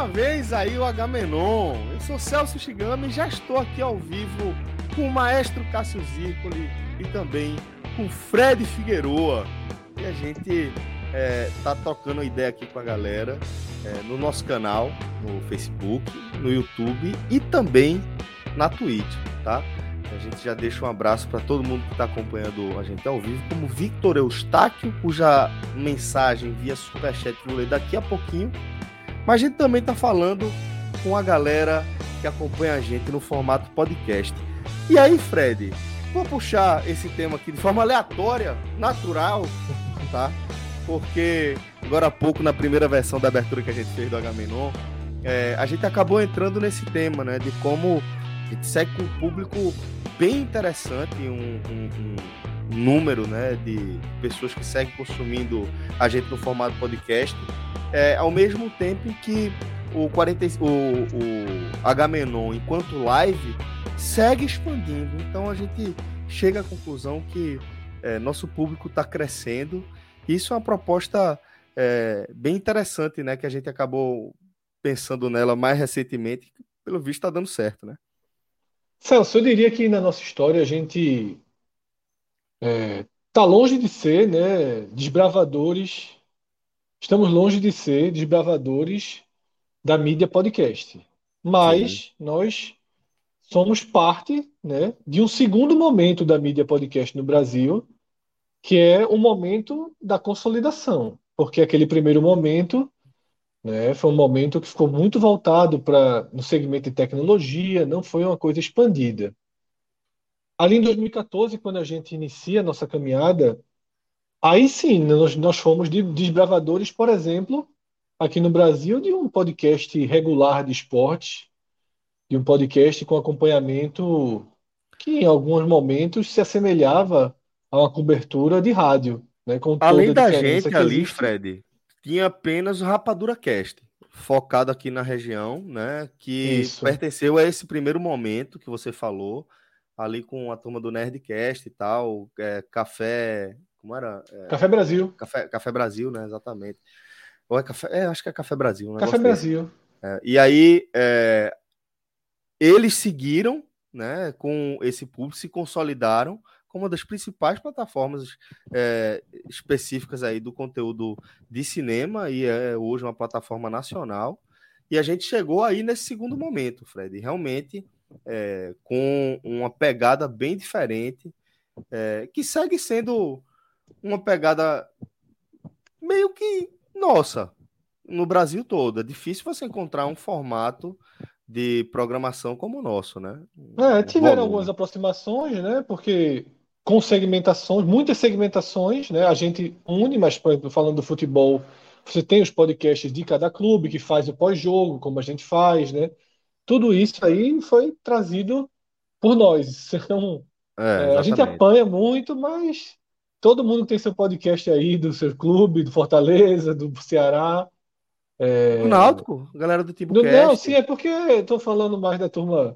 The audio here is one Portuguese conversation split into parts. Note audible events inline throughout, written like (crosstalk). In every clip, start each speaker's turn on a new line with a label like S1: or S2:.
S1: Uma vez aí o Agamenon. Eu sou Celso Shigami e já estou aqui ao vivo com o maestro Cássio Zircoli e também com Fred Figueroa. E a gente é, tá tocando ideia aqui com a galera é, no nosso canal, no Facebook, no YouTube e também na Twitch, tá? A gente já deixa um abraço para todo mundo que está acompanhando a gente ao vivo, como Victor Eustáquio, cuja mensagem via Superchat vou ler daqui a pouquinho. Mas a gente também está falando com a galera que acompanha a gente no formato podcast. E aí, Fred, vou puxar esse tema aqui de forma aleatória, natural, (laughs) tá? Porque agora há pouco, na primeira versão da abertura que a gente fez do Agamenon, é, a gente acabou entrando nesse tema, né? De como gente segue com um público bem interessante, um, um, um número né, de pessoas que seguem consumindo a gente no formato podcast é, ao mesmo tempo que o, 40, o, o Agamenon, enquanto live, segue expandindo. Então a gente chega à conclusão que é, nosso público está crescendo. Isso é uma proposta é, bem interessante, né? Que a gente acabou pensando nela mais recentemente, pelo visto está dando certo, né?
S2: Celso, eu diria que na nossa história a gente é, tá longe de ser, né, desbravadores. Estamos longe de ser desbravadores da mídia podcast, mas nós somos parte né, de um segundo momento da mídia podcast no Brasil, que é o momento da consolidação, porque aquele primeiro momento né, foi um momento que ficou muito voltado para no segmento de tecnologia, não foi uma coisa expandida. Ali em 2014, quando a gente inicia a nossa caminhada, Aí sim, nós, nós fomos de desbravadores, por exemplo, aqui no Brasil, de um podcast regular de esporte, de um podcast com acompanhamento que em alguns momentos se assemelhava a uma cobertura de rádio. Né,
S1: Além da gente ali. Fred, tinha apenas o Rapadura Cast, focado aqui na região, né? Que Isso. pertenceu a esse primeiro momento que você falou, ali com a turma do Nerdcast e tal, é, Café como era?
S2: É, Café Brasil.
S1: Café, Café Brasil, né? Exatamente. Ou é Café. É, acho que é Café Brasil.
S2: Café Brasil.
S1: É, e aí é, eles seguiram, né? Com esse público, se consolidaram como uma das principais plataformas é, específicas aí do conteúdo de cinema e é hoje uma plataforma nacional. E a gente chegou aí nesse segundo momento, Fred, realmente é, com uma pegada bem diferente, é, que segue sendo uma pegada meio que nossa no Brasil todo. É difícil você encontrar um formato de programação como o nosso, né?
S2: É, tiveram algumas aproximações, né? Porque com segmentações, muitas segmentações, né? A gente une, mas por exemplo, falando do futebol, você tem os podcasts de cada clube que faz o pós-jogo, como a gente faz, né? Tudo isso aí foi trazido por nós. (laughs) Então, é, é, a gente apanha muito, mas todo mundo tem seu podcast aí, do seu clube, do Fortaleza, do Ceará.
S1: É... O Náutico, galera do tipo
S2: Não, sim, é porque estou falando mais da turma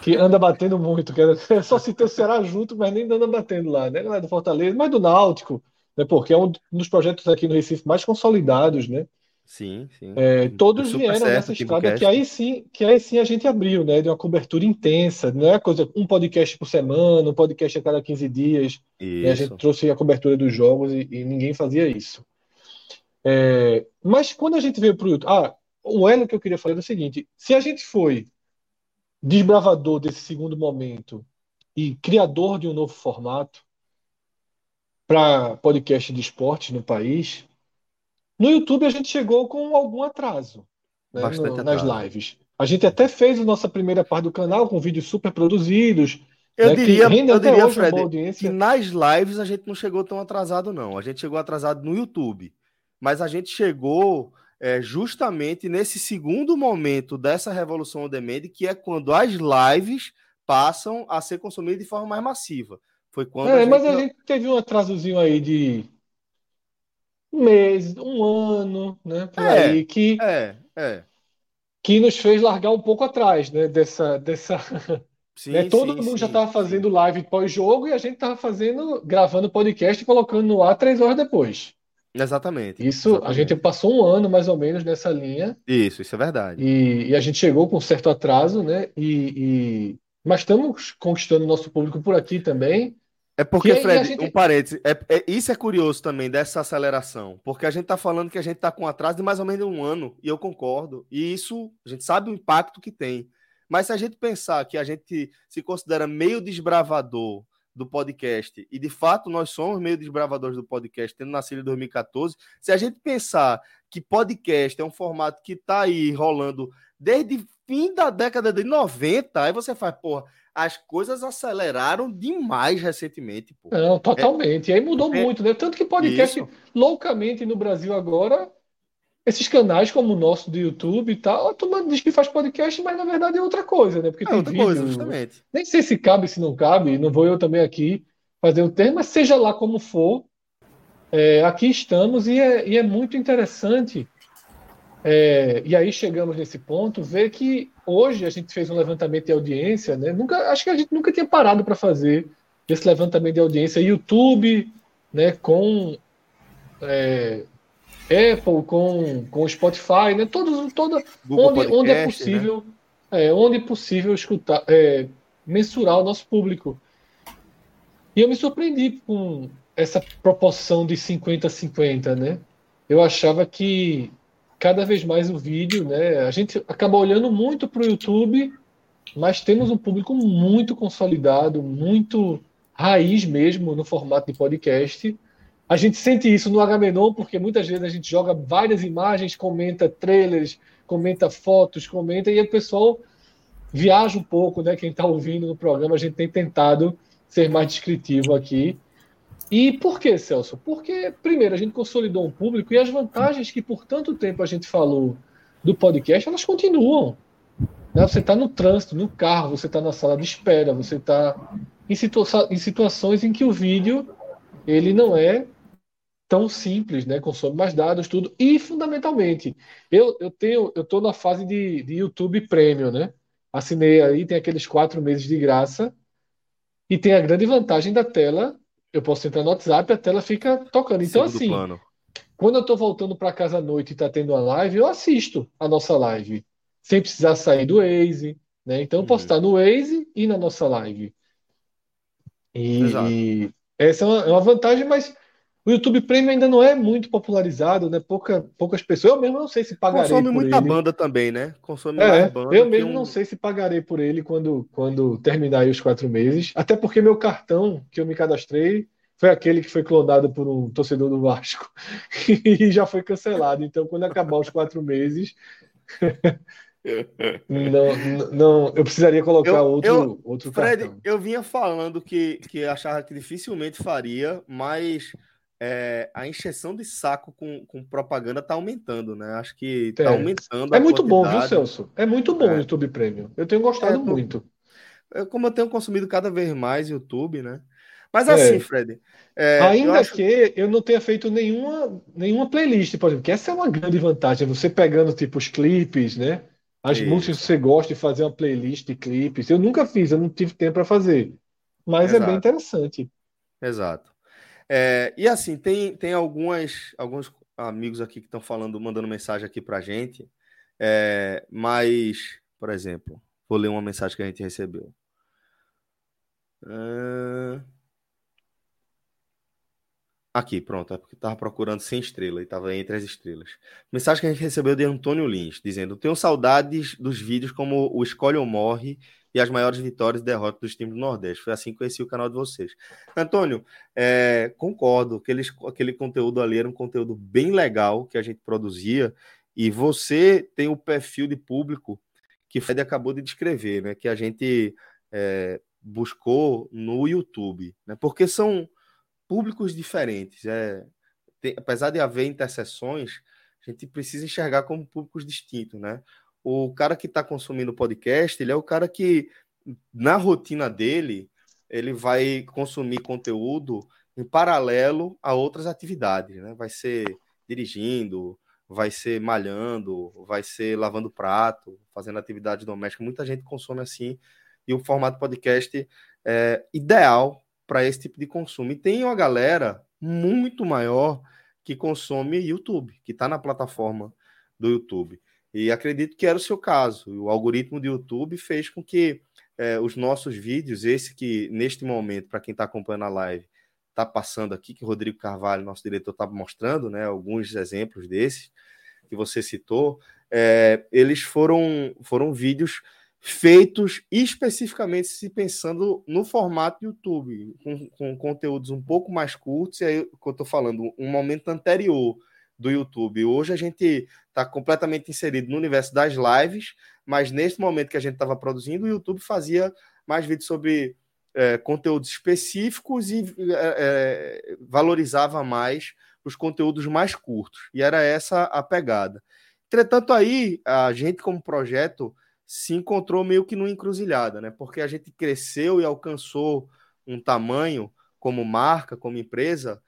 S2: que anda batendo muito. Que é (laughs) só citei o Ceará junto, mas nem anda batendo lá, né? Galera do Fortaleza, mas do Náutico, né? Porque é um dos projetos aqui no Recife mais consolidados, né?
S1: Sim, sim.
S2: É, todos vieram certo, nessa estrada que aí sim, que aí sim a gente abriu, né? De uma cobertura intensa, não é coisa, um podcast por semana, um podcast a cada 15 dias. a gente trouxe a cobertura dos jogos e, e ninguém fazia isso. É, mas quando a gente veio para o. Ah, o elo que eu queria falar é o seguinte: se a gente foi desbravador desse segundo momento e criador de um novo formato para podcast de esporte no país, no YouTube a gente chegou com algum atraso, né, no- nas
S3: atraso.
S2: lives. A gente até fez a nossa primeira parte do canal com vídeos super produzidos,
S1: Eu
S2: né,
S1: diria, eu diria, Fred, que nas lives a gente não chegou tão atrasado, não. A gente chegou atrasado no YouTube. Mas a gente chegou é, justamente nesse segundo momento dessa revolução on demand, que é quando as lives passam a ser consumidas de forma mais massiva. Foi quando
S2: É,
S1: a
S2: mas a
S1: não-
S2: gente teve um atrasozinho aí de um mês, um ano, né, por
S1: É,
S2: aí, que,
S1: É, é.
S2: que nos fez largar um pouco atrás, né, dessa, dessa, (laughs)
S1: Sim,
S2: né, todo
S1: sim,
S2: mundo já
S1: sim,
S2: estava
S1: sim.
S2: fazendo live pós-jogo e a gente estava fazendo, gravando podcast e colocando no ar três horas depois.
S1: Exatamente.
S2: Isso, a gente
S1: exatamente.
S2: passou um ano mais ou menos nessa linha
S1: Isso, isso é verdade.
S2: e, e a gente chegou com um certo atraso, né, e, e- mas estamos conquistando nosso público por aqui também.
S1: É porque,
S2: a
S1: Fred,
S2: gente-
S1: um parêntese, é, é- isso é curioso também dessa aceleração, porque a gente tá falando que a gente tá com atraso de mais ou menos um ano, e eu concordo, e isso, a gente sabe o impacto que tem. Mas se a gente pensar que a gente se considera meio desbravador do podcast, e de fato nós somos meio desbravadores do podcast, tendo nascido em 2014, se a gente pensar que podcast é um formato que tá aí rolando desde fim da década de 90, aí você faz, porra, as coisas aceleraram demais recentemente, pô.
S2: Não, totalmente. E aí mudou
S1: é-
S2: muito, né? Tanto que podcast
S1: Isso.
S2: loucamente no Brasil agora, esses canais como o nosso do YouTube e tal, a turma diz que faz podcast, mas na verdade é outra coisa, né? Porque
S1: É
S2: tem
S1: outra coisa,
S2: vídeo.
S1: justamente.
S2: Nem sei se cabe, se não cabe, não vou eu também aqui fazer o termo, mas seja lá como for, é, aqui estamos e é, e é muito interessante. é, e aí chegamos nesse ponto, ver que hoje a gente fez um levantamento de audiência, né? Nunca, acho que a gente nunca tinha parado para fazer esse levantamento de audiência. YouTube, né? Com é, Apple, com, com Spotify, né? Todos, toda,
S1: Google
S2: onde, onde é
S1: Podcast, né?
S2: possível, é, onde é possível escutar, é, mensurar o nosso público. E eu me surpreendi com essa proporção de 50-50, né? Eu achava que cada vez mais o vídeo, né? A gente acaba olhando muito para o YouTube, mas temos um público muito consolidado, muito raiz mesmo no formato de podcast. A gente sente isso no Agamenon, porque muitas vezes a gente joga várias imagens, comenta trailers, comenta fotos, comenta, e o pessoal viaja um pouco, né? Quem está ouvindo no programa, a gente tem tentado ser mais descritivo aqui. E por que, Celso? Porque, primeiro, a gente consolidou um público e as vantagens que por tanto tempo a gente falou do podcast, elas continuam. Né? Você está no trânsito, no carro, você está na sala de espera, você está em, situa em situações em que o vídeo ele não é tão simples, né? Consome mais dados, tudo. E fundamentalmente, eu, eu tenho, eu estou na fase de, de YouTube Premium, né? Assinei aí, tem aqueles quatro meses de graça e tem a grande vantagem da tela. Eu posso entrar no WhatsApp, a tela fica tocando. Então,
S1: Segundo
S2: assim,
S1: plano.
S2: quando eu estou voltando para casa à noite e está tendo uma live, eu assisto a nossa live, sem precisar sair do Waze, né? Então, eu posso
S1: Uhum.
S2: estar no Waze e na nossa live. E,
S1: Exato.
S2: essa é uma, é uma vantagem, mas o YouTube Premium ainda não é muito popularizado, né? Pouca, poucas pessoas. Eu mesmo não sei se pagarei
S1: Consome muita
S2: ele.
S1: banda também, né? Consome
S2: É,
S1: banda
S2: eu mesmo
S1: um-
S2: não sei se pagarei por ele quando, quando terminar os quatro meses. Até porque meu cartão que eu me cadastrei foi aquele que foi clonado por um torcedor do Vasco (laughs) e já foi cancelado. Então, quando acabar os quatro meses, (laughs) não, não, eu precisaria colocar
S1: Eu-
S2: outro,
S1: eu-
S2: outro
S1: Fred,
S2: cartão.
S1: eu vinha falando que, que achava que dificilmente faria, mas é, a encheção de saco com, com propaganda tá aumentando, né? Acho que tá
S2: É.
S1: aumentando
S2: É muito bom, viu,
S1: quantidade.
S2: Celso? É muito bom o
S1: É.
S2: YouTube Premium. Eu tenho gostado
S1: É,
S2: muito.
S1: Eu- Como eu tenho consumido cada vez mais YouTube, né? Mas
S2: É.
S1: assim, Fred, é, eu
S2: Ainda
S1: acho-
S2: que eu não tenha feito nenhuma, nenhuma playlist, por exemplo, que essa é uma grande vantagem, você pegando tipo os clipes, né? As
S1: Isso.
S2: músicas que você gosta de fazer uma playlist de clipes. Eu nunca fiz, eu não tive tempo para fazer. Mas é bem
S1: Exato.
S2: interessante.
S1: Exato. É, e assim, tem, tem algumas, alguns amigos aqui que estão falando, mandando mensagem aqui pra gente. É, mas, por exemplo, vou ler uma mensagem que a gente recebeu. Ah, Aqui, pronto, é porque estava procurando sem estrela e estava entre as estrelas. Mensagem que a gente recebeu de Antônio Lins, dizendo: Tenho saudades dos vídeos como o Escolhe ou Morre, e as maiores vitórias e derrotas dos times do Nordeste. Foi assim que conheci o canal de vocês. Antônio, é, concordo, aquele, aquele conteúdo ali era um conteúdo bem legal que a gente produzia, e você tem o perfil de público que Fred acabou de descrever, né? Que a gente é, buscou no YouTube, né? Porque são públicos diferentes. É, tem, apesar de haver interseções, a gente precisa enxergar como públicos distintos, né? O cara que está consumindo podcast, ele é o cara que, na rotina dele, ele vai consumir conteúdo em paralelo a outras atividades, né? Vai ser dirigindo, vai ser malhando, vai ser lavando prato, fazendo atividade doméstica. Muita gente consome assim e o formato podcast é ideal para esse tipo de consumo. E tem uma galera muito maior que consome YouTube, que está na plataforma do YouTube. E acredito que era o seu caso. O algoritmo do YouTube fez com que é, os nossos vídeos, esse que neste momento, para quem está acompanhando a live, está passando aqui, que o Rodrigo Carvalho, nosso diretor, está mostrando, né, alguns exemplos desses que você citou, é, eles foram, foram vídeos feitos especificamente se pensando no formato YouTube, com, com conteúdos um pouco mais curtos, e aí que eu estou falando, um momento anterior do YouTube. Hoje a gente está completamente inserido no universo das lives, mas nesse momento que a gente estava produzindo, o YouTube fazia mais vídeos sobre é, conteúdos específicos e é, é, valorizava mais os conteúdos mais curtos. E era essa a pegada. Entretanto, aí a gente, como projeto, se encontrou meio que numa encruzilhada, né? Porque a gente cresceu e alcançou um tamanho como marca, como empresa,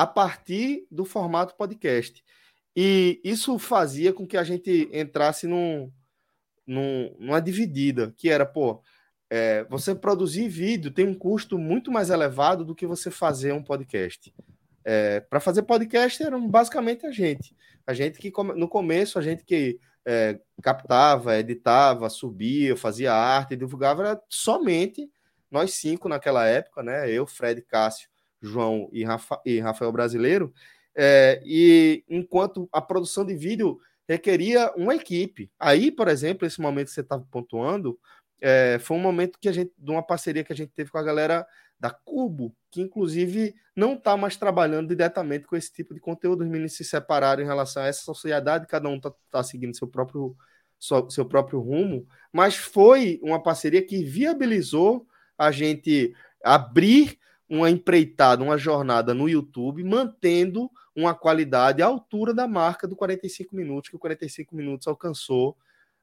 S1: a partir do formato podcast. E isso fazia com que a gente entrasse num, num, numa dividida, que era, pô, é, você produzir vídeo tem um custo muito mais elevado do que você fazer um podcast. É, para fazer podcast eram basicamente a gente. A gente que no começo, a gente que é, captava, editava, subia, fazia arte, divulgava, era somente nós cinco naquela época, né? Eu, Fred, Cássio, João e, Rafa, e Rafael Brasileiro. É, e enquanto a produção de vídeo requeria uma equipe. Aí, por exemplo, esse momento que você estava pontuando, é, foi um momento que a gente, de uma parceria que a gente teve com a galera da Cubo, que inclusive não está mais trabalhando diretamente com esse tipo de conteúdo. Os meninos se separaram em relação a essa sociedade, cada um está tá seguindo seu próprio, seu próprio rumo, mas foi uma parceria que viabilizou a gente abrir uma empreitada, uma jornada no YouTube, mantendo uma qualidade à altura da marca do 45 minutos, que o 45 minutos alcançou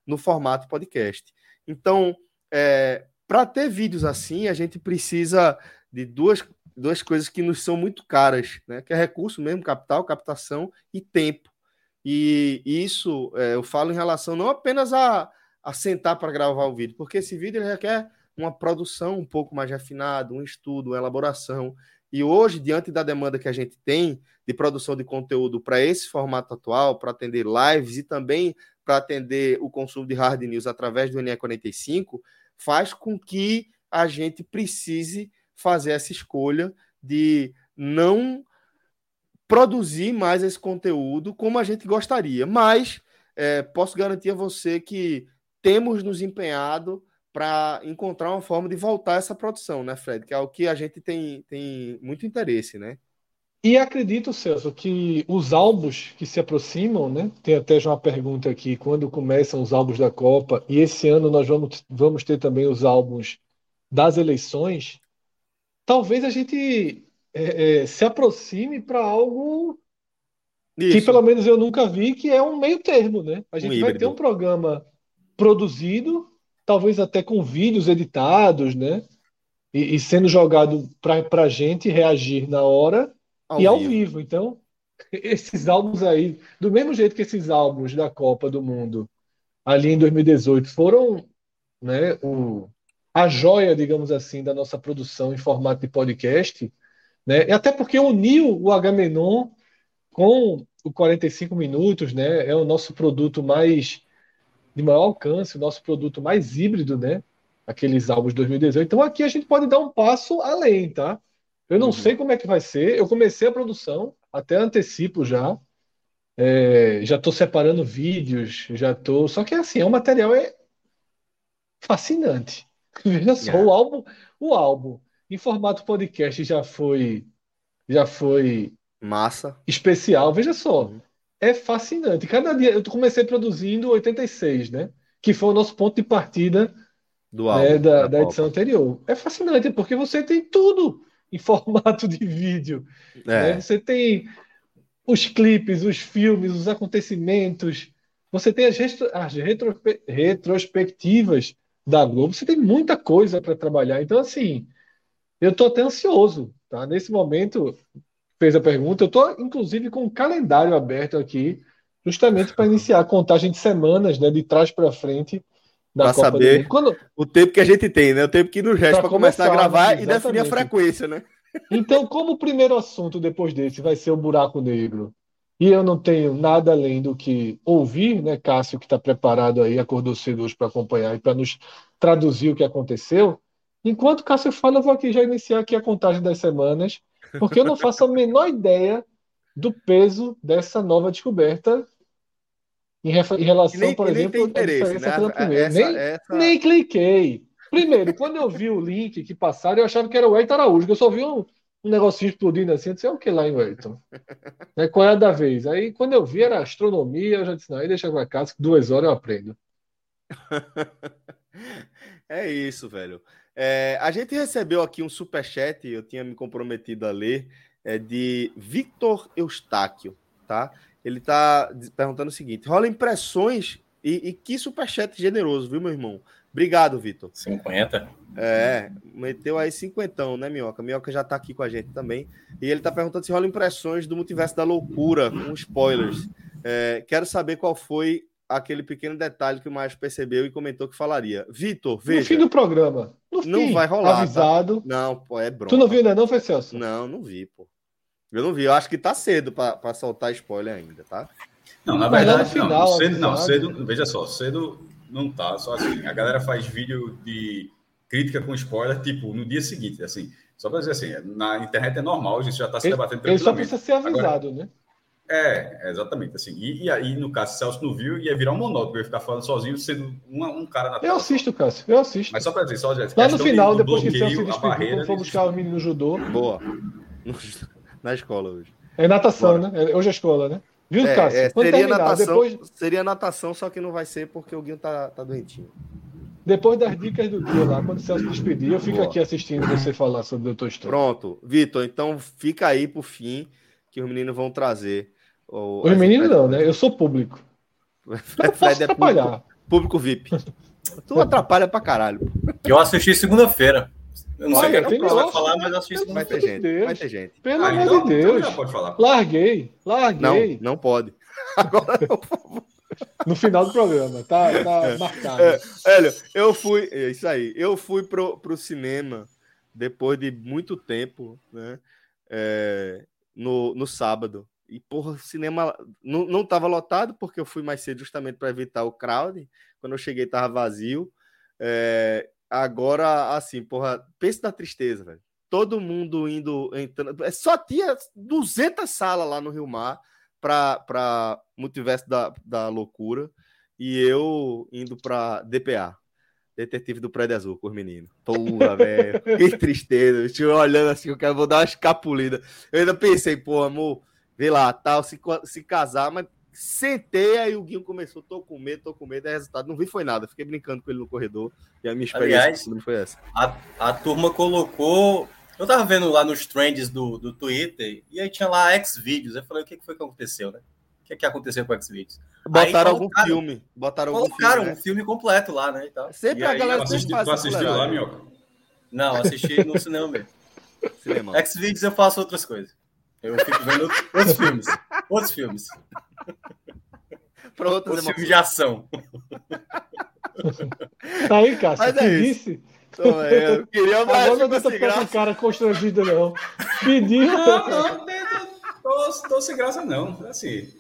S1: no formato podcast. Então, é, para ter vídeos assim, a gente precisa de duas, duas coisas que nos são muito caras, né? Que é recurso mesmo, capital, captação e tempo. E isso é, eu falo em relação não apenas a, a sentar para gravar o vídeo, porque esse vídeo requer uma produção um pouco mais refinada, um estudo, uma elaboração. E hoje, diante da demanda que a gente tem de produção de conteúdo para esse formato atual, para atender lives e também para atender o consumo de hard news através do NE45, faz com que a gente precise fazer essa escolha de não produzir mais esse conteúdo como a gente gostaria. Mas é, posso garantir a você que temos nos empenhado para encontrar uma forma de voltar essa produção, né, Fred? Que é o que a gente tem, tem muito interesse, né?
S2: E acredito, Celso, que os álbuns que se aproximam, né? Tem até já uma pergunta aqui, quando começam os álbuns da Copa, e esse ano nós vamos, vamos ter também os álbuns das eleições, talvez a gente é, é, se aproxime para algo Isso. que pelo menos eu nunca vi, que é um meio termo, né? A gente um vai ter um programa produzido, talvez até com vídeos editados, né? E, e sendo jogado para a gente reagir na hora ao e ao vivo. vivo. Então, (laughs) esses álbuns aí, do mesmo jeito que esses álbuns da Copa do Mundo ali em 2018 foram né, o, a joia, digamos assim, da nossa produção em formato de podcast, né? E até porque uniu o Agamenon com o 45 minutos, né? É o nosso produto mais de maior alcance, o nosso produto mais híbrido, né? Aqueles álbuns de 2018. Então aqui a gente pode dar um passo além, tá? Eu não uhum. sei como é que vai ser. Eu comecei a produção, até antecipo já. É, já estou separando vídeos, já estou. Só que assim, é um material é fascinante. (laughs) Veja só, é. o álbum, o álbum em formato podcast já foi já foi
S1: massa
S2: especial. Veja só, uhum. É fascinante. Cada dia eu comecei produzindo 86, né? Que foi o nosso ponto de partida do né, álbum, da, da, da edição anterior. É fascinante porque você tem tudo em (laughs) formato de vídeo. É. Né? Você tem os clipes, os filmes, os acontecimentos. Você tem as, as retrospectivas da Globo. Você tem muita coisa para trabalhar. Então, assim, eu estou até ansioso. Tá? Nesse momento, fez a pergunta, eu estou, inclusive, com um calendário aberto aqui, justamente para iniciar a contagem de semanas, né, de trás para frente,
S1: para saber Quando... o tempo que a gente tem, né? O tempo que nos resta para começar, começar a gravar e definir a frequência, né?
S2: Então, como o primeiro assunto depois desse vai ser o buraco negro, e eu não tenho nada além do que ouvir, né, Cássio, que está preparado aí, acordou cedo hoje para acompanhar e para nos traduzir o que aconteceu. Enquanto Cássio fala, eu vou aqui já iniciar aqui a contagem das semanas, porque eu não faço a menor ideia do peso dessa nova descoberta em, em relação, nem, por exemplo, né? pela primeira. Essa, nem, essa... nem cliquei. Primeiro, quando eu vi o link que passaram, eu achava que era o Wellington Araújo, que eu só vi um, um negocinho explodindo assim, eu disse, é o que lá em Wellington? (laughs) é, qual é a da vez? Aí, quando eu vi, era astronomia, eu já disse, não, aí deixa pra casa, que duas horas eu aprendo. (laughs)
S1: é isso, velho. É, a gente recebeu aqui um superchat, eu tinha me comprometido a ler, é de Victor Eustáquio, tá? Ele tá perguntando o seguinte: rola impressões e, e que superchat generoso, viu, meu irmão? Obrigado, Vitor.
S4: 50.
S1: É, meteu aí cinquentão, né, Minhoca? Minhoca já tá aqui com a gente também. E ele tá perguntando se rola impressões do multiverso da loucura, com spoilers. É, quero saber qual foi aquele pequeno detalhe que o Maestro percebeu e comentou que falaria. Vitor, veja.
S2: No fim do programa.
S1: não vai rolar. Tá?
S2: Avisado.
S1: Tá? Não, pô, é bronca.
S2: Tu não viu ainda não, foi Celso?
S1: Não, não vi, pô. Eu não vi. Eu acho que tá cedo para soltar spoiler ainda, tá?
S4: Não, na verdade, final, não. Cedo, não, cedo, veja só, cedo não tá. Só assim, a galera faz vídeo de crítica com spoiler, tipo, no dia seguinte, assim. Só para dizer assim, na internet é normal, a gente já está se debatendo
S2: Ele só precisa ser avisado, Agora, né?
S4: É, exatamente, assim. E, e aí, no caso, Celso não viu, ia virar um monólogo, ia ficar falando sozinho, sendo uma, um cara na
S2: tela. Eu assisto, Cássio, eu assisto.
S4: Mas só para dizer, só,
S2: Lá no final, de, depois que Celso se despediu, quando for buscar o menino no judô.
S1: Boa. (laughs) Na escola hoje.
S2: É natação, Bora. né? É, hoje é escola, né?
S1: Viu, é, Cássio? É, seria, terminar, natação, depois... seria natação, só que não vai ser porque o Guinho tá, tá doentinho.
S2: Depois das dicas do dia lá, quando o Celso despedir, eu fico Boa. aqui assistindo você falar sobre o Doutor Estranho.
S1: Pronto, Vitor, então fica aí pro fim que os meninos vão trazer.
S2: O, os meninos não, né? Eu sou público. (laughs)
S1: Fred, Fred é público, público VIP. Tu (laughs) atrapalha pra caralho.
S4: Eu assisti segunda-feira.
S2: Eu não Olha, sei o que
S1: vai falar, mas assisto. Vai ter gente, Deus. vai ter gente.
S2: Pelo ah, amor então, de Deus. Então pode falar. Larguei, larguei.
S1: Não, não pode. (laughs) Agora não, por favor.
S2: No final do programa, tá, tá é, marcado.
S1: É, eu fui, é isso aí, eu fui pro, pro cinema depois de muito tempo, né? É, no, no sábado. E, porra, o cinema não, não tava lotado, porque eu fui mais cedo justamente para evitar o crowd. Quando eu cheguei, tava vazio. É, Agora, assim, porra, pense na tristeza, velho. Todo mundo indo, entrando. É, só tinha 200 salas lá no Rio Mar para Multiverso da, da Loucura. E eu indo para DPA, Detetive do Prédio Azul, com os meninos. Porra, (laughs) velho. Que tristeza. Estive olhando assim, eu quero vou dar uma escapulida. Eu ainda pensei, pô, amor, vê lá, tal, se, se casar, mas Sentei, aí o Guinho começou, tô com medo, tô com medo, é resultado. Não vi foi nada, fiquei brincando com ele no corredor. E a minha experiência Aliás, não foi essa.
S4: A, a turma colocou. Eu tava vendo lá nos trends do, do Twitter, e aí tinha lá X-Vídeos. Eu falei, o que, que foi que aconteceu, né? O que, que aconteceu com X-Vídeos?
S1: Botaram algum filme. Botaram
S4: colocaram algum filme, né? um filme completo lá, né? E
S1: Sempre e a aí, galera
S4: assisti, Tu assistiu lá, Minhoca? Não, assisti no cinema mesmo. X-Vídeos eu faço outras coisas. Eu fico vendo outros filmes. Outros filmes.
S1: Para outros
S4: filmes de ação.
S2: Tá aí, Cássio. Mas é
S1: disse. Então, é, eu queria mais
S2: Agora não tá com cara constrangido, não. Pediu. Não,
S4: não, tô, tô sem graça, não. Assim,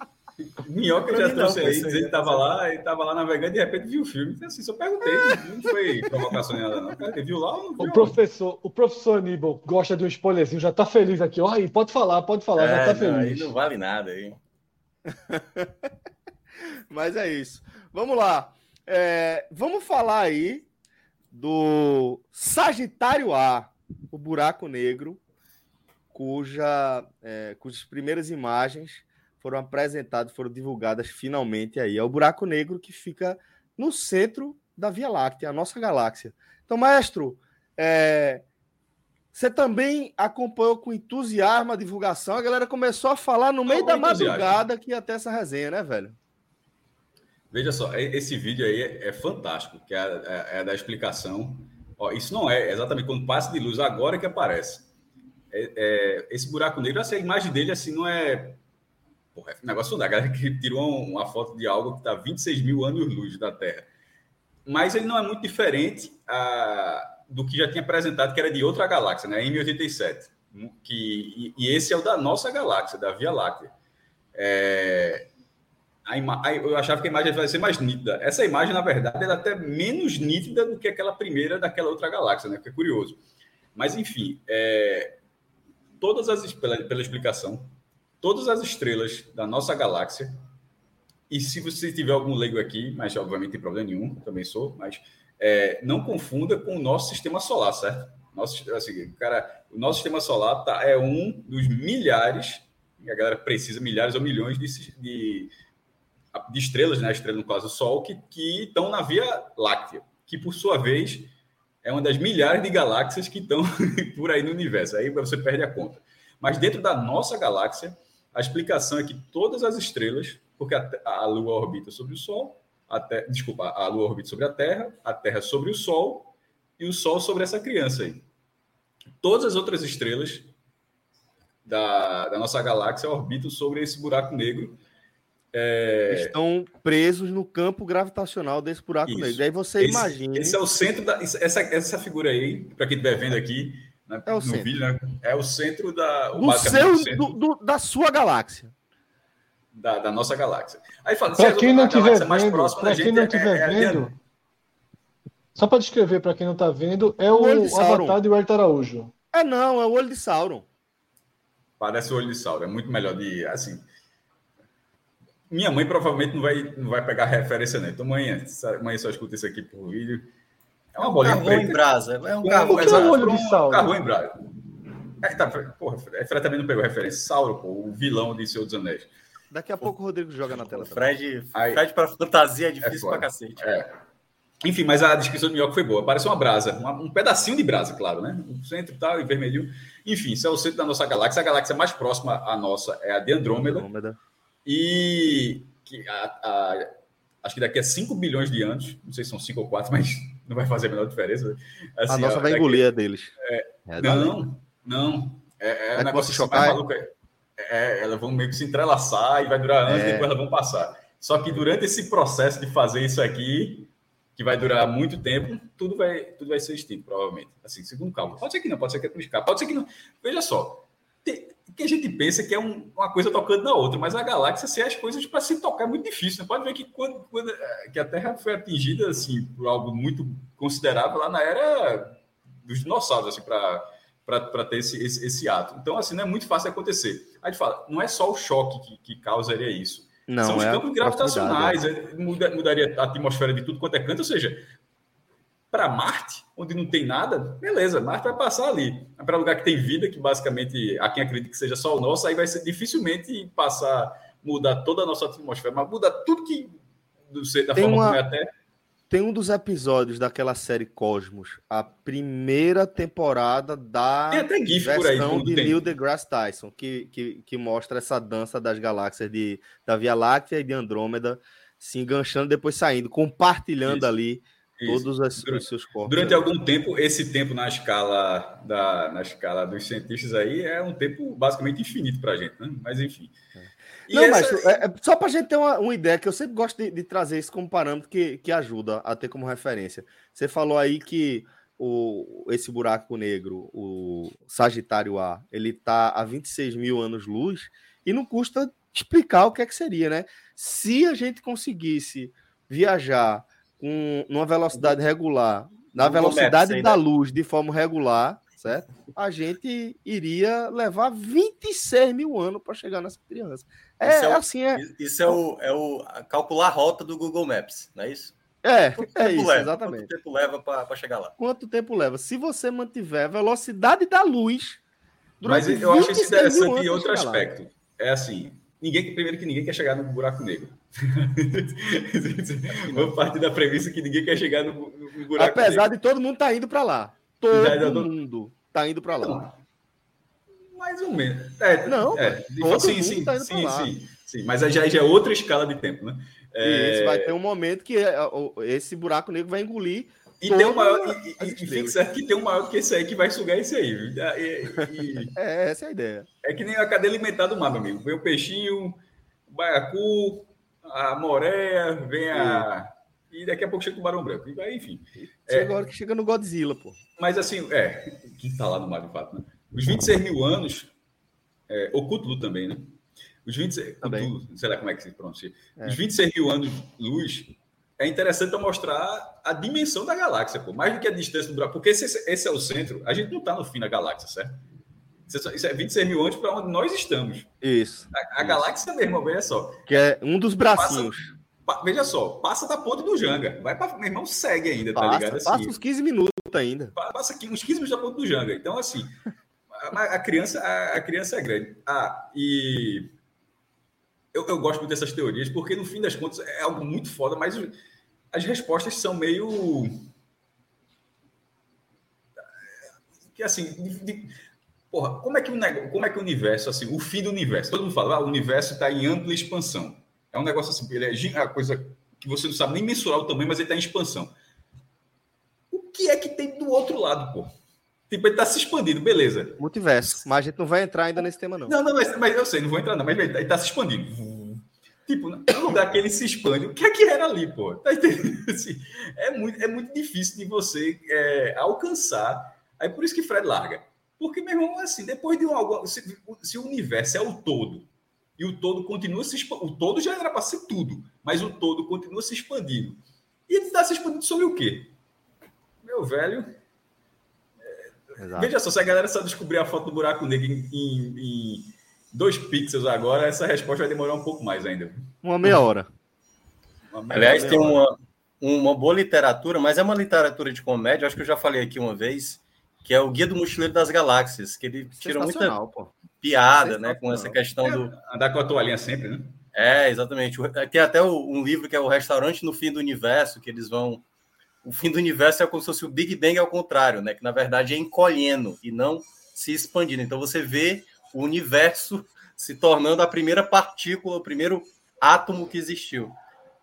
S4: Minhoca já trouxe aí, dizendo que tava lá, e tava lá navegando, de repente viu o filme. Então, assim, só perguntei, não foi provocação nada, não. Ele viu lá ou não viu?
S2: O professor, o professor Aníbal gosta de um spoilerzinho, já tá feliz aqui. Ó, aí, pode falar, pode falar, é, já tá não, feliz.
S4: Aí não vale nada aí. (laughs)
S1: Mas é isso. Vamos lá. É, vamos falar aí do Sagitário A, o buraco negro, cuja, é, cujas primeiras imagens foram apresentadas, foram divulgadas finalmente aí. É o buraco negro que fica no centro da Via Láctea, a nossa galáxia. Então, maestro, é, você também acompanhou com entusiasmo a divulgação. A galera começou a falar no meio Não, da madrugada que ia ter essa resenha, né, velho?
S4: Veja só, esse vídeo aí é, é fantástico, que é, é, é da explicação. Ó, isso não é exatamente quando passa de luz agora que aparece. É, é, esse buraco negro, essa imagem dele assim não é. Porra, é um negócio da galera que tirou uma foto de algo que está 26 mil anos-luz da Terra. Mas ele não é muito diferente a, do que já tinha apresentado, que era de outra galáxia, né? M87. Que, e, e esse é o da nossa galáxia, da Via Láctea. É, a ima... eu achava que a imagem vai ser mais nítida. Essa imagem, na verdade, é até menos nítida do que aquela primeira daquela outra galáxia, né? Que é curioso. Mas, enfim, é... todas as pela, pela explicação, todas as estrelas da nossa galáxia, e se você tiver algum leigo aqui, mas obviamente tem problema nenhum, também sou, mas é, não confunda com o nosso sistema solar, certo? Nosso, assim, cara, o nosso sistema solar tá, é um dos milhares, a galera precisa milhares ou milhões de, de de estrelas, né? Estrela, no caso, o Sol, que, que estão na Via Láctea, que por sua vez é uma das milhares de galáxias que estão (laughs) por aí no universo. Aí você perde a conta. Mas dentro da nossa galáxia, a explicação é que todas as estrelas, porque a, a Lua orbita sobre o Sol, a te, desculpa, a Lua orbita sobre a Terra, a Terra sobre o Sol e o Sol sobre essa criança aí. Todas as outras estrelas da, da nossa galáxia orbitam sobre esse buraco negro
S1: é... Estão presos no campo gravitacional desse buraco Isso. negro. Aí você
S4: esse,
S1: imagina.
S4: Esse é o centro da. Essa, essa figura aí, para quem estiver vendo aqui né, é no centro. vídeo, né, é o centro da.
S1: Do seu, centro, do, do, da sua galáxia.
S4: Da, da nossa galáxia. Aí
S2: fala, para quem não estiver vendo, para quem não estiver é, é vendo, só para descrever para quem não está vendo, é o, o avatar de Huerta Araújo.
S1: É não, é o olho de Sauron.
S4: Parece o olho de Sauron, é muito melhor de assim. Minha mãe provavelmente não vai, não vai pegar referência, né? Então, mãe, mãe só escuta isso aqui por vídeo.
S1: É uma bolinha
S2: preta. em brasa. É um carro, é um olho de sal.
S4: Carro em brasa. É, tá, porra, Fred também não pegou referência. Sauron, pô, o vilão de Senhor dos Anéis.
S1: Daqui a pouco o Rodrigo joga na tela.
S2: Fred, Fred para fantasia é difícil é pra cacete.
S4: É. Enfim, mas a descrição do York foi boa. Parece uma brasa, uma, um pedacinho de brasa, claro, né? O centro e tal, e vermelhinho. Enfim, isso é o centro da nossa galáxia. A galáxia mais próxima à nossa é a de Andrômeda. Andrômeda e que a, a, acho que daqui a 5 bilhões de anos, não sei se são 5 ou 4, mas não vai fazer a menor diferença.
S1: Assim, a nossa vai engolir a deles.
S4: É, é não, não. É, é um negócio chocar, mais maluco. É, é, elas vão meio que se entrelaçar e vai durar anos, e é. depois elas vão passar. Só que durante esse processo de fazer isso aqui, que vai durar muito tempo, tudo vai, tudo vai ser extinto, provavelmente. Assim, segundo cálculo. Pode ser que não, pode ser que é pode ser que não. Veja só, tem, que a gente pensa que é um, uma coisa tocando na outra, mas a galáxia, se as coisas para se tocar é muito difícil. Né? Pode ver que quando, quando é, que a Terra foi atingida assim, por algo muito considerável lá na era dos dinossauros, assim, para ter esse, esse, esse, ato. Então, assim, não é muito fácil acontecer. A gente fala, não é só o choque que, que causaria isso. Não, São os é campos gravitacionais, é. muda, mudaria a atmosfera de tudo quanto é canto, ou seja, para Marte, onde não tem nada, beleza, Marte vai passar ali. Para lugar que tem vida, que basicamente a quem acredita que seja só o nosso, aí vai ser dificilmente passar, mudar toda a nossa atmosfera, mas muda tudo que do, da
S1: tem forma uma, como é a Terra. Tem um dos episódios daquela série Cosmos, a primeira temporada da
S4: tem até GIF por aí,
S1: de tem. Neil deGrasse Tyson, que, que, que mostra essa dança das galáxias de, da Via Láctea e de Andrômeda se enganchando, depois saindo, compartilhando Isso. ali Todos as, durante, os seus corpos.
S4: Durante algum tempo, esse tempo na escala da na escala dos cientistas aí é um tempo basicamente infinito para a gente, né? Mas enfim.
S1: É. Não, essa... mas é, é, só para a gente ter uma, uma, ideia, que eu sempre gosto de, de, trazer isso como parâmetro que, que ajuda a ter como referência. Você falou aí que o, esse buraco negro, o Sagitário A, ele está a 26 mil anos-luz e não custa explicar o que é que seria, né? Se a gente conseguisse viajar com numa velocidade regular, na velocidade da luz, de forma regular, certo? A gente iria levar 26 mil anos para chegar nessa criança. É, é o, assim, é.
S2: Isso é o, é o calcular a rota do Google Maps, não é isso?
S1: É, é isso,
S4: leva?
S1: exatamente.
S4: Quanto tempo leva para chegar lá?
S1: Quanto tempo leva? Se você mantiver a velocidade da luz.
S4: Mas eu acho isso interessante em outro aspecto. Lá. É assim, ninguém primeiro que ninguém quer chegar no buraco negro. (laughs) Vamos partir da premissa que ninguém quer chegar no, no buraco
S1: Apesar negro. de todo mundo tá indo para lá. Todo Já, mundo tá indo para lá. Não,
S4: mais ou menos. É,
S1: não,
S4: é, todo sim, sim, tá sim, sim, sim, Mas já, já é outra escala de tempo, né?
S1: É... Vai ter um momento que é, esse buraco negro vai engolir
S4: e tem um maior, e, e, e fique certo que tem um maior que esse aí que vai sugar esse aí. E,
S1: e, é, essa é a ideia.
S4: É que nem a cadeia alimentar do mar, meu amigo. Vem o peixinho, o baiacu, a moreia, vem a. E daqui a pouco chega o barão branco. E enfim.
S1: Chega é, agora que chega no Godzilla, pô.
S4: Mas assim, é, (laughs) que tá lá no mar de fato, né? Os 26 mil anos, é, o Cthulhu também, né? Os 26, também. Cthulhu, sei lá como é que se pronuncia. É. Os 26 mil anos luz é interessante mostrar a dimensão da galáxia, pô. mais do que a distância do buraco, porque esse, esse é o centro, a gente não está no fim da galáxia, certo? Isso é 26 mil anos para onde nós estamos.
S1: Isso.
S4: A, a
S1: isso.
S4: galáxia mesmo, veja só.
S1: Que é um dos bracinhos.
S4: Passa, veja só, passa da ponte do Janga. Vai para. Meu irmão segue ainda, tá
S1: passa,
S4: tá ligado?
S1: Assim, passa uns 15 minutos ainda.
S4: Passa aqui uns 15 minutos da ponte do Janga. Então, assim, a, a criança, a, a, criança é grande. Ah, e. Eu, eu gosto muito dessas teorias, porque no fim das contas é algo muito foda, mas as respostas são meio. Que assim. De, de... Porra, como é, que o, como é que o universo, assim, o fim do universo? Todo mundo fala, ah, o universo está em ampla expansão. É um negócio assim, ele é a coisa que você não sabe nem mensurar o tamanho, mas ele está em expansão. O que é que tem do outro lado, pô? Tipo, ele está se expandindo, beleza.
S1: Multiverso. Mas a gente não vai entrar ainda nesse tema, não.
S4: Não, não, mas, mas eu sei, não vou entrar, não, mas ele está se expandindo. Tipo, no lugar que ele se expande, o que é que era ali, pô? Tá entendendo? (laughs) Assim, é, muito, é muito difícil de você é, alcançar. Aí por isso que Fred larga. Porque, meu irmão, assim, depois de um algo. Se, se, o universo é o todo, e o todo continua se expandindo. O todo já era para ser tudo, mas o todo continua se expandindo. E ele está se expandindo sobre o quê? Meu velho. É, veja só, se a galera só descobrir a foto do buraco negro em, em, em dois pixels agora, essa resposta vai demorar um pouco mais ainda.
S1: Uma meia hora.
S5: Uma meia Aliás, meia tem hora. uma, uma boa literatura, mas é uma literatura de comédia, acho que eu já falei aqui uma vez, que é o Guia do Mochileiro das Galáxias, que ele tira muita pô. piada né, com essa questão do.
S4: É, andar com a toalhinha sempre, né?
S5: É, exatamente. Tem até um livro que é o Restaurante no Fim do Universo, que eles vão. O fim do universo é como se fosse o Big Bang ao contrário, né? Que na verdade é encolhendo e não se expandindo. Então você vê o universo (laughs) se tornando a primeira partícula, o primeiro átomo que existiu.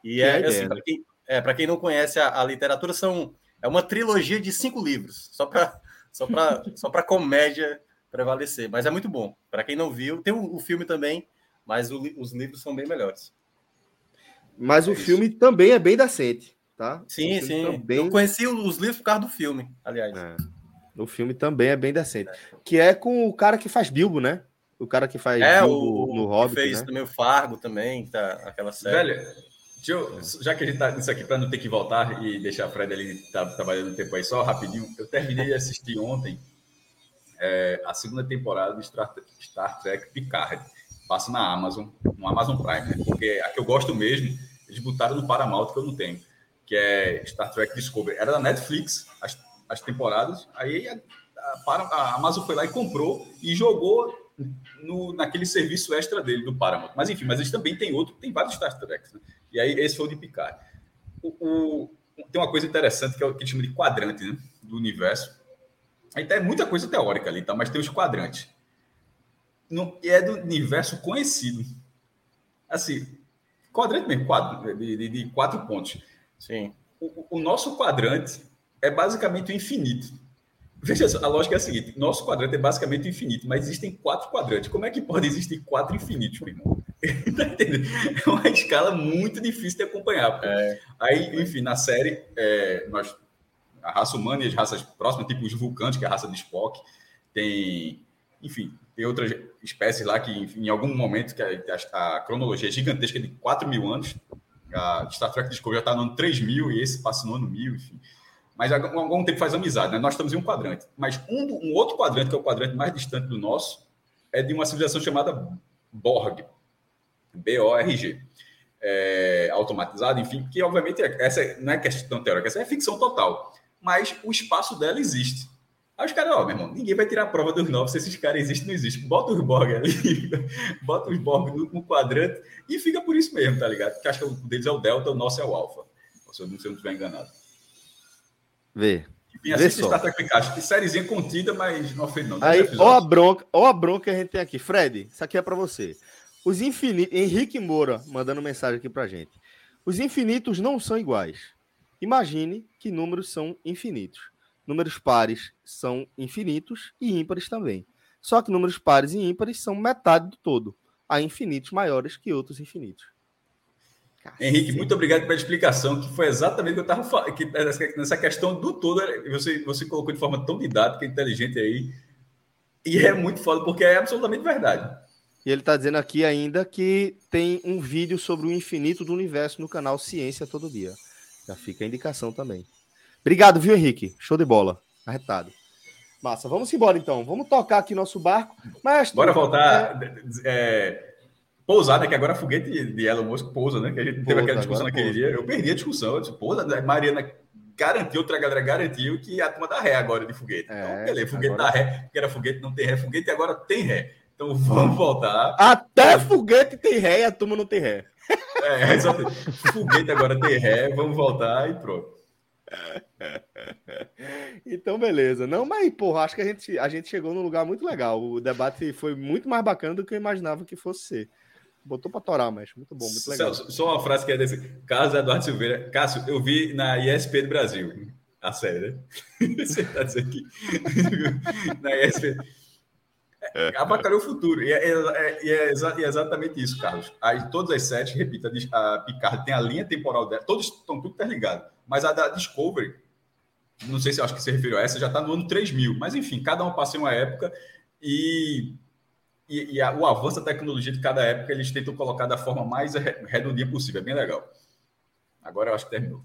S5: E é, é assim, para quem, é, quem não conhece a, a, literatura, são, é uma trilogia de cinco livros, só para só só comédia prevalecer. Mas é muito bom. Para quem não viu, tem o, o filme também, mas o, os livros são bem melhores.
S1: Mas o é filme também é bem decente, tá?
S5: Sim, sim. Também... Eu conheci os livros por causa do filme, aliás. É.
S1: O filme também é bem decente. Que é com o cara que faz Bilbo, né? O cara que faz
S5: é, Bilbo o, no Hobbit, fez né? também o Fargo também, tá aquela série.
S4: Velho, eu, já que a gente tá nisso aqui para não ter que voltar e deixar a Fred ali tá, trabalhando um tempo aí só rapidinho, eu terminei de assistir ontem é, a segunda temporada de Star, Star Trek Picard. Passa na Amazon, no Amazon Prime, né? Porque a que eu gosto mesmo, eles botaram no Paramount que eu não tenho, que é Star Trek Discovery. Era da Netflix, as as temporadas. Aí a, a, a Amazon foi lá e comprou e jogou no, naquele serviço extra dele, do Paramount. Mas enfim, mas eles também tem outro, tem vários Star Trek. Né? E aí esse foi o de Picard. O, o, tem uma coisa interessante que é o que eles chamam de quadrante né? do universo. Aí tem muita coisa teórica ali, tá? mas tem os quadrantes. No, e é do universo conhecido. Assim, quadrante mesmo, quadro, de, de, de quatro pontos.
S5: Sim.
S4: O, o, nosso quadrante é basicamente o infinito. Veja só, a lógica é a seguinte: nosso quadrante é basicamente infinito, mas existem quatro quadrantes. Como é que pode existir quatro infinitos, meu irmão? (laughs) tá? É uma escala muito difícil de acompanhar. É. Aí, enfim, na série, é, nós, a raça humana e as raças próximas, tipo os vulcanos, que é a raça de Spock, tem, enfim, tem outras espécies lá que, enfim, em algum momento, que a, a, cronologia é gigantesca de 4 mil anos, a Star Trek Discovery já está no ano 3 mil e esse passa no ano 1000, enfim. Mas há algum tempo faz amizade, né? Nós estamos em um quadrante. Mas um, um outro quadrante, que é o quadrante mais distante do nosso, é de uma civilização chamada Borg. B-O-R-G. é, automatizada, enfim, que obviamente essa não é questão teórica, essa é ficção total. Mas o espaço dela existe. Aí os caras, ó, meu irmão, ninguém vai tirar a prova dos novos se esses caras existem não existem. Bota os Borg ali, (laughs) bota os Borg no, no, quadrante e fica por isso mesmo, tá ligado? Porque acho que o deles é o Delta, o nosso é o não, se eu não estiver enganado.
S1: Vê.
S4: Enfim, assim Star Trek sériezinha contida, mas não fez não.
S1: Aí, ó a bronca, ó a bronca que a gente tem aqui. Fred, isso aqui é para você. Os infinitos. Henrique Moura mandando mensagem aqui pra gente. Os infinitos não são iguais. Imagine que números são infinitos. Números pares são infinitos e ímpares também. Só que números pares e ímpares são metade do todo. Há infinitos maiores que outros infinitos.
S4: Henrique, muito obrigado pela explicação, que foi exatamente o que eu estava falando. Que nessa questão do todo, você, você colocou de forma tão didática, inteligente aí. E é muito foda, porque é absolutamente verdade.
S1: E ele está dizendo aqui ainda que tem um vídeo sobre o infinito do universo no canal Ciência Todo Dia. Já fica a indicação também. Obrigado, viu, Henrique? Show de bola. Arretado. Massa, vamos embora então. Vamos tocar aqui nosso barco. Mas,
S4: Bora voltar. É... É, pousada, que agora é foguete de Elon Musk pousa, né? Que a gente pousa, teve aquela discussão naquele pousa. dia. Eu perdi a discussão. Eu disse, pousa, né? Mariana garantiu, outra galera garantiu que a turma dá ré agora de foguete. É, então, beleza, foguete agora... dá ré, porque era foguete, não tem ré, foguete agora tem ré. Então (laughs) vamos voltar.
S1: Até foguete tem ré e a turma não tem ré.
S4: É, (laughs) exatamente. foguete agora tem ré, vamos voltar e pronto.
S1: Então, beleza. Não, mas, porra, acho que a gente, a gente chegou num lugar muito legal. O debate foi muito mais bacana do que eu imaginava que fosse ser. Botou pra torar, mas muito bom, muito legal.
S4: Só, só uma frase que é desse. Carlos Eduardo Silveira. Cássio, eu vi na ESP do Brasil. A série, né? (laughs) Você tá dizendo aqui. (laughs) na ESP. É, abacalhou o futuro. E é, é, é, é, exatamente isso, Carlos. Aí, todas as sete, repita, a Picard tem a linha temporal dela, todos estão tudo interligados. Mas a da Discovery, não sei se eu acho que você referiu a essa, já está no ano 3000. Mas, enfim, cada um passa em uma época e, e, e a, o avanço da tecnologia de cada época eles tentam colocar da forma mais redondinha possível. É bem legal. Agora eu acho que terminou.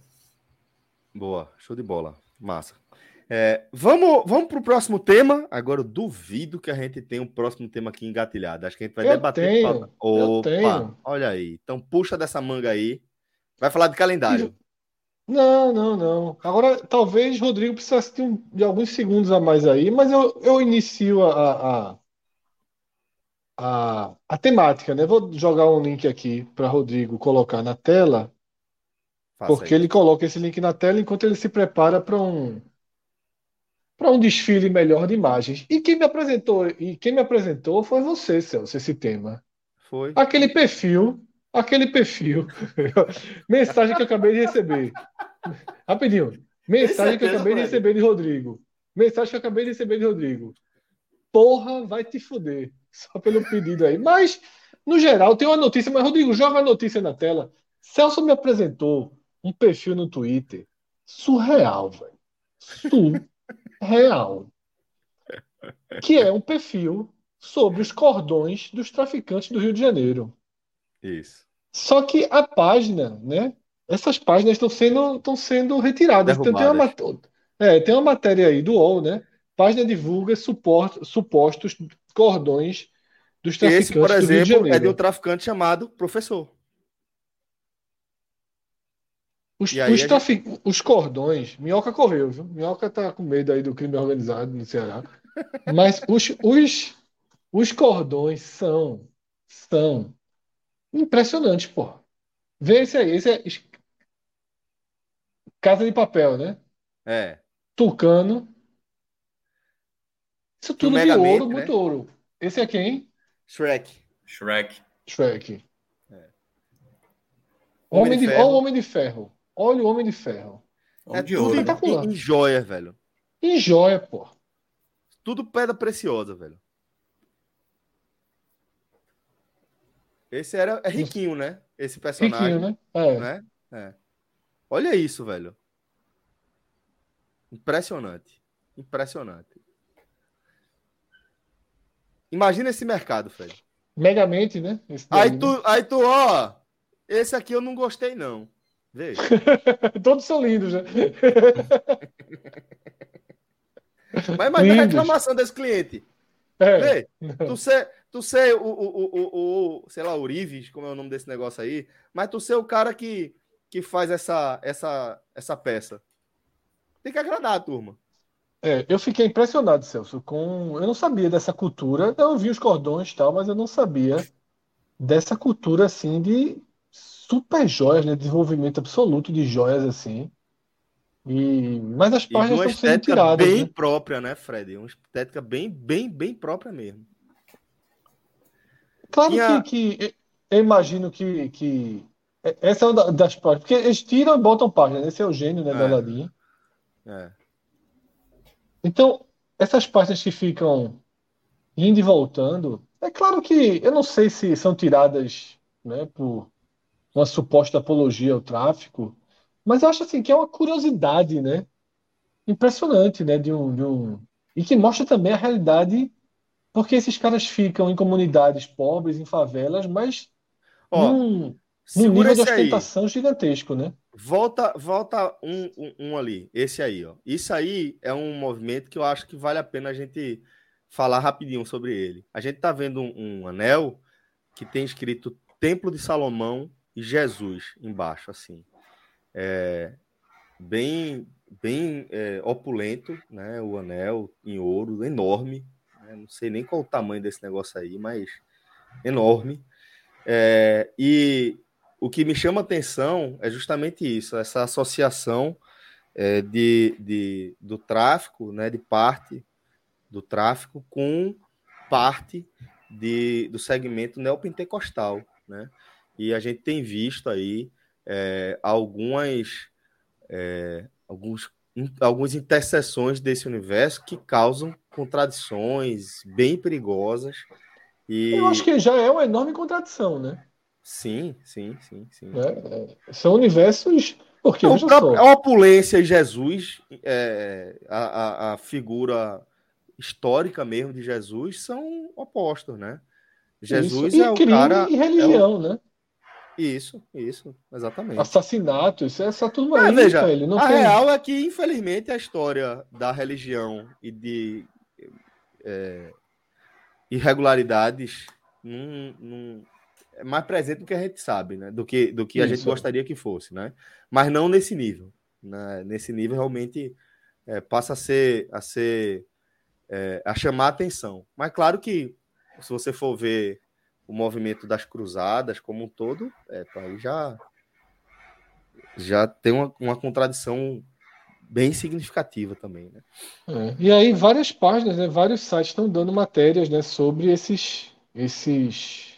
S1: Boa, show de bola. Massa. É, vamos vamos para o próximo tema. Agora eu duvido que a gente tenha um próximo tema aqui engatilhado. Acho que a gente vai
S2: eu
S1: debater.
S2: Tenho, pra... Opa, eu tenho.
S1: olha aí. Então puxa dessa manga aí. Vai falar de calendário.
S2: Não, não, não. Agora, talvez Rodrigo precisasse de, um, de alguns segundos a mais aí, mas eu, eu inicio a, a, a, a temática, né? Vou jogar um link aqui para Rodrigo colocar na tela, Faça porque aí. ele coloca esse link na tela enquanto ele se prepara para um para um desfile melhor de imagens. E quem me apresentou, e quem me apresentou foi você, Celso, esse tema.
S1: Foi.
S2: Aquele perfil, aquele perfil. (laughs) Mensagem que eu acabei de receber. Rapidinho. Mensagem que eu acabei de receber de Rodrigo. Mensagem que eu acabei de receber de Rodrigo. Porra, vai te fuder. (laughs) Só pelo pedido aí. Mas, no geral, tem uma notícia, mas Rodrigo, joga a notícia na tela. Celso me apresentou um perfil no Twitter surreal, velho. Surreal real, que é um perfil sobre os cordões dos traficantes do Rio de Janeiro.
S1: Isso.
S2: Só que a página, né? Essas páginas estão sendo, estão sendo retiradas. Então, tem, uma, é, tem uma matéria aí do UOL, né? Página divulga suporte, supostos cordões dos traficantes Esse, por exemplo, de
S1: é de um traficante chamado Professor.
S2: Os, os, trafic... gente... os, cordões, Minhoca correu, viu? Minhoca tá com medo aí do crime organizado no Ceará. (laughs) Mas os, os, os cordões são, são impressionantes, pô. Vê esse aí, esse é Casa de Papel, né?
S1: É.
S2: Tucano. Isso tudo de ouro, né? muito ouro. Esse é quem?
S1: Shrek.
S4: Shrek.
S2: Shrek. É. Homem, Homem de, de Ferro. Homem de Ferro. Olha o Homem de Ferro.
S1: É de tudo ouro, em, em joia, velho.
S2: Em joia, pô.
S1: Tudo pedra preciosa, velho. Esse era é riquinho, né? Esse personagem. Riquinho, né? É. Né? é. Olha isso, velho. Impressionante. Impressionante. Imagina esse mercado, Fred.
S2: Megamente, né?
S1: aí, tu, né? aí tu, ó. Esse aqui eu não gostei, não. Veja. (laughs)
S2: Todos são lindos, né? (laughs)
S1: Mas imagina a reclamação desse cliente. É. (laughs) tu ser, tu ser o, o, o, o, sei lá, Urives, como é o nome desse negócio aí, mas tu ser o cara que, que faz essa, essa, essa peça. Tem que agradar a turma.
S2: É, eu fiquei impressionado, Celso, com. Eu não sabia dessa cultura. Eu vi os cordões e tal, mas eu não sabia dessa cultura assim de super joias, né? Desenvolvimento absoluto de joias assim. E... Mas as páginas estão sendo tiradas.
S1: bem
S2: né?
S1: própria, né, Fred? Uma estética bem, bem, bem própria mesmo.
S2: Claro que, que, eu imagino que, que essa é uma das páginas. Porque eles tiram e botam páginas. Esse é o gênio né, é. da Aladdin. É. Então, essas páginas que ficam indo e voltando, é claro que eu não sei se são tiradas né, por uma suposta apologia ao tráfico, mas eu acho assim que é uma curiosidade, né? Impressionante, né? De um, de um... E que mostra também a realidade, porque esses caras ficam em comunidades pobres, em favelas, mas Ó, num, num nível de ostentação aí. gigantesco, né?
S1: Volta, volta um, um, um, ali, esse aí, ó. Isso aí é um movimento que eu acho que vale a pena a gente falar rapidinho sobre ele. A gente tá vendo um, um anel que tem escrito Templo de Salomão e Jesus embaixo, assim. É, bem bem é, opulento, né? O anel em ouro, enorme. Né? Não sei nem qual o tamanho desse negócio aí, mas enorme. É, e o que me chama atenção é justamente isso, essa associação é, de, de, do tráfico, né, de parte do tráfico com parte de, do segmento neopentecostal, né? E a gente tem visto aí é, algumas, é, alguns, algumas interseções desse universo que causam contradições bem perigosas. E...
S2: Eu acho que já é uma enorme contradição, né?
S1: Sim, sim, sim, sim.
S2: É, é são universos. Porque
S1: é, próprio, a opulência e Jesus, é, a, a, a, figura histórica mesmo de Jesus, são opostos, né? Jesus
S2: isso.
S1: é o cara.
S2: E religião,
S1: é
S2: o... né?
S1: Isso, isso, exatamente.
S2: Assassinato, isso é essa tudo aí,
S1: veja, velho. Não a tem... real é que, infelizmente, a história da religião e de é, irregularidades não, não, é mais presente do que a gente sabe, né? Do que, do que a gente gostaria que fosse, né? Mas não nesse nível. Né? Nesse nível, realmente, é, passa a ser, a ser é, a chamar a atenção. Mas claro que, se você for ver o movimento das cruzadas como um todo, é, aí já, já tem uma, uma contradição bem significativa também. Né?
S2: É, e aí várias páginas, né, vários sites estão dando matérias né, sobre esses, esses,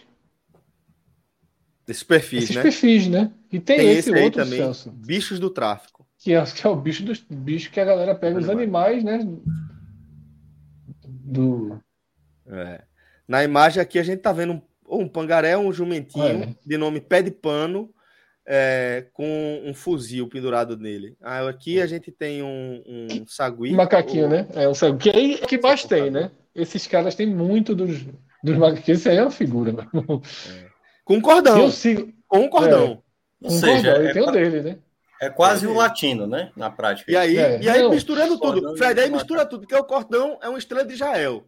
S1: esses perfis,
S2: esses
S1: né?
S2: perfis, né? E tem, tem esse, esse outro, também, Celso,
S1: bichos do tráfico.
S2: Que é, que é o bicho dos bicho que a galera pega os animais, né? Do...
S1: É. Na imagem aqui a gente tá vendo um pangaré, um jumentinho é. de nome Pé de Pano, é, com um fuzil pendurado nele. Ah, aqui a gente tem um, um sagui.
S2: Um macaquinho, ou... né? É um sagui. Que aí é que mais tem, né? Esses caras têm muito dos, dos macaquinhos. Isso aí é uma figura,
S1: é. Com cordão. Eu sigo... Com cordão.
S2: É. Com seja, cordão. É, tem o dele, né?
S5: É quase um latino, né? Na prática.
S1: E aí, é. e aí misturando tudo. Fred, aí mistura tudo, porque o cordão é uma estrela de Israel.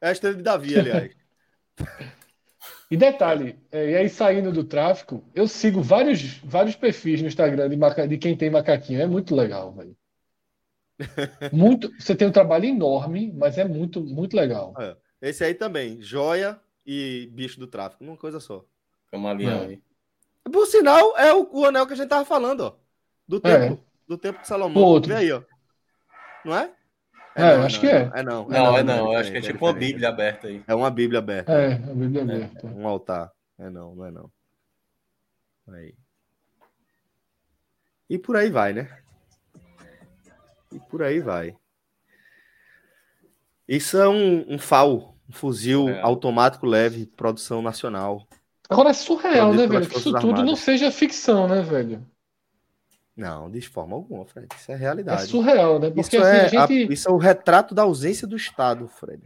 S1: É a estrela de Davi, aliás. (laughs) (laughs)
S2: E detalhe, é, e aí saindo do tráfico, eu sigo vários, vários perfis no Instagram de, maca, de quem tem macaquinho. É muito legal, velho. (laughs) Muito, você tem um trabalho enorme, mas é muito, muito legal. É,
S1: esse aí também, joia e bicho do tráfico, uma coisa só.
S5: Camaleão é. aí.
S1: Por sinal, é o, o, anel que a gente tava falando, ó. Do tempo, é. do tempo de Salomão. Outro. Vê aí, ó. Não é?
S2: É, é não, acho
S1: não,
S2: que é.
S1: É não.
S5: É não, é não. acho que é tipo uma Bíblia aberta aí.
S1: É uma Bíblia aberta.
S2: É, uma Bíblia aberta.
S1: um altar. É não, não é não. Aí. E por aí vai, né? E por aí vai. Isso é um, um FAL, um fuzil é. automático leve, produção nacional.
S2: Agora é surreal, né, velho? Que isso tudo não seja ficção, né, velho?
S1: Não, de forma alguma, Fred. Isso é realidade. É
S2: surreal, né?
S1: Porque isso, assim, é, gente... a, isso é o retrato da ausência do Estado, Fred.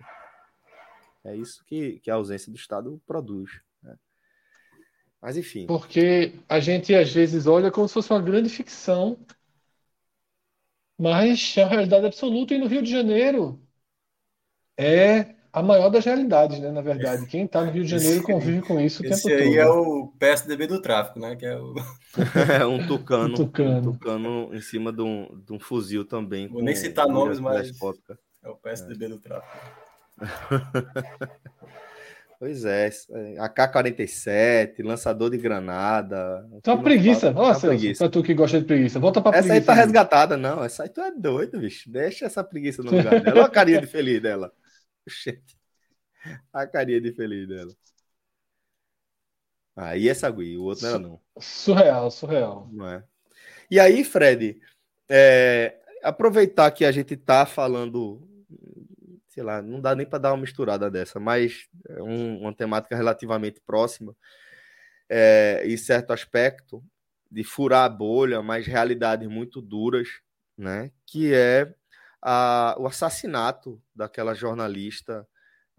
S1: É isso que, que a ausência do Estado produz. Né? Mas enfim.
S2: Porque a gente às vezes olha como se fosse uma grande ficção, mas é a realidade absoluta. E no Rio de Janeiro é a maior das realidades, né? Na verdade, quem está no Rio de Janeiro convive com isso o
S5: tempo todo. Esse aí é o PSDB do tráfico, né? Que é, o...
S1: é um tucano, (laughs) um tucano, um tucano em cima de um, de um fuzil também.
S5: Vou nem citar nomes, mas é o PSDB é. do tráfico. (laughs)
S1: Pois é, AK-47, lançador de granada.
S2: Então uma preguiça, olha Celso, preguiça. pra tu que gosta de preguiça, volta pra
S1: essa
S2: preguiça.
S1: Essa aí tá resgatada, não, essa aí tu é doido, bicho, deixa essa preguiça no lugar dela, olha a carinha de feliz dela. Gente, a carinha de feliz dela. Aí essa Gui, o outro não era não.
S2: Surreal, surreal.
S1: Não é? E aí, Fred, é, aproveitar que a gente tá falando sei lá, não dá nem para dar uma misturada dessa, mas é um, uma temática relativamente próxima é, em certo aspecto de furar a bolha, mas realidades muito duras, né? Que é a, o assassinato daquela jornalista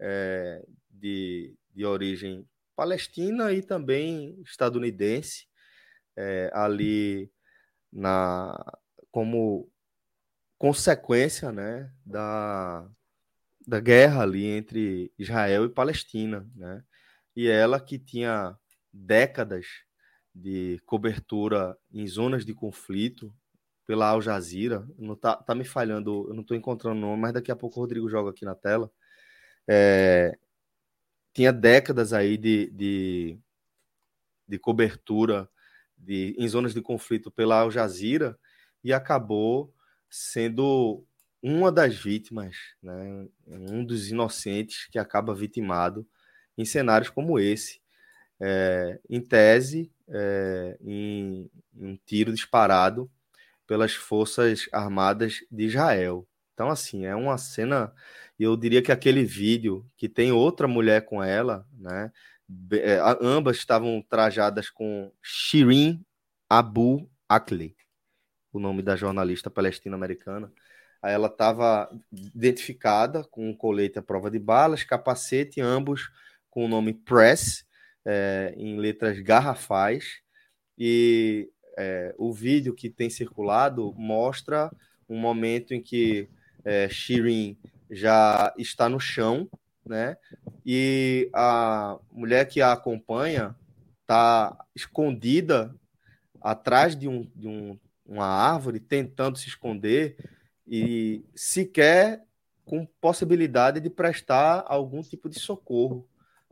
S1: é, de, de origem palestina e também estadunidense, é, ali na como consequência, né, da da guerra ali entre Israel e Palestina, né? E ela que tinha décadas de cobertura em zonas de conflito pela Al Jazeera, não tá, tá me falhando, eu não estou encontrando o nome, mas daqui a pouco o Rodrigo joga aqui na tela. É, tinha décadas aí de, de, de cobertura de, em zonas de conflito pela Al Jazeera e acabou sendo uma das vítimas, né, um dos inocentes que acaba vitimado em cenários como esse, é, em tese, é, em, em um tiro disparado pelas forças armadas de Israel. Então, assim, é uma cena. Eu diria que aquele vídeo que tem outra mulher com ela, né? É, ambas estavam trajadas com Shirin Abu Akleh, o nome da jornalista palestina-americana. Ela estava identificada com um colete à prova de balas, capacete, ambos com o nome Press, é, em letras garrafais. E é, o vídeo que tem circulado mostra um momento em que é, Shirin já está no chão, né? E a mulher que a acompanha está escondida atrás de, um, de um, uma árvore, tentando se esconder e sequer com possibilidade de prestar algum tipo de socorro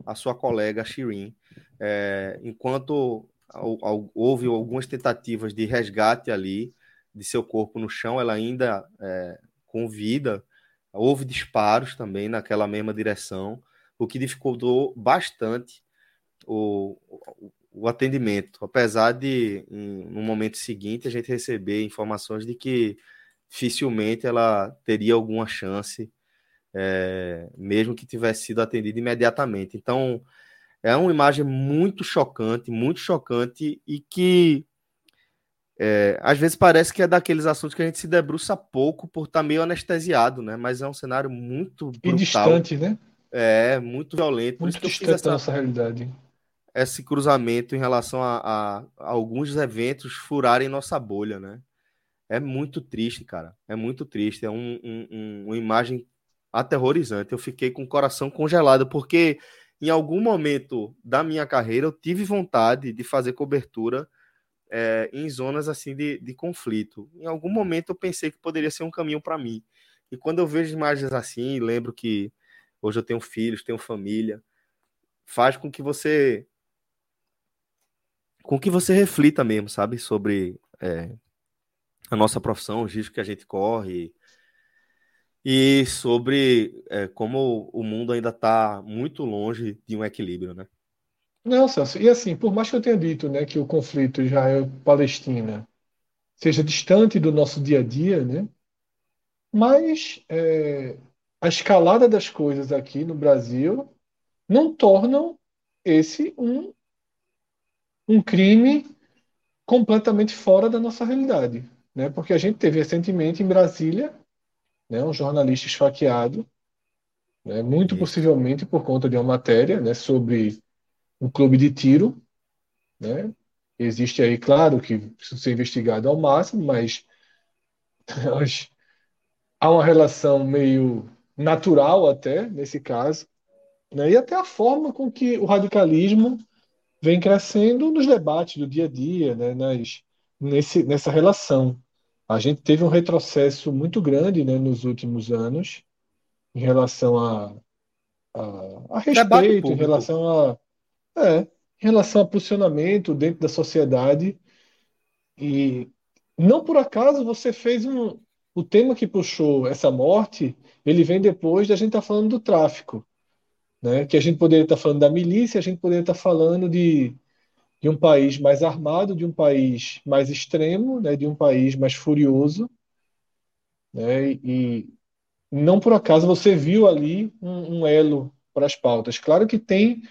S1: à sua colega Shirin. É, enquanto houve algumas tentativas de resgate ali de seu corpo no chão, ela ainda é, com vida. Houve disparos também naquela mesma direção, o que dificultou bastante o, o, atendimento, apesar de, no momento seguinte, a gente receber informações de que dificilmente ela teria alguma chance, é, mesmo que tivesse sido atendida imediatamente. Então, é uma imagem muito chocante, muito chocante e que é, às vezes parece que é daqueles assuntos que a gente se debruça pouco por estar tá meio anestesiado, né? Mas é um cenário muito brutal.
S2: E distante, né?
S1: É, muito violento.
S2: Muito distante essa, da nossa realidade.
S1: Esse cruzamento em relação a, a, a alguns eventos furarem nossa bolha, né? É muito triste, cara. É muito triste. É um, um, uma imagem aterrorizante. Eu fiquei com o coração congelado, porque em algum momento da minha carreira eu tive vontade de fazer cobertura é, em zonas assim de, de conflito. Em algum momento eu pensei que poderia ser um caminho para mim. E quando eu vejo imagens assim, lembro que hoje eu tenho filhos, tenho família, faz com que você com que você reflita mesmo, sabe, sobre é, a nossa profissão, os riscos que a gente corre e sobre é, como o mundo ainda está muito longe de um equilíbrio, né?
S2: Não, Celso, e assim, por mais que eu tenha dito né, que o conflito Israel-Palestina seja distante do nosso dia a dia, né, mas é, a escalada das coisas aqui no Brasil não tornam esse um, um crime completamente fora da nossa realidade né? Porque a gente teve recentemente em Brasília, né, um jornalista esfaqueado, né, muito Isso. possivelmente por conta de uma matéria, né, sobre um clube de tiro, né? Existe aí, claro, que precisa ser investigado ao máximo, mas (laughs) há uma relação meio natural até, nesse caso, né? e até a forma com que o radicalismo vem crescendo nos debates do dia a dia, né? Nas, nesse, nessa relação. A gente teve um retrocesso muito grande né, nos últimos anos em relação a, a, a respeito, em relação a, é, em relação a posicionamento dentro da sociedade. E não por acaso você fez um. O tema que puxou essa morte, ele vem depois da gente estar tá falando do tráfico. Né? Que a gente poderia estar tá falando da milícia, a gente poderia estar tá falando de, de um país mais armado, de um país mais extremo, né? de um país mais furioso. Né? E não por acaso você viu ali um, um elo para as pautas. Claro que tem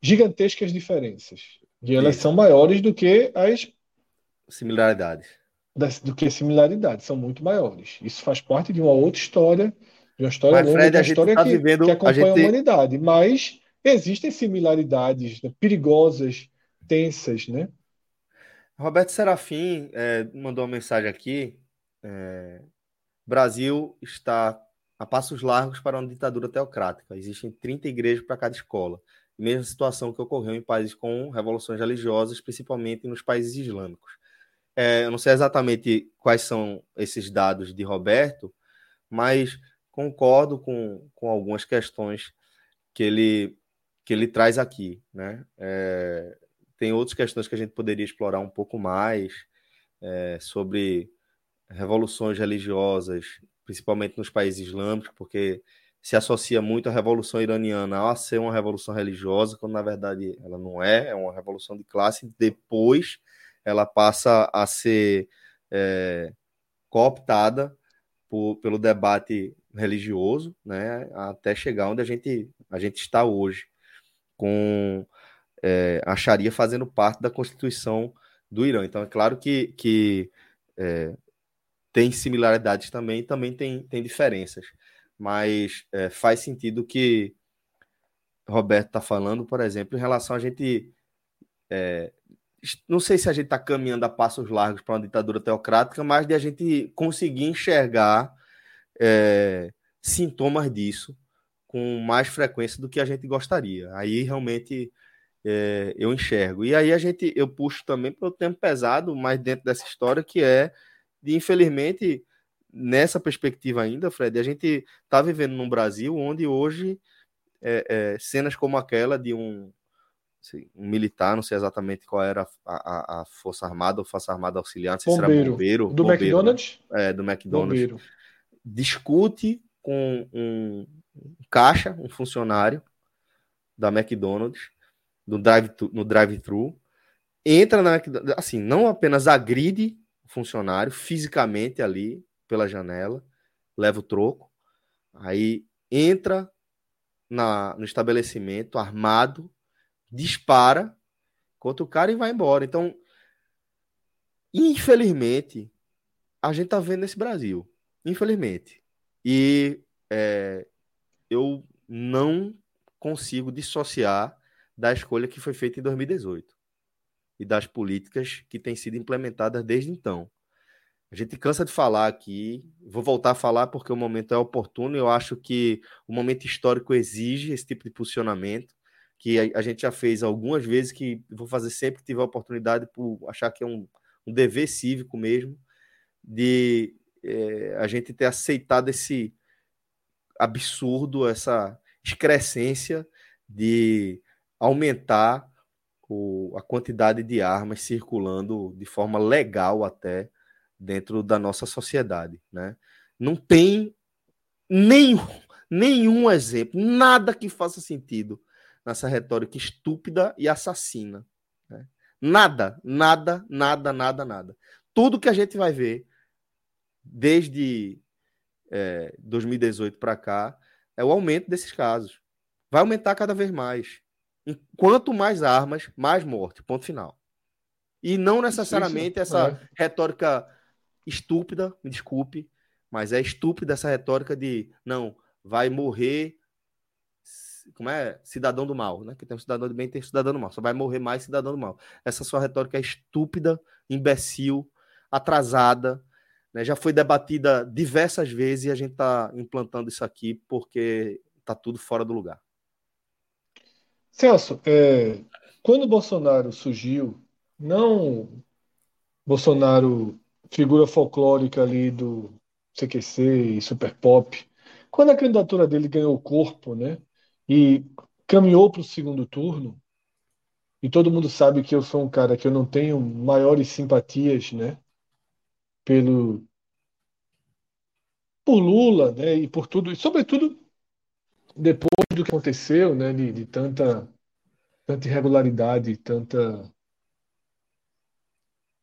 S2: gigantescas diferenças. E elas Isso. são maiores do que as
S1: similaridades.
S2: Das, do que similaridades, são muito maiores. Isso faz parte de uma outra história, de uma história Mas, longa, Fred, de uma história tá que, vivendo, que acompanha a, gente... a, humanidade. Mas existem similaridades né, perigosas, tensas, né?
S1: Roberto Serafim é, mandou uma mensagem aqui. É, Brasil está a passos largos para uma ditadura teocrática. Existem 30 igrejas para cada escola. Mesma situação que ocorreu em países com revoluções religiosas, principalmente nos países islâmicos. É, eu não sei exatamente quais são esses dados de Roberto, mas concordo com, com algumas questões que ele, que ele traz aqui. Né? É, tem outras questões que a gente poderia explorar um pouco mais é, sobre revoluções religiosas, principalmente nos países islâmicos, porque se associa muito a revolução iraniana a ser uma revolução religiosa, quando na verdade ela não é, é uma revolução de classe. Depois ela passa a ser é, cooptada por, pelo debate religioso, né, até chegar onde a gente, a gente está hoje, com é, fazendo parte da Constituição do Irã. Então é claro que, que é, tem similaridades também, também tem, tem diferenças. Mas é, faz sentido que Roberto está falando, por exemplo, em relação a gente. É, não sei se a gente está caminhando a passos largos para uma ditadura teocrática, mas de a gente conseguir enxergar é, sintomas disso com mais frequência do que a gente gostaria. Aí realmente é, eu enxergo. E aí a gente eu puxo também para o tempo pesado, mas dentro dessa história que é de infelizmente nessa perspectiva ainda, Fred, a gente está vivendo num Brasil onde hoje é, é, cenas como aquela de um, um, militar, não sei exatamente qual era a, a, a, Força Armada ou Força Armada Auxiliar, não sei bombeiro. se era bombeiro.
S2: Do
S1: bombeiro,
S2: McDonald's?
S1: Né? É, do McDonald's. Bombeiro. Discute com um caixa, um funcionário da McDonald's, do drive no drive-thru, entra na assim, não apenas agride funcionário fisicamente ali pela janela, leva o troco, aí entra na, no estabelecimento armado, dispara contra o cara e vai embora. Então, infelizmente, a gente tá vendo nesse Brasil. Infelizmente. E é, eu não consigo dissociar da escolha que foi feita em 2018 e das políticas que têm sido implementadas desde então. A gente cansa de falar aqui, vou voltar a falar porque o momento é oportuno, eu acho que o momento histórico exige esse tipo de posicionamento, que a, gente já fez algumas vezes, que vou fazer sempre que tiver oportunidade, por achar que é um, um dever cívico mesmo, de é, a gente ter aceitado esse absurdo, essa excrescência de aumentar o, a quantidade de armas circulando de forma legal até dentro da nossa sociedade, né? Não tem nenhum, nenhum exemplo, nada que faça sentido nessa retórica estúpida e assassina. Né? Nada, nada, nada, nada, nada. Tudo que a gente vai ver desde é, 2018 para cá é o aumento desses casos. Vai aumentar cada vez mais. Quanto mais armas, mais morte. Ponto final. E não necessariamente essa é. retórica estúpida, me desculpe, mas é estúpida essa retórica de não, vai morrer como é? Cidadão do mal, né? Que tem um cidadão de bem tem um cidadão do mal. Só vai morrer mais cidadão do mal. Essa sua retórica é estúpida, imbecil, atrasada, né, já foi debatida diversas vezes e a gente está implantando isso aqui porque está tudo fora do lugar.
S2: Celso, é, quando o Bolsonaro surgiu, não Bolsonaro, figura folclórica ali do CQC e Super Pop, quando a candidatura dele ganhou corpo, né, e caminhou para o segundo turno, e todo mundo sabe que eu sou um cara que eu não tenho maiores simpatias, né, pelo por Lula, né, e por tudo, e sobretudo depois do que aconteceu, né, de, de tanta tanta irregularidade, tanta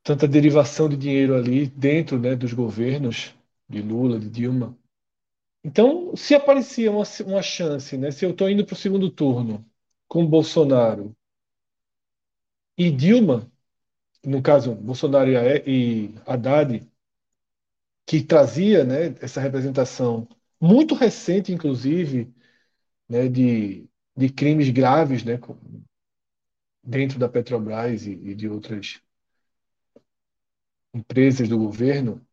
S2: tanta derivação de dinheiro ali dentro, né, dos governos de Lula, de Dilma. Então, se aparecia uma, uma chance, né, se eu estou indo para o segundo turno com Bolsonaro e Dilma, no caso Bolsonaro e Haddad, que trazia, né, essa representação muito recente, inclusive, né, de, de crimes graves, né, dentro da Petrobras e, e de outras empresas do governo,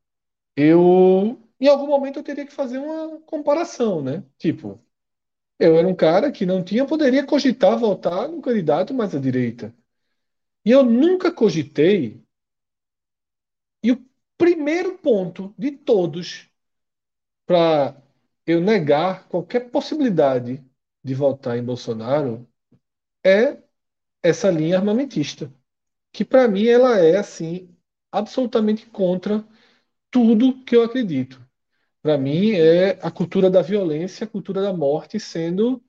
S2: eu, em algum momento, eu teria que fazer uma comparação, né? Tipo, eu era um cara que não tinha, poderia cogitar votar no candidato mais à direita. E eu nunca cogitei. E o primeiro ponto de todos para eu negar qualquer possibilidade de votar em Bolsonaro é essa linha armamentista, que para mim ela é assim absolutamente contra tudo que eu acredito. Para mim, é a cultura da violência, a cultura da morte sendo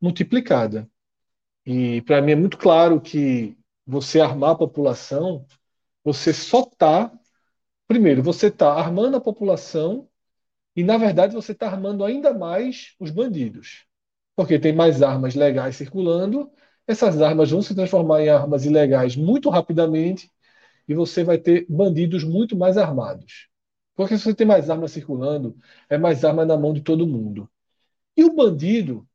S2: multiplicada. E para mim é muito claro que você armar a população, você só está. Primeiro, você está armando a população e, na verdade, você está armando ainda mais os bandidos. Porque tem mais armas legais circulando, essas armas vão se transformar em armas ilegais muito rapidamente e você vai ter bandidos muito mais armados. Porque se você tem mais armas circulando, é mais arma na mão de todo mundo. E o bandido,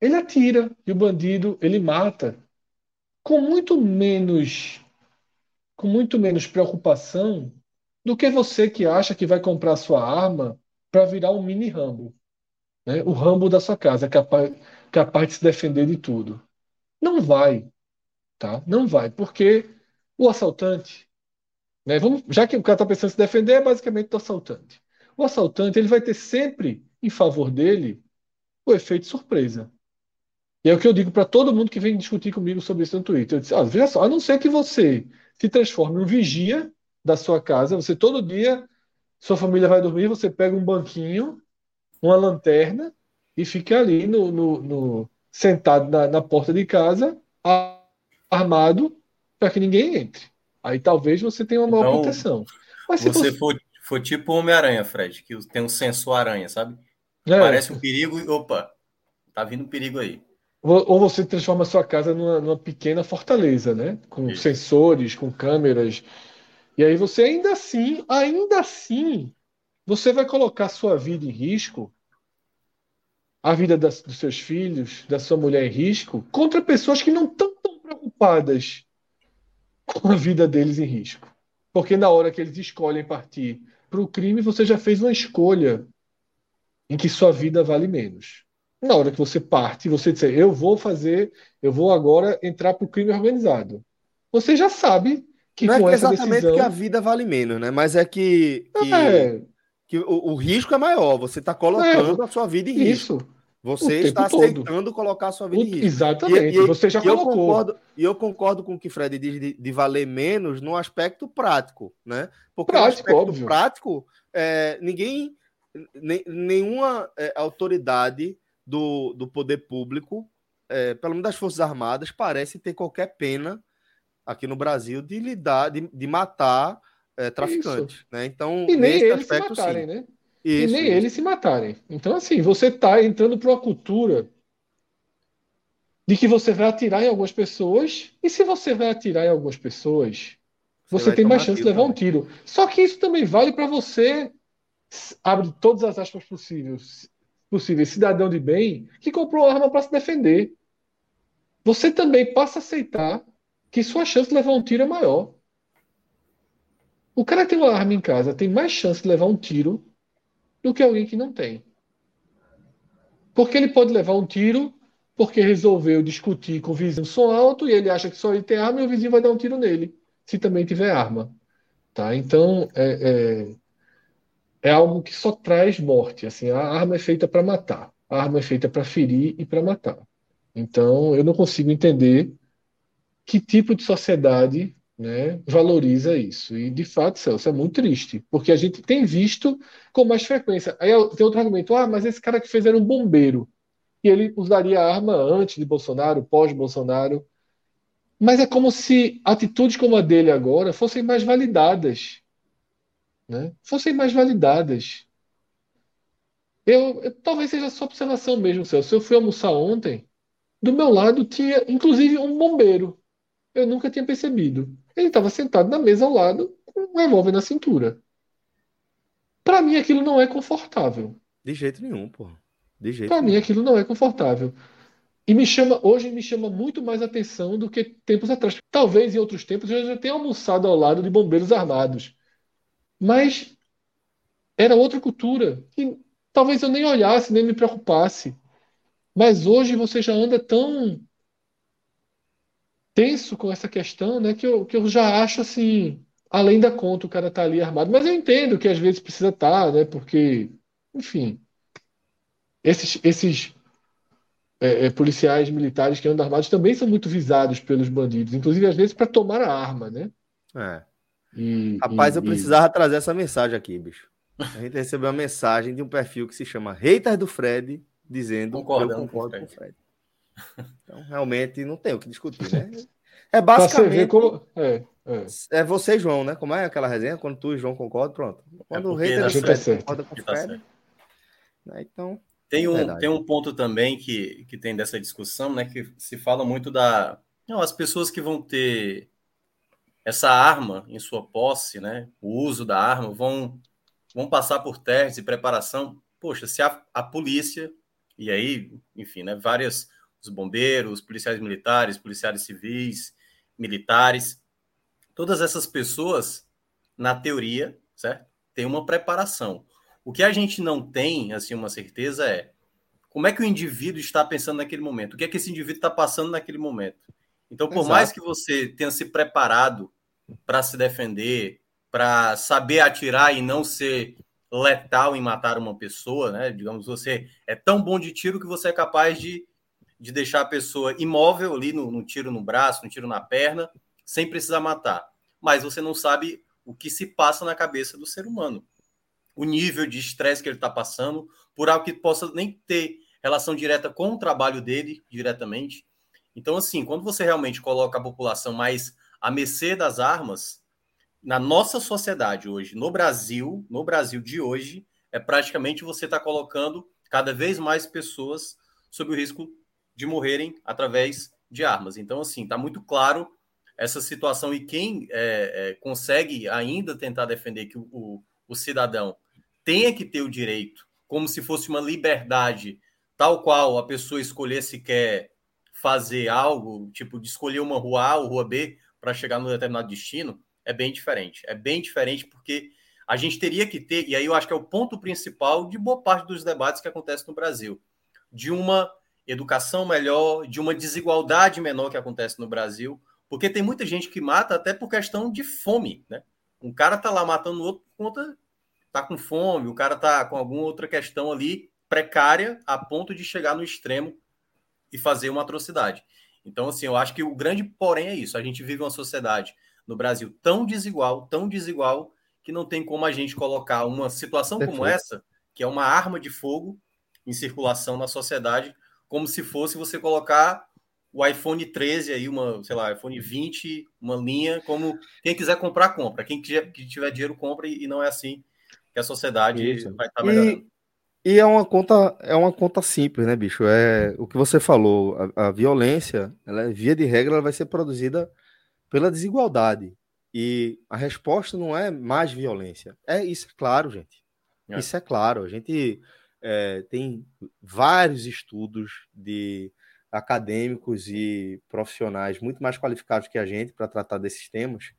S2: ele atira, e o bandido, ele mata com muito menos com muito menos preocupação do que você que acha que vai comprar sua arma para virar um mini Rambo. Né? O Rambo da sua casa, capaz, capaz de se defender de tudo. Não vai. Tá? Não vai, porque o assaltante, né, vamos, já que o cara está pensando em se defender, é basicamente o assaltante. O assaltante ele vai ter sempre em favor dele o efeito surpresa. E é o que eu digo para todo mundo que vem discutir comigo sobre isso no Twitter. Eu disse, ah, veja só, a não ser que você se transforme em um vigia da sua casa, você todo dia, sua família vai dormir, você pega um banquinho, uma lanterna e fica ali no, no, no sentado na, na porta de casa, armado, para que ninguém entre. Aí talvez você tenha uma maior então, proteção.
S5: Mas se você, você... For, for tipo Homem-Aranha, Fred, que tem um sensor aranha, sabe? É. Parece um perigo e opa, tá vindo um perigo aí.
S2: Ou você transforma a sua casa numa, numa pequena fortaleza, né? Com Isso. sensores, com câmeras. E aí você ainda assim, ainda assim, você vai colocar sua vida em risco, a vida das, dos seus filhos, da sua mulher em risco, contra pessoas que não estão tão preocupadas com a vida deles em risco. Porque na hora que eles escolhem partir para o crime, você já fez uma escolha em que sua vida vale menos. Na hora que você parte, você diz, eu vou fazer, eu vou agora entrar para o crime organizado. Você já sabe que
S1: Não é exatamente
S2: decisão...
S1: que a vida vale menos, né? Mas é que, que, é. Que o, o, risco é maior. Você está colocando é. a sua vida em risco. Isso. Você está aceitando todo. colocar a sua vida o, em risco.
S2: Exatamente, e, e, você já
S1: e colocou. Eu concordo, e eu concordo com o que o Fred diz de, de, valer menos no aspecto prático, né? Porque prático, no aspecto óbvio. prático, é, ninguém, ne, nenhuma é, autoridade do, do poder público, é, pelo menos das Forças Armadas, parece ter qualquer pena aqui no Brasil de lidar, de, de matar é, traficantes. Né? Então,
S2: e nem eles aspecto, se matarem, sim. né? Isso, e nem isso. eles se matarem. Então, assim, você está entrando para uma cultura de que você vai atirar em algumas pessoas, e se você vai atirar em algumas pessoas, você, você tem mais chance de levar também. um tiro. Só que isso também vale para você, abre todas as aspas possíveis, possíveis, cidadão de bem, que comprou arma para se defender. Você também passa a aceitar que sua chance de levar um tiro é maior. O cara que tem uma arma em casa tem mais chance de levar um tiro do que alguém que não tem. Porque ele pode levar um tiro porque resolveu discutir com o vizinho som alto e ele acha que só ele tem arma e o vizinho vai dar um tiro nele, se também tiver arma. Tá? Então, é, é, é algo que só traz morte. Assim, a arma é feita para matar, a arma é feita para ferir e para matar. Então, eu não consigo entender que tipo de sociedade né, valoriza isso. E, de fato, Celso, é muito triste, porque a gente tem visto com mais frequência. Aí tem outro argumento: ah, mas esse cara que fez era um bombeiro, e ele usaria a arma antes de Bolsonaro, pós-Bolsonaro. Mas é como se atitudes como a dele agora fossem mais validadas. Né? Fossem mais validadas. Eu, eu, talvez seja só observação mesmo, Celso. Eu fui almoçar ontem, do meu lado tinha, inclusive, um bombeiro. Eu nunca tinha percebido. Ele estava sentado na mesa ao lado, com um revólver na cintura. Para mim, aquilo não é confortável.
S3: De jeito nenhum, porra. De jeito
S2: Para mim, aquilo não é confortável. E me chama, hoje me chama muito mais atenção do que tempos atrás. Talvez em outros tempos eu já tenha almoçado ao lado de bombeiros armados. Mas era outra cultura. E talvez eu nem olhasse, nem me preocupasse. Mas hoje você já anda tão tenso com essa questão, né, que eu, que eu já acho assim, além da conta o cara tá ali armado. Mas eu entendo que às vezes precisa estar, tá, né, porque, enfim, esses, esses é, é, policiais militares que andam armados também são muito visados pelos bandidos, inclusive às vezes para tomar a arma, né?
S3: É. E, Rapaz, e, eu precisava e... trazer essa mensagem aqui, bicho. A gente recebeu uma mensagem de um perfil que se chama Haters do Fred, dizendo
S5: Concordando eu concordo com o Fred.
S3: Então, realmente, não tem o que discutir, né? (laughs) É basicamente.
S2: Como... É,
S3: é. é você, João, né? Como é aquela resenha? Quando tu e João concordam, pronto. Quando é o do Fred concorda com o Fred. Né? Então.
S5: Tem um, tem um ponto também que, que tem dessa discussão, né? Que se fala muito da. Não, as pessoas que vão ter essa arma em sua posse, né? O uso da arma, vão, vão passar por testes e preparação. Poxa, se a, a polícia, e aí, enfim, né? Várias. Os bombeiros, policiais militares, policiais civis, militares, todas essas pessoas, na teoria, certo? Tem uma preparação. O que a gente não tem, assim, uma certeza é como é que o indivíduo está pensando naquele momento? O que é que esse indivíduo está passando naquele momento? Então, por Exato. mais que você tenha se preparado para se defender, para saber atirar e não ser letal em matar uma pessoa, né? Digamos, você é tão bom de tiro que você é capaz de, de deixar a pessoa imóvel ali no, no tiro no braço, no tiro na perna, sem precisar matar. Mas você não sabe o que se passa na cabeça do ser humano o nível de estresse que ele está passando, por algo que possa nem ter relação direta com o trabalho dele diretamente. Então, assim, quando você realmente coloca a população mais à mercê das armas, na nossa sociedade hoje, no Brasil, no Brasil de hoje, é praticamente você está colocando cada vez mais pessoas sob o risco de morrerem através de armas. Então, assim, está muito claro essa situação e quem é, é, consegue ainda tentar defender que o, o, o cidadão tenha que ter o direito, como se fosse uma liberdade, tal qual a pessoa escolher se quer fazer algo, tipo de escolher uma rua A ou rua B para chegar num determinado destino, é bem diferente. É bem diferente porque a gente teria que ter, e aí eu acho que é o ponto principal de boa parte dos debates que acontecem no Brasil, de uma educação melhor, de uma desigualdade menor que acontece no Brasil, porque tem muita gente que mata até por questão de fome, né? Um cara tá lá matando o outro por conta tá com fome, o cara tá com alguma outra questão ali precária a ponto de chegar no extremo e fazer uma atrocidade. Então, assim, eu acho que o grande porém é isso. A gente vive uma sociedade no Brasil tão desigual, tão desigual, que não tem como a gente colocar uma situação Perfeito. como essa, que é uma arma de fogo em circulação na sociedade, como se fosse você colocar o iPhone 13 aí, uma, sei lá, iPhone 20, uma linha, como quem quiser comprar, compra. Quem quiser, que tiver dinheiro, compra, e não é assim que a sociedade Isso. vai estar melhorando.
S3: E, e, é uma conta, é uma conta simples, né, bicho? É o que você falou, a, a violência, ela, via de regra, ela vai ser produzida pela desigualdade. E a resposta não é mais violência. É isso, é claro, gente. É. Isso é claro. A gente é, tem vários estudos de acadêmicos e profissionais muito mais qualificados que a gente para tratar desses temas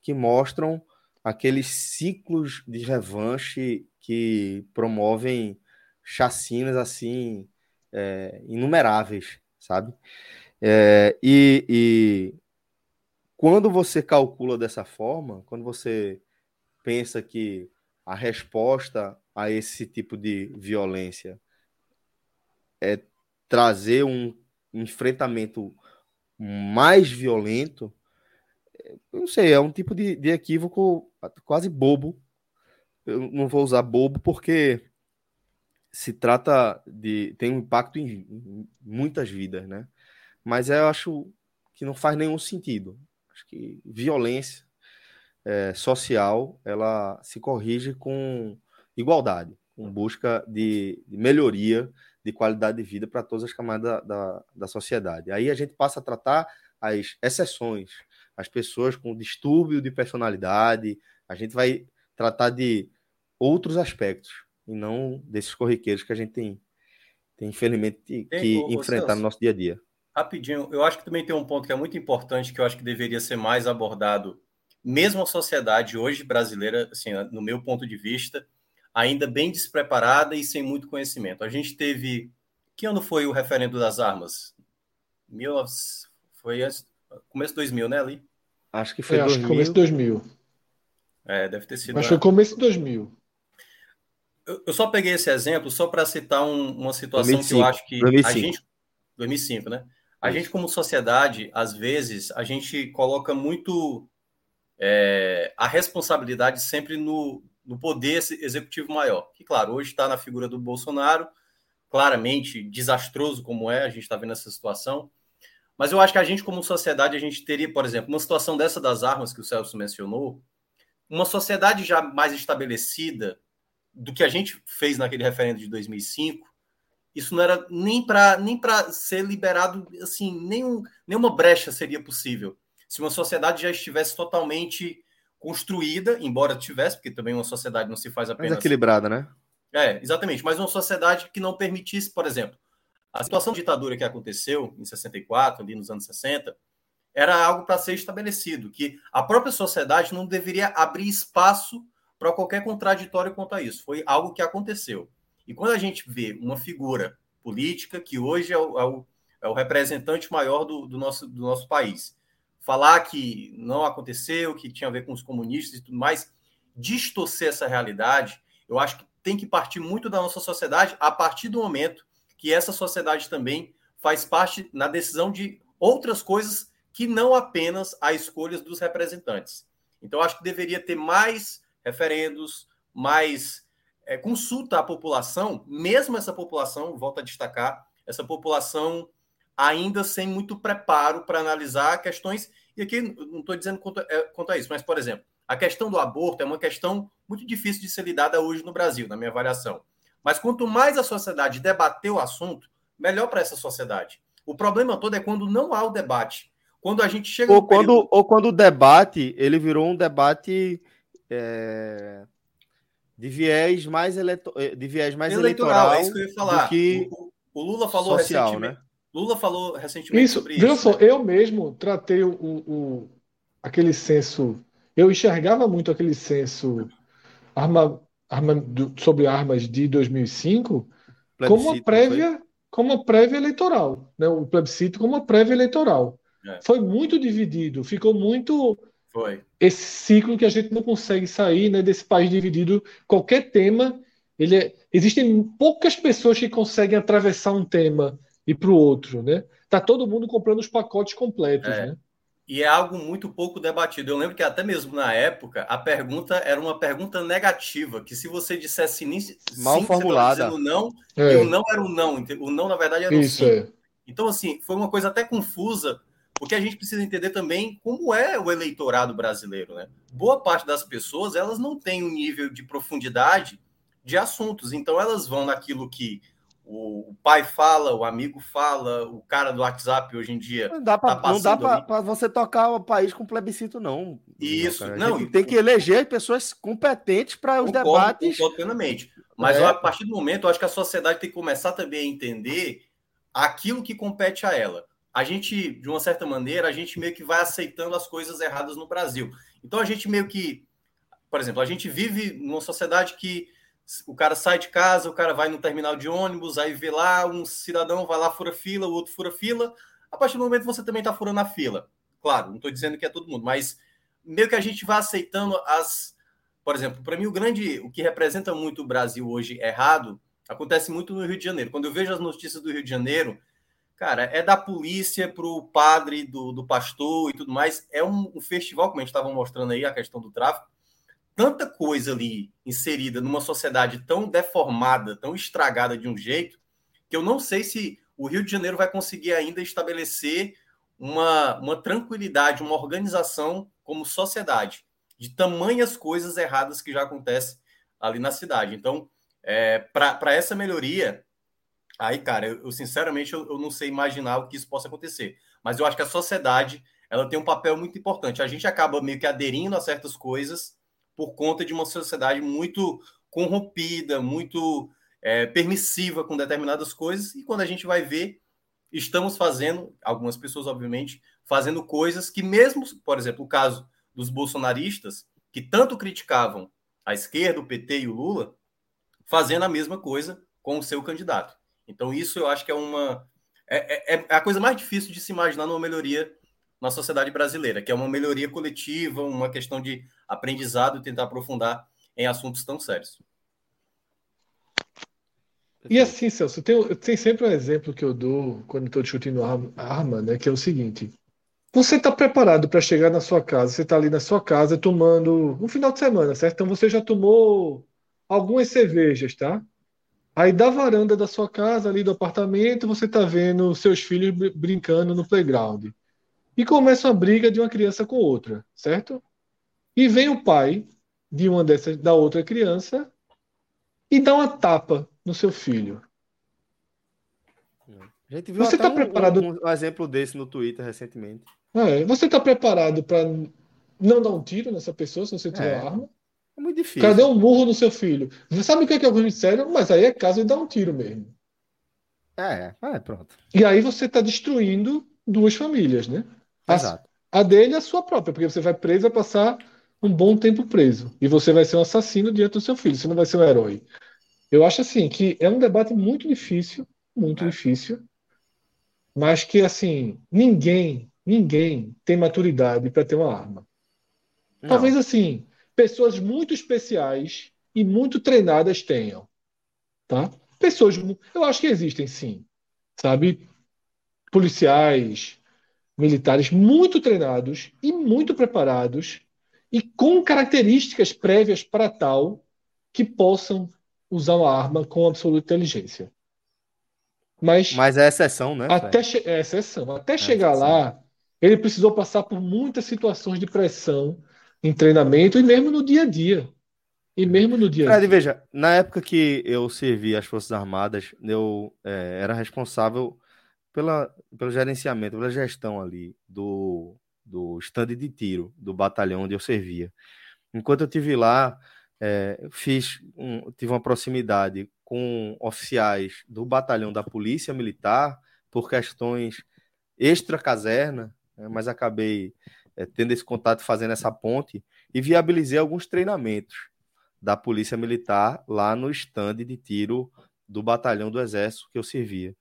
S3: que mostram
S1: aqueles ciclos de revanche que promovem chacinas assim é, inumeráveis, sabe? É, e, e quando você calcula dessa forma, quando você pensa que a resposta a esse tipo de violência é trazer um enfrentamento mais violento, eu não sei, é um tipo de, de equívoco quase bobo. Eu não vou usar bobo porque se trata de. tem um impacto em, muitas vidas, né? Mas eu acho que não faz nenhum sentido. Acho que violência é, social ela se corrige com igualdade, com busca de, de melhoria de qualidade de vida para todas as camadas da, da, da, sociedade. Aí a gente passa a tratar as exceções, as pessoas com distúrbio de personalidade, a gente vai tratar de outros aspectos e não desses corriqueiros que a gente tem, tem infelizmente, que tem, enfrentar no nosso dia a dia.
S5: Rapidinho, eu acho que também tem um ponto que é muito importante que eu acho que deveria ser mais abordado, mesmo a sociedade hoje brasileira, assim, no meu ponto de vista, ainda bem despreparada e sem muito conhecimento. A gente teve. Que ano foi o referendo das armas? Mil, foi antes, começo de 2000, né, ali?
S2: Acho que foi é, 2000. Acho que começo de 2000.
S5: É, deve ter sido.
S2: Acho que foi começo de 2000.
S5: Eu, eu só peguei esse exemplo só para citar um, uma situação 2005, que eu acho que 2005. a gente. 2005, né? A Isso. gente, como sociedade, às vezes, a gente coloca muito é, a responsabilidade sempre no, no poder executivo maior, que, claro, hoje está na figura do Bolsonaro, claramente desastroso como é, a gente está vendo essa situação. Mas eu acho que a gente, como sociedade, a gente teria, por exemplo, uma situação dessa das armas que o Celso mencionou, uma sociedade já mais estabelecida do que a gente fez naquele referendo de 2005, isso não era nem para nem ser liberado assim, nenhum, nenhuma brecha seria possível. Se uma sociedade já estivesse totalmente construída, embora tivesse, porque também uma sociedade não se faz apenas.
S1: Mais equilibrada, né?
S5: É, exatamente. Mas uma sociedade que não permitisse, por exemplo, a situação de ditadura que aconteceu em 64, ali nos anos 60, era algo para ser estabelecido, que a própria sociedade não deveria abrir espaço para qualquer contraditório quanto a isso. Foi algo que aconteceu. E quando a gente vê uma figura política que hoje é o, é o, é o representante maior do, do, nosso, do nosso país, falar que não aconteceu, que tinha a ver com os comunistas e tudo mais, distorcer essa realidade, eu acho que tem que partir muito da nossa sociedade a partir do momento que essa sociedade também faz parte na decisão de outras coisas que não apenas a escolhas dos representantes. Então, acho que deveria ter mais referendos, mais é, consulta à população, mesmo essa população, volto a destacar, essa população ainda sem muito preparo para analisar questões. E aqui não estou dizendo quanto, é, quanto a isso, mas, por exemplo, a questão do aborto é uma questão muito difícil de ser lidada hoje no Brasil, na minha avaliação. Mas quanto mais a sociedade debater o assunto, melhor para essa sociedade. O problema todo é quando não há o debate. Quando a gente chega.
S1: Ou, quando, período... ou quando o debate ele virou um debate é, de viés mais, eleito... de viés mais eleitoral, eleitoral é isso que eu ia falar. Que
S5: o, o Lula falou social, recentemente. Né? Lula falou recentemente
S2: isso, sobre isso. Só, né? Eu mesmo tratei o, o, aquele senso. Eu enxergava muito aquele senso arma, arma, do, sobre armas de 2005 como uma prévia, como uma prévia eleitoral, né? O plebiscito como uma prévia eleitoral. É. Foi muito dividido, ficou muito
S5: foi.
S2: esse ciclo que a gente não consegue sair, né, desse país dividido. Qualquer tema, ele é... existem poucas pessoas que conseguem atravessar um tema e para o outro, né? Tá todo mundo comprando os pacotes completos, é. né?
S5: E é algo muito pouco debatido. Eu lembro que até mesmo na época a pergunta era uma pergunta negativa, que se você dissesse sim,
S1: mal formulada,
S5: não, é. e o não era o não, o não na verdade era o
S2: Isso, sim. É.
S5: Então assim, foi uma coisa até confusa, porque a gente precisa entender também como é o eleitorado brasileiro, né? Boa parte das pessoas, elas não têm um nível de profundidade de assuntos, então elas vão naquilo que o pai fala, o amigo fala, o cara do WhatsApp hoje em dia.
S1: Não dá para tá você tocar o país com plebiscito, não.
S5: Isso, não.
S1: não tem que eleger pessoas competentes para os debates.
S5: Concordo plenamente. Mas é. a partir do momento, eu acho que a sociedade tem que começar também a entender aquilo que compete a ela. A gente, de uma certa maneira, a gente meio que vai aceitando as coisas erradas no Brasil. Então a gente meio que por exemplo, a gente vive numa sociedade que o cara sai de casa, o cara vai no terminal de ônibus, aí vê lá um cidadão vai lá fura fila, o outro fura fila. A partir do momento você também está furando a fila. Claro, não estou dizendo que é todo mundo, mas meio que a gente vai aceitando as. Por exemplo, para mim, o grande, o que representa muito o Brasil hoje errado, acontece muito no Rio de Janeiro. Quando eu vejo as notícias do Rio de Janeiro, cara, é da polícia para o padre, do, do pastor e tudo mais. É um, um festival, como a gente estava mostrando aí, a questão do tráfico. Tanta coisa ali inserida numa sociedade tão deformada, tão estragada de um jeito, que eu não sei se o Rio de Janeiro vai conseguir ainda estabelecer uma, uma tranquilidade, uma organização como sociedade, de tamanhas coisas erradas que já acontecem ali na cidade. Então, é, para essa melhoria, aí, cara, eu, eu sinceramente eu, eu, não sei imaginar o que isso possa acontecer. Mas eu acho que a sociedade ela tem um papel muito importante. A gente acaba meio que aderindo a certas coisas por conta de uma sociedade muito corrompida, muito é, permissiva com determinadas coisas, e quando a gente vai ver, estamos fazendo, algumas pessoas, obviamente, fazendo coisas que, mesmo, por exemplo, o caso dos bolsonaristas, que tanto criticavam a esquerda, o PT e o Lula, fazendo a mesma coisa com o seu candidato. Então, isso eu acho que é uma. É, é, é a coisa mais difícil de se imaginar numa melhoria na sociedade brasileira, que é uma melhoria coletiva, uma questão de aprendizado e tentar aprofundar em assuntos tão sérios.
S2: E assim, Celso, tem, tem sempre um exemplo que eu dou quando estou discutindo arma, né, que é o seguinte: você está preparado para chegar na sua casa, você está ali na sua casa tomando um final de semana, certo? Então você já tomou algumas cervejas, tá? Aí da varanda da sua casa, ali do apartamento, você tá vendo seus filhos brincando no playground. E começa uma briga de uma criança com outra, certo? E vem o pai de uma dessas da outra criança e dá uma tapa no seu filho.
S1: A gente viu você está preparado um, um, exemplo desse no Twitter recentemente.
S2: É, você está preparado para não dar um tiro nessa pessoa se você tiver é. arma?
S1: É muito difícil.
S2: Cadê um murro no seu filho? Você sabe o que é que alguns disseram? Mas aí é caso de dar um tiro mesmo.
S1: É, é pronto.
S2: E aí você está destruindo duas famílias, né? A, Exato. A dele e a sua própria, porque você vai preso a passar um bom tempo preso. E você vai ser um assassino diante do seu filho, você não vai ser um herói. Eu acho assim que é um debate muito difícil, muito é. difícil, mas que assim, ninguém, ninguém tem maturidade para ter uma arma. Não. Talvez assim, pessoas muito especiais e muito treinadas tenham, tá? Pessoas, eu acho que existem sim, sabe? Policiais, militares muito treinados e muito preparados e com características prévias para tal que possam usar uma arma com absoluta inteligência. Mas,
S1: Mas é exceção, né?
S2: Até é exceção. Até é chegar exceção. lá, ele precisou passar por muitas situações de pressão em treinamento e mesmo no dia a dia. E mesmo no dia a
S1: dia. veja, na época que eu servi as Forças Armadas, eu é, era responsável pela, pelo gerenciamento, pela gestão ali do, do stand de tiro do batalhão onde eu servia. Enquanto eu tive lá, é, fiz um, tive uma proximidade com oficiais do batalhão da Polícia Militar por questões extra-caserna, né, mas acabei é, tendo esse contato, fazendo essa ponte e viabilizei alguns treinamentos da Polícia Militar lá no stand de tiro do batalhão do Exército que eu servia.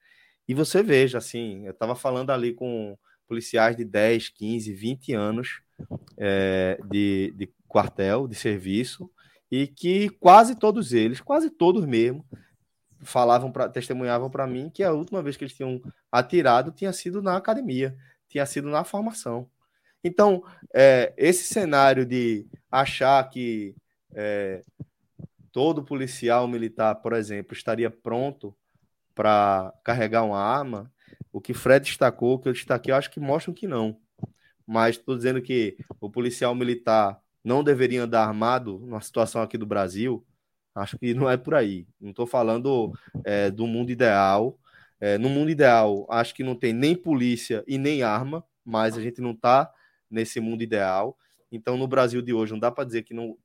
S1: E você veja, assim, eu estava falando ali com policiais de 10, 15, 20 anos é, de, de quartel, de serviço, e que quase todos eles, quase todos mesmo, falavam para testemunhavam para mim que a última vez que eles tinham atirado tinha sido na academia, tinha sido na formação. Então, é, esse cenário de achar que é, todo policial militar, por exemplo, estaria pronto para carregar uma arma, o que Fred destacou, o que eu destaquei, eu acho que mostram que não. Mas estou dizendo que o policial militar não deveria andar armado na situação aqui do Brasil, acho que não é por aí. Não estou falando é, do mundo ideal. É, no mundo ideal, acho que não tem nem polícia e nem arma, mas a gente não está nesse mundo ideal. Então, no Brasil de hoje, não dá para dizer que não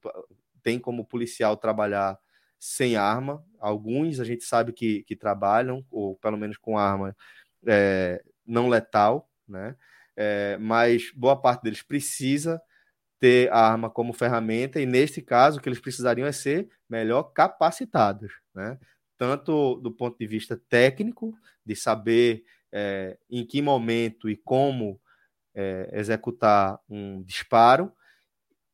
S1: tem como policial trabalhar sem arma. Alguns a gente sabe que, que trabalham, ou pelo menos com arma é, não letal, né? É, mas boa parte deles precisa ter a arma como ferramenta, e neste caso, o que eles precisariam é ser melhor capacitados, né? tanto do ponto de vista técnico, de saber é, em que momento e como é, executar um disparo,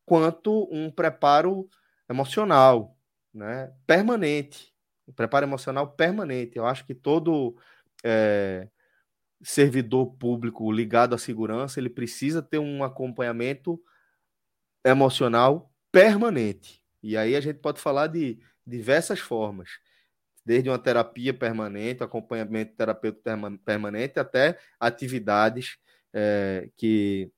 S1: quanto um preparo emocional, né? permanente, um preparo emocional permanente. Eu acho que todo é, servidor público ligado à segurança ele precisa ter um acompanhamento emocional permanente. E aí a gente pode falar de diversas formas, desde uma terapia permanente, acompanhamento terapêutico permanente, até atividades é, que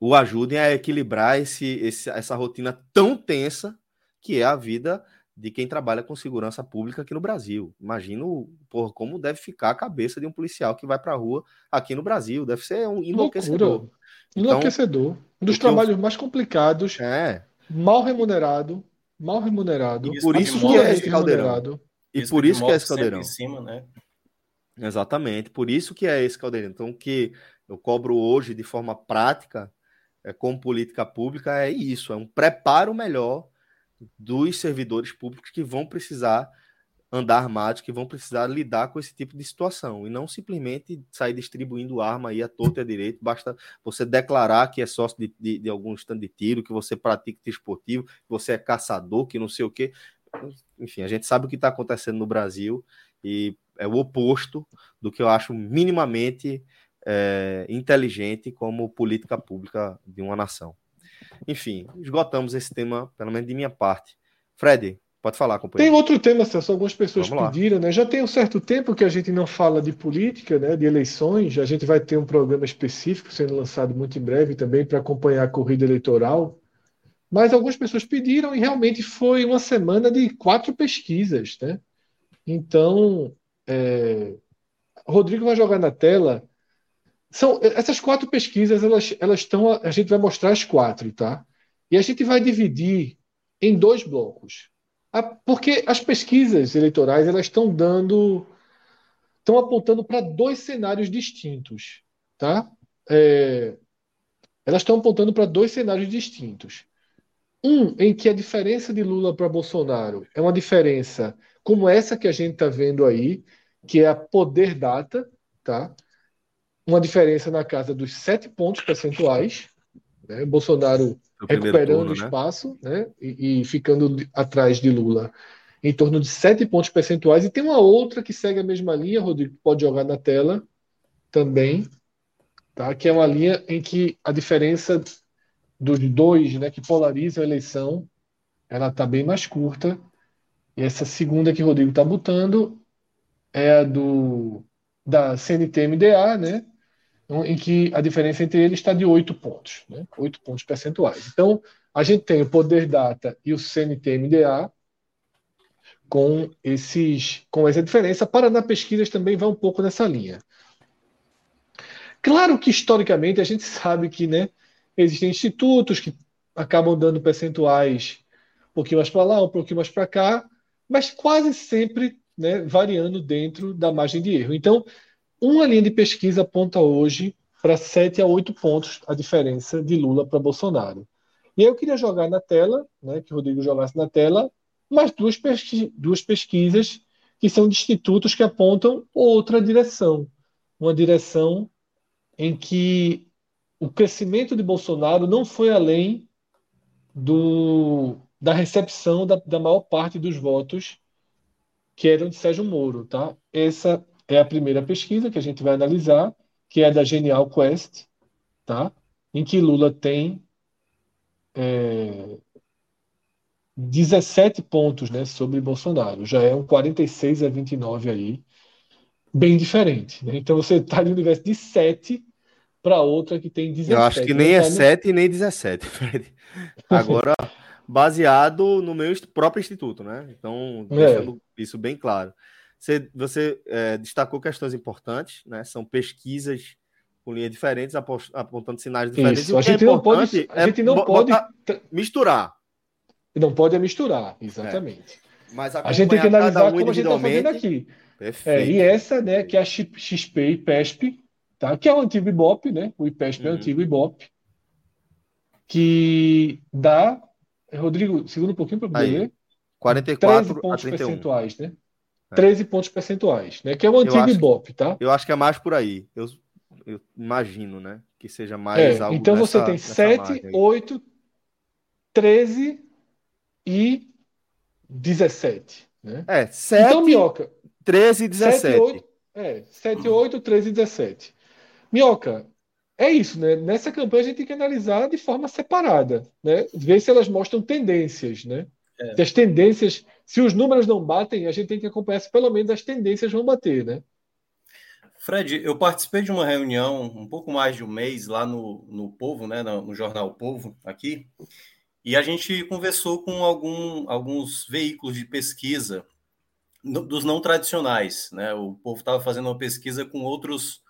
S1: o ajudem a equilibrar esse, esse, essa rotina tão tensa que é a vida de quem trabalha com segurança pública aqui no Brasil. Imagino por, como deve ficar a cabeça de um policial que vai para a rua aqui no Brasil. Deve ser um enlouquecedor. Loucura.
S2: Enlouquecedor. Então, um dos trabalhos eu... mais complicados, é. mal remunerado, mal remunerado.
S1: E por isso que é esse caldeirão. E por isso que é esse caldeirão. Em cima, né? Exatamente, por isso que é esse caldeirão. Então, o que eu cobro hoje de forma prática, é, com política pública, é isso: é um preparo melhor dos servidores públicos que vão precisar andar armados, que vão precisar lidar com esse tipo de situação e não simplesmente sair distribuindo arma aí a torto e a direito. Basta você declarar que é sócio de, de, de algum stand de tiro, que você pratica esportivo, que você é caçador, que não sei o quê. Enfim, a gente sabe o que está acontecendo no Brasil e é o oposto do que eu acho minimamente é, inteligente como política pública de uma nação. Enfim, esgotamos esse tema, pelo menos de minha parte. Fred, Pode falar,
S2: companheiro. Tem outro tema, Celso, algumas pessoas pediram, né? Já tem um certo tempo que a gente não fala de política, né? De eleições. A gente vai ter um programa específico sendo lançado muito em breve também para acompanhar a corrida eleitoral. Mas algumas pessoas pediram e realmente foi uma semana de quatro pesquisas, né? Então, é... Rodrigo vai jogar na tela. São essas quatro pesquisas, elas, elas estão. A gente vai mostrar as quatro, tá? E a gente vai dividir em dois blocos. Porque as pesquisas eleitorais elas estão dando, estão apontando para dois cenários distintos, tá? É, elas estão apontando para dois cenários distintos. Um em que a diferença de Lula para Bolsonaro é uma diferença como essa que a gente está vendo aí, que é a poder data, tá? Uma diferença na casa dos sete pontos percentuais. Né? Bolsonaro recuperando turno, né? espaço né? E, e, ficando atrás de Lula em torno de sete pontos percentuais. E tem uma outra que segue a mesma linha, Rodrigo, pode jogar na tela também, tá? que é uma linha em que a diferença dos dois né, que polarizam a eleição ela está bem mais curta. E essa segunda que o Rodrigo está botando é a do da CNT-MDA, né? Em que a diferença entre eles está de 8 pontos, né? 8 pontos percentuais. Então, a gente tem o Poder Data e o CNT-MDA com, esses, com essa diferença. Paraná Pesquisas também vai um pouco nessa linha. Claro que, historicamente, a gente sabe que né, existem institutos que acabam dando percentuais um pouquinho mais para lá, um pouquinho mais para cá, mas quase sempre né, variando dentro da margem de erro. Então, uma linha de pesquisa aponta hoje para 7 a 8 pontos a diferença de Lula para Bolsonaro. E aí eu queria jogar na tela, né, que o Rodrigo jogasse na tela, mais duas, pesqui duas pesquisas que são de institutos que apontam outra direção. Uma direção em que o crescimento de Bolsonaro não foi além do, da recepção da, da maior parte dos votos que eram de Sérgio Moro. Tá? Essa é a primeira pesquisa que a gente vai analisar, que é da Genial Quest, tá? em que Lula tem é, 17 pontos né, sobre Bolsonaro. Já é um 46 a 29 aí, bem diferente. Né? Então você está no universo de 7 para outra que tem 17.
S1: Eu acho que nem é 7 e nem 17, (laughs) Fred. Agora, baseado no meu próprio instituto, né? Então, é. deixando é. isso bem claro. Você, você é, destacou questões importantes, né? São pesquisas com linhas diferentes, apontando sinais diferentes.
S2: Isso. A, gente é não pode, a gente não pode
S1: misturar.
S2: Não pode misturar, exatamente. É. Mas a gente tem que analisar um como a gente está fazendo aqui. É, e essa, né, que é a XP e PESP, tá? que é o antigo IBOP, né? O IPESP é o uhum. antigo IBOP, que dá, Rodrigo, segunda um pouquinho para poder
S3: 44 13
S2: pontos percentuais, né? É. 13 pontos percentuais, né? Que é o antigo Ibope, tá?
S3: Eu acho que é mais por aí. Eu, eu imagino, né? Que seja mais
S2: é, algo Então nessa, você tem 7, 8, 13 e 17. Né?
S3: É, 7, então, Minhoca, 13 e 17. 7, 8,
S2: é, 7, 8, 13 e 17. Minhoca, é isso, né? Nessa campanha a gente tem que analisar de forma separada, né? Ver se elas mostram tendências, né? É. Se as tendências, se os números não batem, a gente tem que acompanhar se pelo menos as tendências vão bater, né?
S5: Fred, eu participei de uma reunião um pouco mais de um mês lá no, no Povo, né? No, no jornal Povo, aqui, e a gente conversou com algum, alguns veículos de pesquisa dos não tradicionais. Né? O povo estava fazendo uma pesquisa com outros,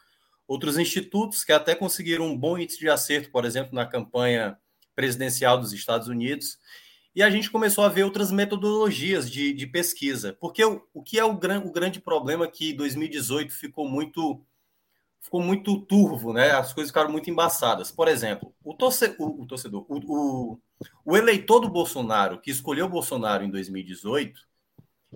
S5: outros institutos que até conseguiram um bom índice de acerto, por exemplo, na campanha presidencial dos Estados Unidos. E a gente começou a ver outras metodologias de, de pesquisa. Porque o, o que é o, gran, o grande problema que 2018 ficou muito ficou muito turvo, né? As coisas ficaram muito embaçadas. Por exemplo, o, torce, o, o torcedor, o, o eleitor do Bolsonaro, que escolheu o Bolsonaro em 2018,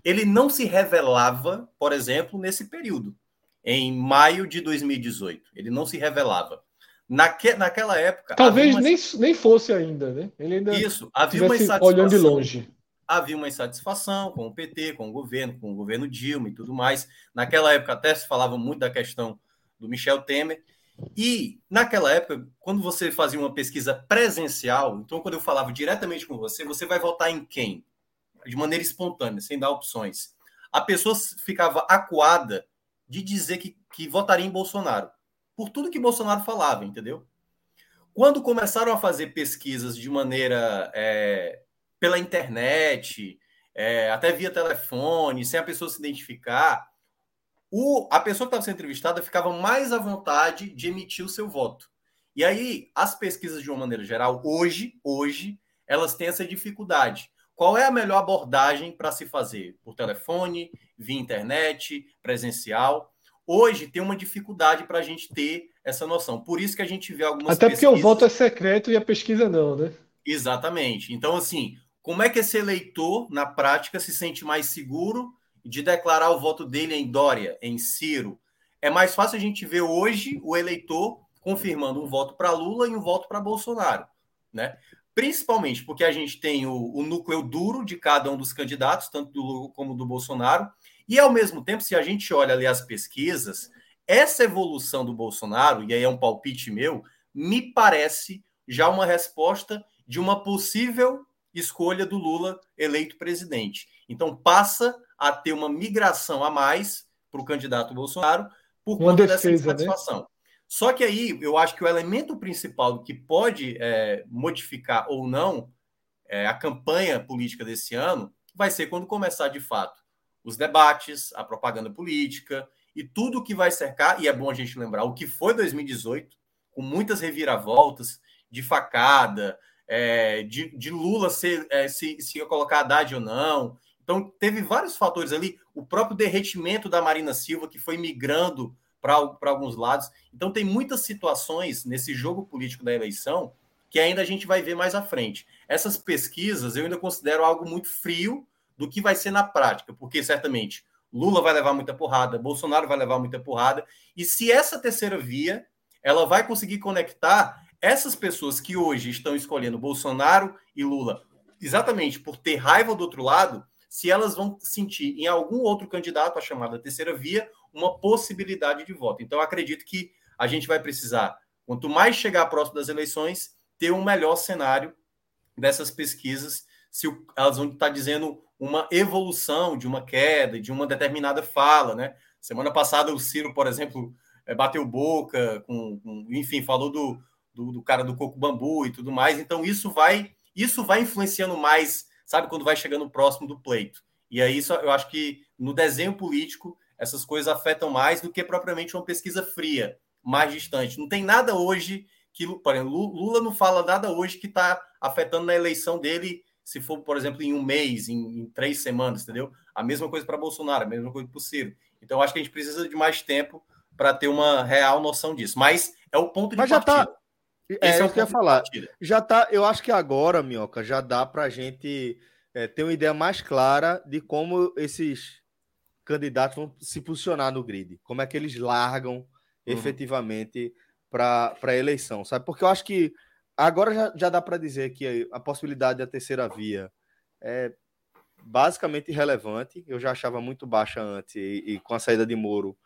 S5: ele não se revelava, por exemplo, nesse período, em maio de 2018. Ele não se revelava. Naque, naquela época.
S2: Talvez uma... nem, nem fosse ainda, né?
S5: Ele ainda Isso, havia uma
S2: insatisfação. Olhando de longe.
S5: Havia uma insatisfação com o PT, com o governo, com o governo Dilma e tudo mais. Naquela época até se falava muito da questão do Michel Temer. E naquela época, quando você fazia uma pesquisa presencial, então quando eu falava diretamente com você, você vai votar em quem? De maneira espontânea, sem dar opções. A pessoa ficava acuada de dizer que, que votaria em Bolsonaro, por tudo que Bolsonaro falava, entendeu? Quando começaram a fazer pesquisas de maneira é, pela internet, é, até via telefone, sem a pessoa se identificar, o, a pessoa que estava sendo entrevistada ficava mais à vontade de emitir o seu voto. E aí, as pesquisas, de uma maneira geral, hoje, hoje, elas têm essa dificuldade. Qual é a melhor abordagem para se fazer? Por telefone, via internet, presencial? Hoje tem uma dificuldade para a gente ter essa noção. Por isso que a gente vê algumas
S2: Até pesquisas... porque o voto é secreto e a pesquisa não, né?
S5: Exatamente. Então, assim, como é que esse eleitor, na prática, se sente mais seguro de declarar o voto dele em Dória, em Ciro. É mais fácil a gente ver hoje o eleitor confirmando um voto para Lula e um voto para Bolsonaro, né? Principalmente porque a gente tem o, o, núcleo duro de cada um dos candidatos, tanto do Lula como do Bolsonaro, e ao mesmo tempo, se a gente olha ali as pesquisas, essa evolução do Bolsonaro, e aí é um palpite meu, me parece já uma resposta de uma possível escolha do Lula eleito presidente. Então passa a ter uma migração a mais para o candidato Bolsonaro por
S2: uma conta defesa, dessa né? insatisfação. Né?
S5: Só que aí eu acho que o elemento principal que pode é, modificar ou não é, a campanha política desse ano vai ser quando começar de fato os debates, a propaganda política e tudo que vai cercar, e é bom a gente lembrar o que foi 2018, com muitas reviravoltas, de facada, é, de, de, Lula ser, é, se, se ia colocar Haddad ou não, então, teve vários fatores ali, o próprio derretimento da Marina Silva, que foi migrando para alguns lados. Então, tem muitas situações nesse jogo político da eleição que ainda a gente vai ver mais à frente. Essas pesquisas eu ainda considero algo muito frio do que vai ser na prática, porque certamente Lula vai levar muita porrada, Bolsonaro vai levar muita porrada, e se essa terceira via ela vai conseguir conectar essas pessoas que hoje estão escolhendo Bolsonaro e Lula exatamente por ter raiva do outro lado, se elas vão sentir em algum outro candidato, a chamada terceira via, uma possibilidade de voto. Então, acredito que a gente vai precisar, quanto mais chegar próximo das eleições, ter um melhor cenário dessas pesquisas, se elas vão estar dizendo uma evolução de uma queda, de uma determinada fala, né? Semana passada o Ciro, por exemplo, eh, bateu boca, com, com enfim, falou do, do, do, cara do coco bambu e tudo mais. Então isso vai isso vai influenciando mais sabe quando vai chegando próximo do pleito. E aí isso, eu acho que no desenho político essas coisas afetam mais do que propriamente uma pesquisa fria, mais distante. Não tem nada hoje que, por exemplo, Lula não fala nada hoje que está afetando na eleição dele, se for, por exemplo, em um mês, em, em três semanas, entendeu? A mesma coisa para Bolsonaro, a mesma coisa para o Ciro. Então, acho que a gente precisa de mais tempo para ter uma real noção disso. Mas é o ponto de
S3: Mas já está
S1: É, Esse é o que eu ia falar. Já tá, eu acho que agora, Minhoca, já dá para a gente é, ter uma ideia mais clara de como esses candidatos vão se posicionar no grid, como é que eles largam uhum. efetivamente para a eleição, sabe? Porque eu acho que agora já, já dá para dizer que a possibilidade da terceira via é basicamente irrelevante. Eu já achava muito baixa antes e, e com a saída de Moro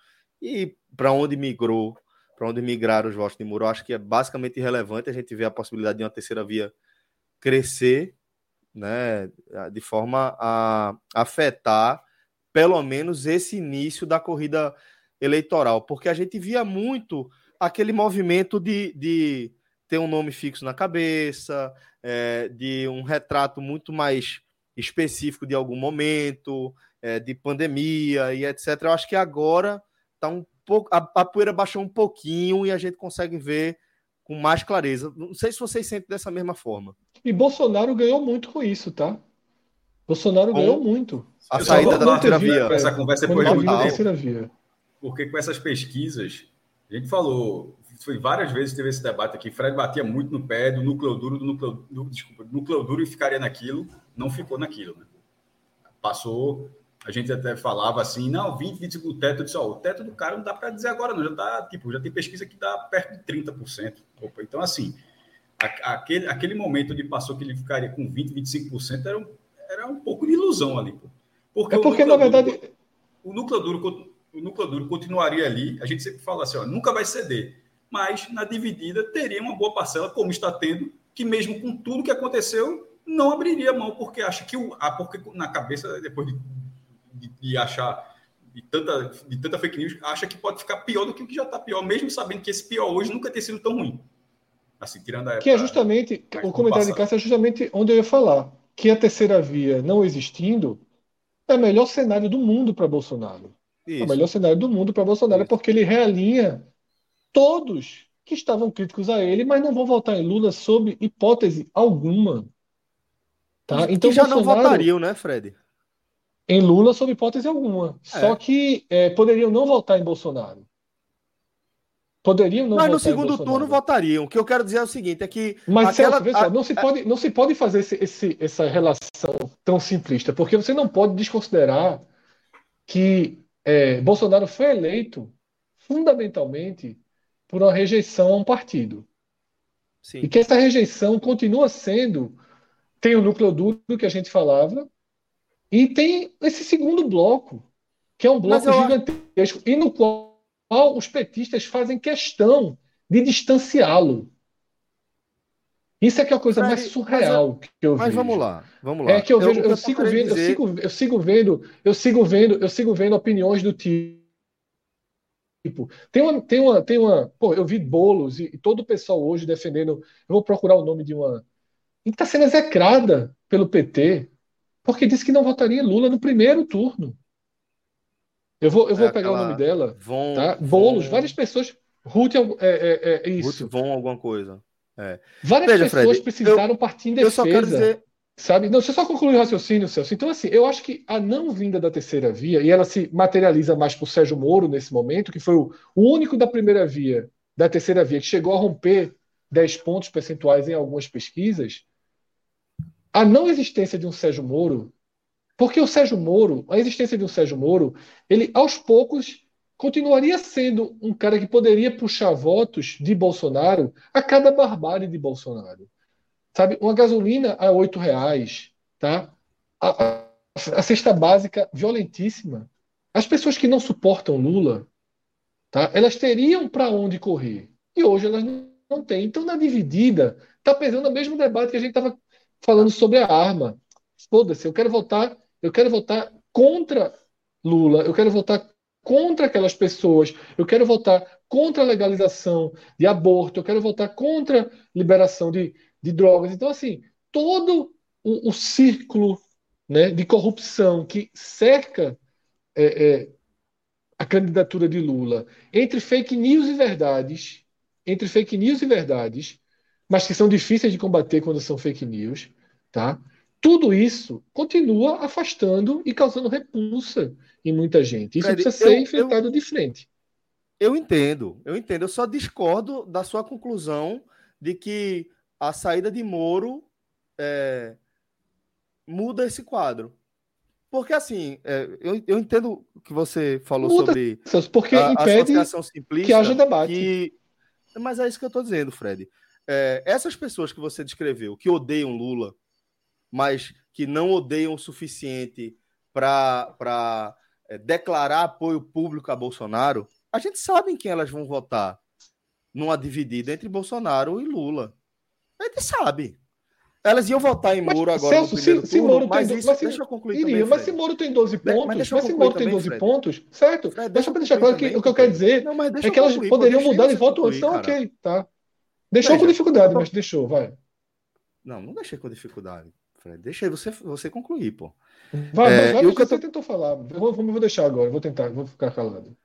S1: e para onde migrou para onde migraram os votos de Muro, eu acho que é basicamente irrelevante a gente ver a possibilidade de uma terceira via crescer, né, de forma a afetar pelo menos esse início da corrida eleitoral, porque a gente via muito aquele movimento de, de ter um nome fixo na cabeça, é, de um retrato muito mais específico de algum momento, é, de pandemia e etc. Eu acho que agora está um pouco, a, a poeira baixou um pouquinho e a gente consegue ver com mais clareza. Não sei se vocês sentem dessa mesma forma.
S2: E Bolsonaro ganhou muito com isso, tá? Bolsonaro com ganhou muito.
S4: A saída da terceira via. Essa conversa depois de da terceira via. Porque com essas pesquisas, a gente falou, foi várias vezes teve esse debate aqui. Fred batia muito no pé do núcleo duro, do núcleo, do, desculpa, do núcleo duro e ficaria naquilo, não ficou naquilo, né? Passou a gente até falava assim, não, 20, 25 o teto, eu disse, ó, o teto do cara não dá para dizer agora, não, já tá, tipo, já tem pesquisa que dá perto de 30%. Opa, então, assim, a, aquele, aquele momento onde passou que ele ficaria com 20, 25% era um, era um pouco de ilusão ali, pô.
S2: Porque, é porque na verdade...
S4: Duro, o, núcleo duro, o núcleo duro continuaria ali, a gente sempre fala assim, ó, nunca vai ceder, mas na dividida teria uma boa parcela, como está tendo, que mesmo com tudo que aconteceu, não abriria mão, porque acha que o, a, porque na cabeça, depois de de, de achar de tanta, de tanta fake news, acha que pode ficar pior do que o que já está pior, mesmo sabendo que esse pior hoje nunca tem sido tão ruim.
S2: Assim, tirando a época, Que é justamente, o comentário de Cássio é justamente onde eu ia falar, que a terceira via não existindo é o melhor cenário do mundo para Bolsonaro. Isso. É o melhor cenário do mundo para Bolsonaro, Isso. porque ele realinha todos que estavam críticos a ele, mas não vão votar em Lula sob hipótese alguma.
S1: Tá? Então, que já Bolsonaro... não votariam, né, Fred?
S2: em Lula sob hipótese alguma. É. Só que é, poderiam não votar em Bolsonaro.
S1: Poderiam não Mas no segundo turno votariam. O que eu quero dizer é o seguinte: é que.
S2: Mas aquela... Celso, só, não, se pode, não se pode fazer esse, esse, essa relação tão simplista, porque você não pode desconsiderar que é, Bolsonaro foi eleito fundamentalmente por uma rejeição a um partido. Sim. E que essa rejeição continua sendo. Tem o núcleo duro que a gente falava, e tem esse segundo bloco, que é um bloco eu... gigantesco, e no qual os petistas fazem questão de distanciá-lo. Isso é que é a coisa mais surreal
S1: mas,
S2: que eu
S1: mas vejo. Mas vamos lá, vamos lá.
S2: É que eu, vejo, eu, eu, eu sigo vendo, dizer... eu, sigo, eu sigo vendo, eu sigo vendo, eu sigo vendo opiniões do tipo. Tem uma, tem uma, tem uma. Pô, eu vi bolos e, e todo o pessoal hoje defendendo. Eu vou procurar o nome de uma. E está sendo execrada pelo PT porque disse que não votaria Lula no primeiro turno. Eu vou, eu vou é pegar o nome dela. Von, tá? Boulos, Von... várias pessoas. Ruth é, é, é isso.
S1: Ruth Von alguma coisa. É.
S2: Várias Veja, pessoas Fred, precisaram eu, partir em defesa. Eu só quero dizer. Sabe? Não, deixa eu só concluir o raciocínio, Celso. Então, assim, eu acho que a não vinda da terceira via, e ela se materializa mais por Sérgio Moro nesse momento, que foi o, o único da primeira via, da terceira via, que chegou a romper 10 pontos percentuais em algumas pesquisas, a não existência de um Sérgio Moro, porque o Sérgio Moro, a existência de um Sérgio Moro, ele aos poucos continuaria sendo um cara que poderia puxar votos de Bolsonaro a cada barbárie de Bolsonaro. Sabe, uma gasolina a oito reais, tá? A, a, a cesta básica violentíssima. As pessoas que não suportam Lula, tá? Elas teriam para onde correr e hoje elas não, não têm. Então na dividida está pesando o mesmo debate que a gente estava falando sobre a arma. Foda-se, eu quero votar, eu quero votar contra Lula, eu quero votar contra aquelas pessoas, eu quero votar contra a legalização de aborto, eu quero votar contra a liberação de, de drogas. Então, assim, todo o, o círculo né, de corrupção que cerca é, é, a candidatura de Lula entre fake news e verdades, entre fake news e verdades, mas que são difíceis de combater quando são fake news, tá? Tudo isso continua afastando e causando repulsa em muita gente. Isso Fred, precisa ser eu, enfrentado eu, de frente.
S1: Eu entendo, eu entendo. Eu só discordo da sua conclusão de que a saída de Moro é, muda esse quadro. Porque, assim, é, eu, eu entendo o que você falou muda, sobre
S2: porque a, impede a simplista, que haja debate. Que,
S1: mas é isso que eu estou dizendo, Fred. É, essas pessoas que você descreveu, que odeiam Lula, mas que não odeiam o suficiente para é, declarar apoio público a Bolsonaro, a gente sabe em quem elas vão votar numa dividida entre Bolsonaro e Lula. A gente sabe. Elas iam votar em Moro mas, agora
S2: Celso, se, turno, se Moro mas, tem, isso, mas se, deixa eu concluir iria, também, Mas se Moro tem 12 pontos, mas, mas se Moro tem 12 Fred. pontos, certo? Fred, deixa eu deixar claro que o que eu quero dizer não, é que elas concluir, poderiam mudar de voto antes. Então, ok, tá. Deixou Veja, com dificuldade, mas deixou, vai.
S1: Não, não deixei com dificuldade. Fred. Deixa aí você, você concluir, pô.
S2: Vai, é, vai, o que você tô... tentou falar. Eu vou, vou deixar agora, vou tentar, vou ficar calado.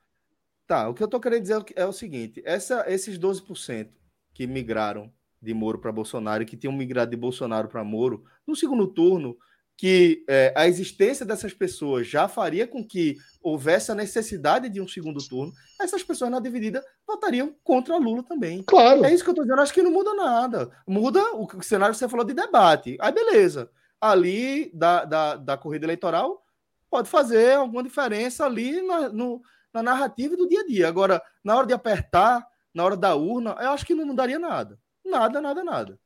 S1: Tá, o que eu tô querendo dizer é o seguinte: essa, esses 12% que migraram de Moro para Bolsonaro que tinham migrado de Bolsonaro para Moro, no segundo turno, que é, a existência dessas pessoas já faria com que houvesse a necessidade de um segundo turno, essas pessoas na dividida votariam contra Lula também.
S2: Claro.
S1: É isso que eu estou dizendo. Acho que não muda nada. Muda o cenário que você falou de debate. Aí, beleza. Ali da, da, da corrida eleitoral pode fazer alguma diferença ali na, no, na narrativa do dia a dia. Agora, na hora de apertar, na hora da urna, eu acho que não mudaria nada. Nada, nada, nada.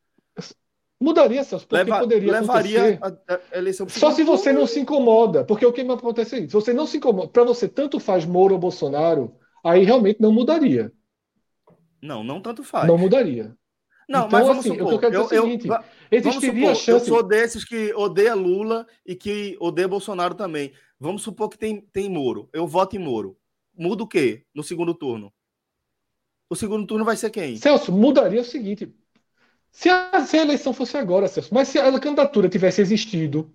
S2: Mudaria, Celso, porque Leva, poderia
S1: levaria a, a eleição
S2: Só se você não se incomoda, porque o que acontece é isso. Se você não se incomoda, para você tanto faz Moro ou Bolsonaro, aí realmente não mudaria.
S1: Não, não tanto faz.
S2: Não mudaria.
S1: Não, então, mas vamos assim, supor, eu, quero dizer eu, o seguinte, eu, existiria supor, chance... Eu sou desses que odeia Lula e que odeia Bolsonaro também. Vamos supor que tem, tem Moro. Eu voto em Moro. Muda o quê no segundo turno? O segundo turno vai ser quem?
S2: Celso, mudaria o seguinte. Se a, se a eleição fosse agora, Celso, mas se a candidatura tivesse existido,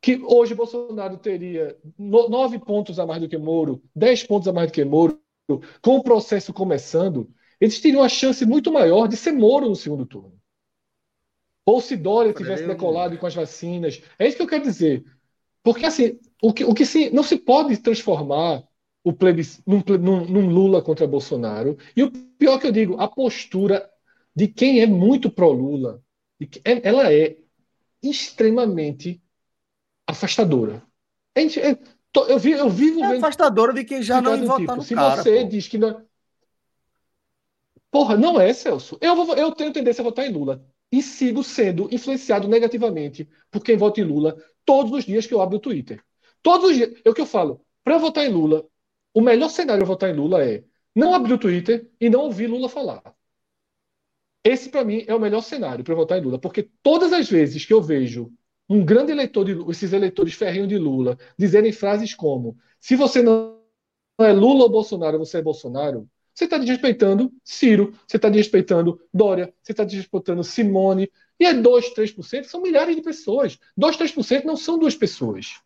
S2: que hoje Bolsonaro teria nove pontos a mais do que Moro, dez pontos a mais do que Moro, com o processo começando, eles teriam uma chance muito maior de ser Moro no segundo turno. Ou se Dória tivesse decolado com as vacinas. É isso que eu quero dizer. Porque, assim, o que, o que se, não se pode transformar o plebis, num, num, num Lula contra Bolsonaro. E o pior que eu digo, a postura de quem é muito pró-Lula, é, ela é extremamente afastadora. É, eu, vi, eu vivo
S1: é afastadora de quem já não vota tipo, no
S2: Se
S1: cara,
S2: você pô. diz que não... Porra, não é, Celso. Eu, vou, eu tenho tendência a votar em Lula. E sigo sendo influenciado negativamente por quem vota em Lula todos os dias que eu abro o Twitter. Todos os dias. É o que eu falo. Para votar em Lula, o melhor cenário votar em Lula é não abrir o Twitter e não ouvir Lula falar. Esse, para mim, é o melhor cenário para votar em Lula, porque todas as vezes que eu vejo um grande eleitor de esses eleitores ferrinhos de Lula, dizerem frases como: se você não é Lula ou Bolsonaro, você é Bolsonaro, você está desrespeitando Ciro, você está desrespeitando Dória, você está desrespeitando Simone, e é 2, 3%, são milhares de pessoas. 2, 3% não são duas pessoas.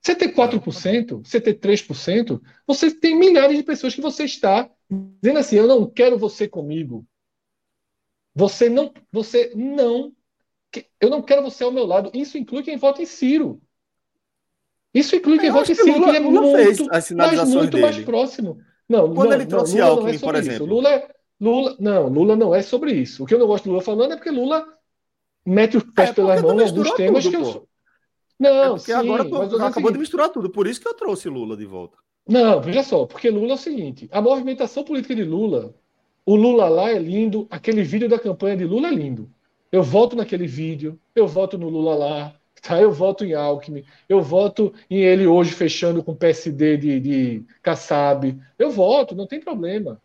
S2: Você tem 4%, você tem 3%, você tem milhares de pessoas que você está dizendo assim: eu não quero você comigo. Você não, você não, eu não quero você ao meu lado. Isso inclui quem vota em Ciro. Isso inclui quem vota em Ciro, Lula, que é Lula muito, mas muito dele. mais próximo. Não,
S1: Quando
S2: não,
S1: ele trouxe não, Alckmin, é por exemplo.
S2: Isso. Lula, é, Lula, não, Lula não é sobre isso. O que eu não gosto do Lula falando é porque Lula mete os pés é pelas mãos em alguns temas tudo, que eu.
S1: Não, é porque sim, agora tô, mas acabou seguinte, de misturar tudo. Por isso que eu trouxe Lula de volta.
S2: Não, veja só, porque Lula é o seguinte: a movimentação política de Lula o Lula lá é lindo, aquele vídeo da campanha de Lula é lindo. Eu voto naquele vídeo, eu voto no Lula lá, tá? eu voto em Alckmin, eu voto em ele hoje fechando com PSD de, de Kassab. Eu voto, não tem problema.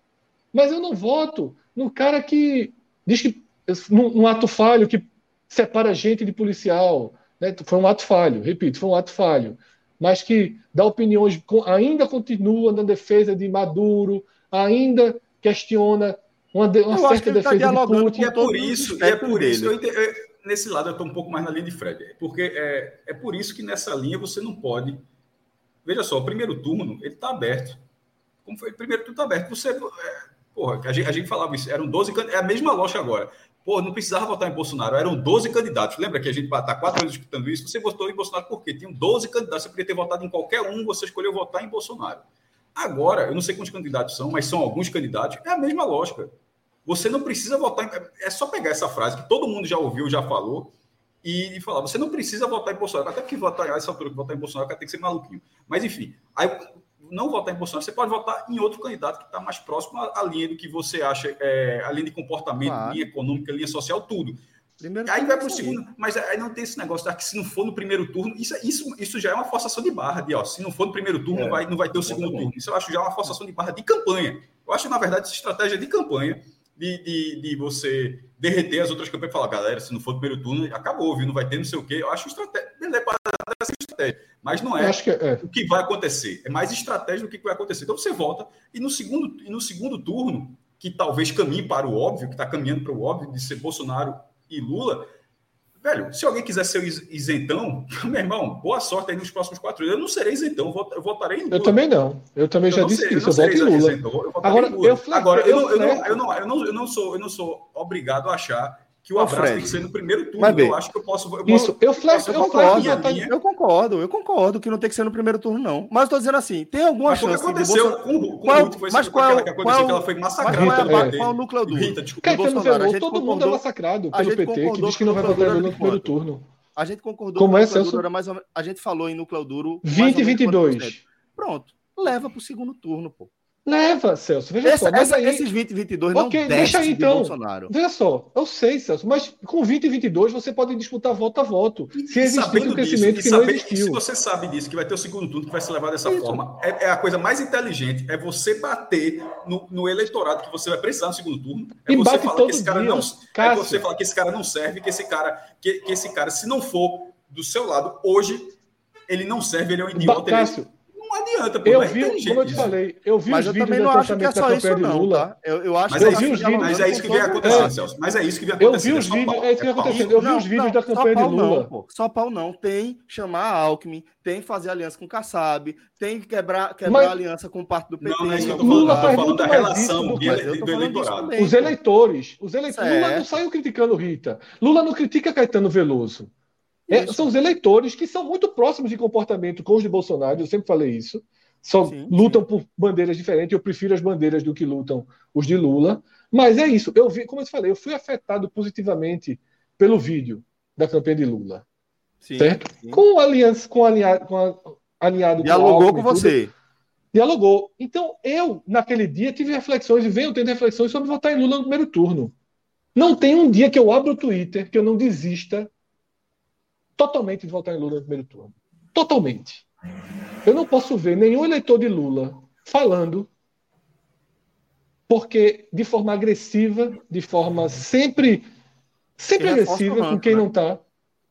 S2: Mas eu não voto no cara que diz que num, num ato falho que separa gente de policial. Né? Foi um ato falho, repito, foi um ato falho. Mas que dá opiniões, ainda continua na defesa de Maduro, ainda questiona uma, uma certa
S4: tá defesa tá de Putin. E é por isso, e é por isso que eu, eu, nesse lado eu estou um pouco mais na linha de Fred. Porque é, é por isso que nessa linha você não pode. Veja só, o primeiro turno ele está aberto. Como foi? O primeiro turno está aberto. Você. É, porra, a gente, a gente falava isso, eram 12 É a mesma loja agora. Pô, não precisava votar em Bolsonaro, eram 12 candidatos. Lembra que a gente está quatro anos discutindo isso? Você votou em Bolsonaro por quê? Tinham 12 candidatos, você podia ter votado em qualquer um, você escolheu votar em Bolsonaro. Agora, eu não sei quantos candidatos são, mas são alguns candidatos, é a mesma lógica. Você não precisa votar. Em, é só pegar essa frase que todo mundo já ouviu, já falou, e, falar: você não precisa votar em Bolsonaro. Até porque votar essa altura que votar em Bolsonaro tem que ser maluquinho. Mas, enfim, aí não votar em Bolsonaro, você pode votar em outro candidato que está mais próximo à, linha do que você acha, é, a linha de comportamento, claro. linha econômica, linha social, tudo. Primeiro aí vai para o segundo, mas aí não tem esse negócio de que se não for no primeiro turno, isso, isso, isso já é uma forçação de barra, de ó, se não for no primeiro turno, é, vai, não vai ter o segundo turno. Isso eu acho já uma forçação de barra de campanha. Eu acho, na verdade, essa estratégia de campanha de, de, de você derreter as outras campanhas e falar, galera, se não for no primeiro turno, acabou, viu? Não vai ter não sei o quê. Eu acho estratégia, beleza, essa estratégia. Mas não é, que é, o que vai acontecer. É mais estratégia do que vai acontecer. Então você volta e no segundo, e no segundo turno, que talvez caminhe para o óbvio, que está caminhando para o óbvio de ser Bolsonaro e Lula, Velho, se alguém quiser ser isentão, (laughs) meu irmão, boa sorte aí nos próximos quatro anos. Eu não serei isentão, eu votarei em Lula.
S2: Eu também não. Eu também eu já disse
S4: serei,
S2: isso, eu, voto em Lula. Isentão,
S4: eu Agora, Lula. eu, Agora eu, eu, não, eu, não, eu, não, eu, não sou, eu não sou obrigado a achar que o abraço Fred. tem que ser no primeiro turno.
S1: Mas, eu acho que eu posso. Eu
S2: Isso, eu, flex, eu, eu, concordo,
S1: eu concordo, eu concordo que não tem que ser no primeiro turno, não. Mas estou dizendo assim, tem alguma mas chance.
S4: aconteceu
S1: Bolsonaro...
S4: com, com qual, Ruth, foi
S1: mas qual,
S4: que aconteceu, qual, que ela foi massacrada
S1: qual, é, qual, é o núcleo duro?
S2: Rita, desculpa, Bolsonaro, todo mundo é massacrado pelo PT, que diz que não vai votar no primeiro turno.
S1: A gente concordou
S2: Como é,
S1: Celso? Duro, mais ou menos, a gente falou em núcleo duro.
S2: 20 e 22.
S1: Pronto, leva para o segundo turno, pô.
S2: Leva, Celso. Veja
S1: essa,
S2: só.
S1: Essa, aí... Esses 20 e 22 não okay, deixa aí, então. Bolsonaro.
S2: Veja só, eu sei, Celso, mas com 20 e 22 você pode disputar voto a voto. Se existir um crescimento disso, que não existiu.
S4: Se você sabe disso, que vai ter o segundo turno, que vai se levar dessa Isso. forma, é, é, a coisa mais inteligente, é você bater no, no, eleitorado que você vai precisar no segundo turno. É
S2: e
S4: você
S2: falar que esse cara
S4: dia. não. É você falar que esse cara não serve, que esse cara, que, que esse cara, se não for do seu lado, hoje, ele não serve, ele é um idiota.
S2: Cássio,
S4: não adianta, pô,
S2: eu vi, como eu te falei, eu vi
S1: mas
S2: os
S1: eu vídeos também não acho que é só isso, não, Lula. Tá? Eu, eu acho
S4: mas, que é, isso, vídeos, mas é isso que vem acontecendo, é. Celso. Mas é isso que vem acontecendo.
S2: Eu vi os vídeos, é isso que vem acontecendo. Eu vi os vídeos da campanha de Lula.
S1: Só pau não. Tem chamar a Alckmin, tem fazer aliança com o Kassab, tem quebrar, quebrar mas... aliança com parte do PT.
S4: Não, não é isso que eu tô falando. Lula faz muito mais isso do,
S2: do eleitorado. Os eleitores, os eleitores. Lula não saiu criticando Rita. Lula não critica Caetano Veloso. É, são os eleitores que são muito próximos de comportamento com os de Bolsonaro, eu sempre falei isso. Só sim, lutam sim. por bandeiras diferentes. Eu prefiro as bandeiras do que lutam os de Lula. Mas é isso. Eu vi, como eu falei, eu fui afetado positivamente pelo vídeo da campanha de Lula. Sim, certo? Com aliança, com alinhado, com a, alinhado
S1: Dialogou com, com você.
S2: Dialogou. Então, eu, naquele dia, tive reflexões e venho tendo reflexões sobre votar em Lula no primeiro turno. Não tem um dia que eu abro o Twitter que eu não desista totalmente de votar em Lula no primeiro turno. Totalmente. Eu não posso ver nenhum eleitor de Lula falando porque de forma agressiva, de forma sempre sempre agressiva ranço, com quem né? não está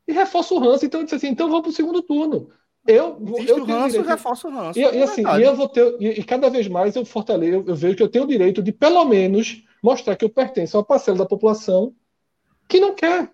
S2: e reforça o ranço. Então eu disse assim, então vamos para o segundo turno. Eu, eu
S1: o ranço, direito, reforça o ranço.
S2: E, e assim, e eu vou ter, e, e, cada vez mais eu fortaleço, eu, eu vejo que eu tenho o direito de pelo menos mostrar que eu pertenço a uma parcela da população que não quer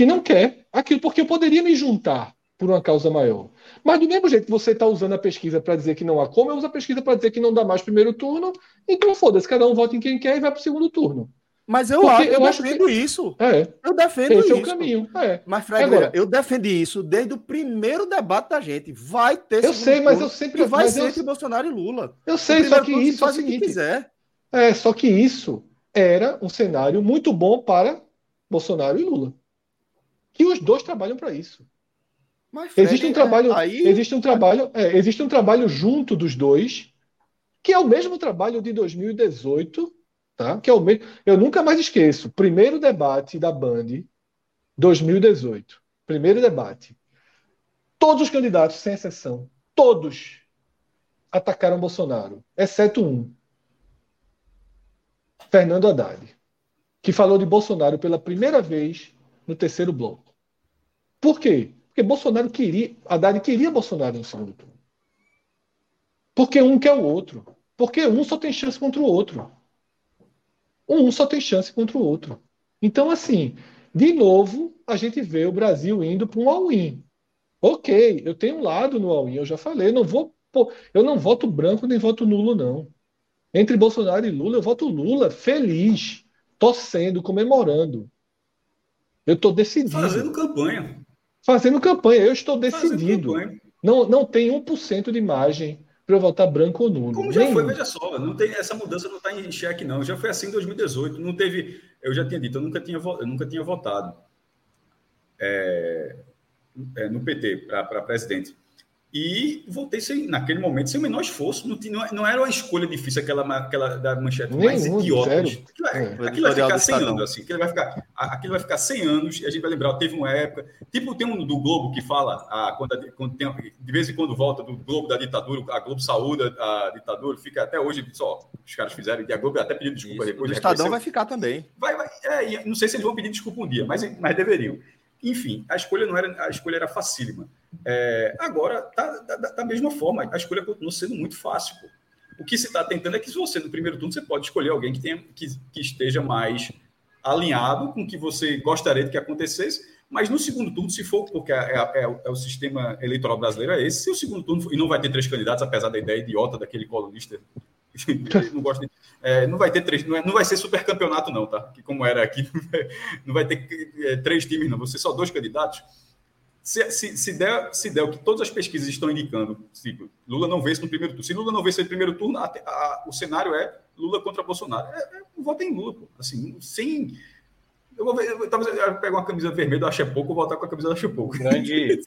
S2: que não quer aquilo, porque eu poderia me juntar por uma causa maior. Mas do mesmo jeito que você está usando a pesquisa para dizer que não há como, eu uso a pesquisa para dizer que não dá mais primeiro turno, então foda-se, cada um vota em quem quer e vai para o segundo turno.
S1: Mas eu, acho, eu, eu defendo que... isso.
S2: É.
S1: Eu defendo
S2: Esse
S1: isso.
S2: é o caminho. É.
S1: Mas, Fred, Agora, eu defendi isso desde o primeiro debate da gente. Vai ter.
S2: Eu sei, mas eu sempre.
S1: E vai ser
S2: eu...
S1: entre Bolsonaro e Lula.
S2: Eu sei, só que isso. Faz é o seguinte, quiser. É, só que isso era um cenário muito bom para Bolsonaro e Lula. Que os dois trabalham para isso. Mas, Fred, existe um trabalho, é, aí... existe um trabalho, é, existe um trabalho junto dos dois, que é o mesmo trabalho de 2018, tá? Que é o mesmo. Eu nunca mais esqueço. Primeiro debate da Band, 2018. Primeiro debate. Todos os candidatos, sem exceção, todos atacaram Bolsonaro, exceto um. Fernando Haddad, que falou de Bolsonaro pela primeira vez no terceiro bloco. Por quê? Porque Bolsonaro queria, Haddad queria Bolsonaro no segundo turno. Porque um quer o outro. Porque um só tem chance contra o outro. Um só tem chance contra o outro. Então, assim, de novo, a gente vê o Brasil indo para um all-in. Ok, eu tenho um lado no all-in, eu já falei, não vou, eu não voto branco nem voto nulo, não. Entre Bolsonaro e Lula, eu voto Lula feliz, torcendo, comemorando. Eu estou decidido.
S4: Fazendo campanha.
S2: Fazendo campanha, eu estou decidido. Não, não tem 1% de margem para eu votar branco ou nulo.
S4: Como já Nenhum. foi, veja só, não tem, essa mudança não está em xeque, não. Já foi assim em 2018. Não teve. Eu já tinha dito, eu nunca tinha, eu nunca tinha votado é, é, no PT para presidente. E voltei sem, naquele momento sem o menor esforço. Não, tinha, não era uma escolha difícil aquela, aquela da manchete Nenhum, mais idiota. Aquilo, é, aquilo vai ficar 100 anos, assim. Aquilo vai, ficar, aquilo vai ficar 100 anos e a gente vai lembrar. Teve uma época. Tipo, tem um do Globo que fala, a, quando, quando tem, de vez em quando volta do Globo da ditadura, a Globo saúda a ditadura, fica até hoje, só os caras fizeram, e a Globo até pediu desculpa
S1: Isso, depois. O Estadão vai ficar também.
S4: Vai, vai, é, não sei se eles vão pedir desculpa um dia, mas, mas deveriam. Enfim, a escolha não era, a escolha era facílima. É, agora, tá, da, da, mesma forma, a escolha continua sendo muito fácil. Pô. O que se está tentando é que você, no primeiro turno, você pode escolher alguém que, tenha, que, que esteja mais alinhado com o que você gostaria de que acontecesse, mas no segundo turno, se for, porque é, é, é, é, o sistema eleitoral brasileiro é esse, se o segundo turno, e não vai ter três candidatos, apesar da ideia idiota daquele colunista, (laughs) não, de, é, não vai ter três, não, é, não vai ser super campeonato não, tá? Que como era aqui, (laughs) não vai, ter é, três times não, ser só dois candidatos. Se, se, se, der, se der o que todas as pesquisas estão indicando, se Lula não vence no primeiro turno, se Lula não vence no primeiro turno, a, a, o cenário é Lula contra Bolsonaro. É, é, voto em Lula, pô. Assim, sem. Eu vou ver, eu, talvez eu pego uma camisa vermelha do pouco, vou voltar com a camisa do pouco.
S1: Grande.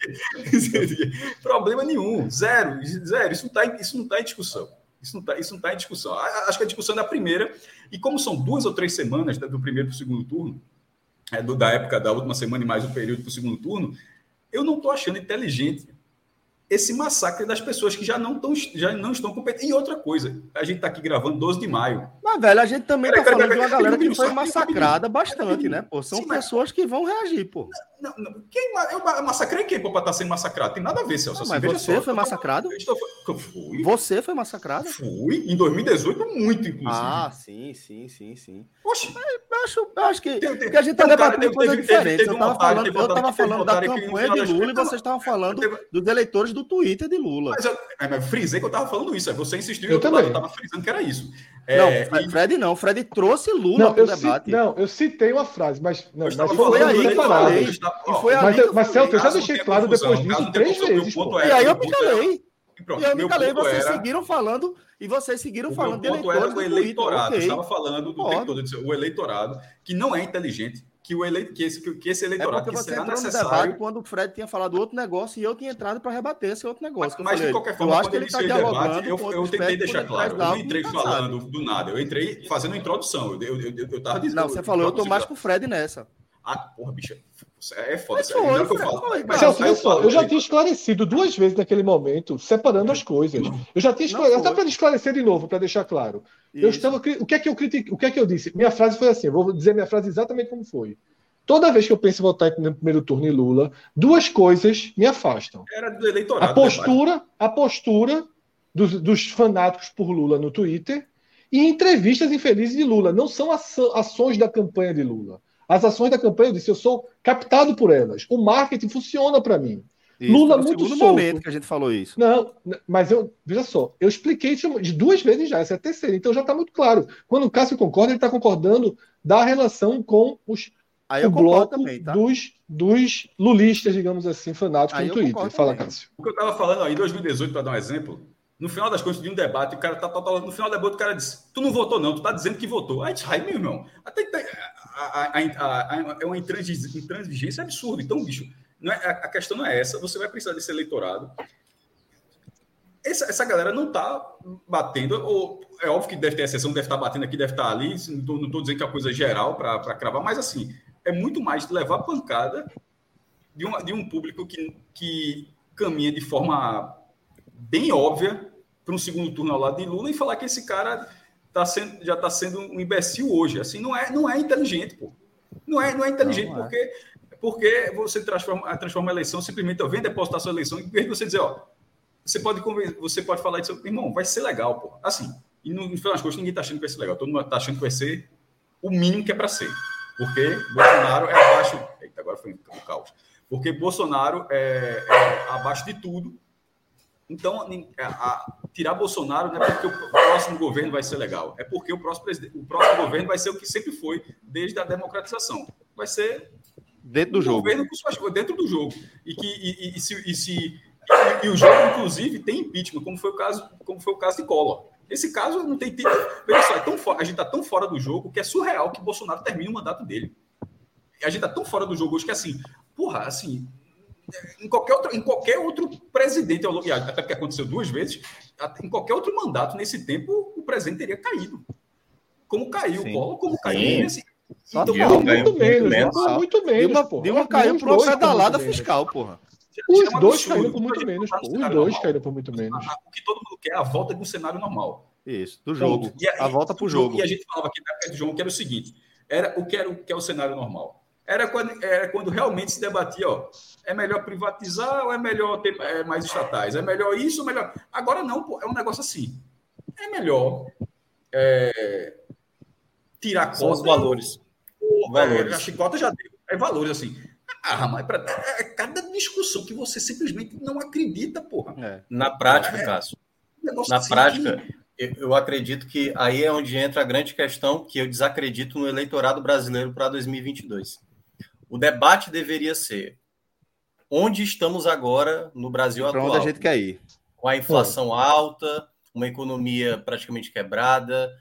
S1: (laughs)
S4: Problema nenhum, zero, zero. Isso não está isso não tá em discussão. Isso não está tá em discussão. Acho que a discussão é da primeira, e como são duas ou três semanas do primeiro para o segundo turno, é, do, da época da última semana e mais o período para o segundo turno, eu não estou achando inteligente esse massacre das pessoas que já não, tão, já não estão competentes. E outra coisa, a gente está aqui gravando 12 de maio.
S1: Mas, velho, a gente também está falando de uma galera que foi massacrada bastante, né? Pô, são Sim, pessoas que vão reagir, pô.
S4: Não, não, quem, eu massacrei quem, pô, para estar tá sendo massacrado? Tem nada a ver, Celso.
S1: Não, mas você só, foi massacrado? Estou,
S4: eu fui.
S1: Você foi massacrado?
S4: Fui, em 2018, muito, inclusive.
S1: Ah, sim, sim, sim, sim. Oxe. eu acho, eu acho que, tem, tem, que a gente está debatendo coisa diferente. Eu estava falando, eu tava falando da campanha de Lula e vocês estavam falando dos eleitores do Twitter de Lula.
S4: Mas eu, mas frisei que eu estava falando isso. Você insistiu eu, eu também. estava frisando que era isso.
S1: Não, é, Fred não. Fred trouxe Lula
S2: para o debate. não, eu citei uma frase, mas. Não, mas
S1: foi aí que falei. E
S2: foi mas, eu, mas Celso, eu já deixei claro depois disso três vezes.
S1: E aí eu me calei. E eu me calei, vocês seguiram falando e vocês seguiram falando
S4: de eleitores. Era o eleitorado, eu estava falando do tempo todo, o eleitorado, que não é inteligente, que, o ele... que, esse, que esse eleitorado é
S1: que será necessário. quando o Fred tinha falado outro negócio e eu tinha entrado para rebater esse outro negócio.
S4: Mas, mas de qualquer forma, quando ele está dialogando. Eu, eu tentei deixar claro. Eu não entrei falando do nada, eu entrei fazendo introdução. Eu, eu, eu, eu tava
S1: dizendo. Não, você falou, eu estou mais com o Fred nessa.
S4: Ah, porra, bicha. É foda. Mas foi, é que eu falo.
S2: Mas, Celso, só, eu já tinha esclarecido duas vezes naquele momento, separando as coisas. Eu já tinha esclarecido, até para esclarecer de novo, para deixar claro. Isso. Eu estava, o que é que eu critiquei, o que é que eu disse? Minha frase foi assim, eu vou dizer minha frase exatamente como foi. Toda vez que eu penso em votar no primeiro turno em Lula, duas coisas me afastam.
S4: Era do eleitorado.
S2: A postura, a postura dos, dos fanáticos por Lula no Twitter e entrevistas infelizes de Lula. Não são ações da campanha de Lula. As ações da campanha, eu disse, eu sou captado por elas. O marketing funciona para mim.
S1: Isso, Lula muito segundo solto. momento que a gente falou isso.
S2: Não, mas eu, veja só, eu expliquei isso de duas vezes já, essa é a terceira, então já está muito claro. Quando o Cássio concorda, ele está concordando da relação com os
S1: Aí o bloco também, tá?
S2: dos, dos lulistas, digamos assim, fanáticos aí no Twitter. Fala, Cássio.
S4: O que eu estava falando aí, em 2018, para dar um exemplo, no final das contas, de um debate, o cara tá, tá, tá, no final do debate, o cara disse: Tu não votou, não, tu tá dizendo que votou. Aí, ai, meu irmão, até, a, a, a, é uma intransigência absurda. Então, bicho, não é, a questão não é essa. Você vai precisar desse eleitorado. Essa, essa galera não está batendo, ou é óbvio que deve ter exceção, deve estar tá batendo aqui, deve estar tá ali. Não estou dizendo que é uma coisa geral para cravar, mas assim, é muito mais levar pancada de, uma, de um público que, que caminha de forma bem óbvia para um segundo turno ao lado de Lula e falar que esse cara tá sendo, já está sendo um imbecil hoje. Assim, não é, não é inteligente, pô. Não é, não é inteligente não, não é. Porque, você transforma, transforma a eleição simplesmente, ó, vem depositar sua eleição e você dizer, ó, você pode, você pode falar isso, irmão, vai ser legal, pô. Assim, e no, no final das contas, ninguém está achando que vai ser legal. Todo mundo está achando que vai ser o mínimo que é para ser. Porque Bolsonaro é abaixo. Eita, agora foi um caos. Porque Bolsonaro é, é abaixo de tudo então, a, a, tirar Bolsonaro não é porque o próximo governo vai ser legal, é porque o próximo, o próximo governo vai ser o que sempre foi desde a democratização. Vai ser
S1: dentro do jogo.
S4: Governo com suas, dentro do jogo. E, que, e, e, se, e se E, e, o jogo, inclusive, tem impeachment, como foi o caso, como foi o caso de Collor. Esse caso não tem. tem veja só, é tão, a gente está tão fora do jogo que é surreal que Bolsonaro termine o mandato dele. A gente está tão fora do jogo hoje que assim, porra, assim, em qualquer outro, em qualquer outro presidente, até porque aconteceu duas vezes, em qualquer outro mandato nesse tempo, o presidente teria caído. Como caiu o Collor, como caiu esse.
S2: Então, Dilma, muito, menos, menos, muito menos. Dilma,
S1: porra. Dilma caiu por uma pedalada fiscal, porra.
S2: Os dois caíram por muito menos, pô. Os dois caíram por muito menos.
S4: O que todo mundo quer é a volta do cenário normal.
S1: Isso, do jogo. E a, a volta para o jogo.
S4: E a gente falava aqui na época de João que era o seguinte: era o que era o que é o cenário normal. Era quando, era quando realmente se debatia, ó, é melhor privatizar ou é melhor ter é, mais estatais? É melhor isso ou melhor. Agora não, pô, é um negócio assim. É melhor é, tirar
S5: São os valores.
S4: valores. A chicota já deu. É valores assim. Ah, mas pra, é, cada discussão que você simplesmente não acredita, porra.
S5: É. Na prática, é, Cássio. Na assim prática, que... eu acredito que aí é onde entra a grande questão que eu desacredito no eleitorado brasileiro para 2022. O debate deveria ser onde estamos agora no Brasil
S1: pra atual. onde a gente quer ir.
S5: Com a inflação alta, uma economia praticamente quebrada,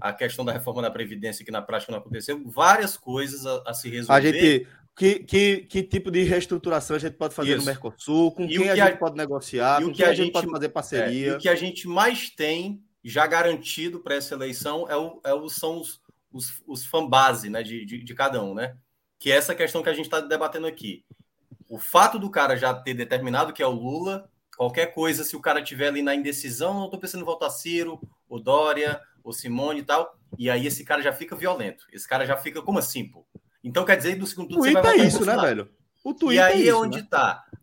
S5: a questão da reforma da Previdência que na prática não aconteceu, várias coisas a, a se resolver.
S1: A gente, que, que, que tipo de reestruturação a gente pode fazer Isso. no Mercosul, com e quem a gente a, pode negociar, com quem a, a gente, pode fazer parceria.
S5: É, e o que a gente mais tem já garantido para essa eleição é o, é o, são os, os, os fanbase né, de, de, de cada um, né? Que é essa questão que a gente está debatendo aqui. O fato do cara já ter determinado que é o Lula, qualquer coisa, se o cara tiver ali na indecisão, não estou pensando em votar Ciro, o Dória, o Simone e tal, e aí esse cara já fica violento. Esse cara já fica, como assim, pô? Então quer dizer, do segundo
S1: turno você vai é isso, né, velho?
S5: O Twitter e aí é, isso, é onde. Né?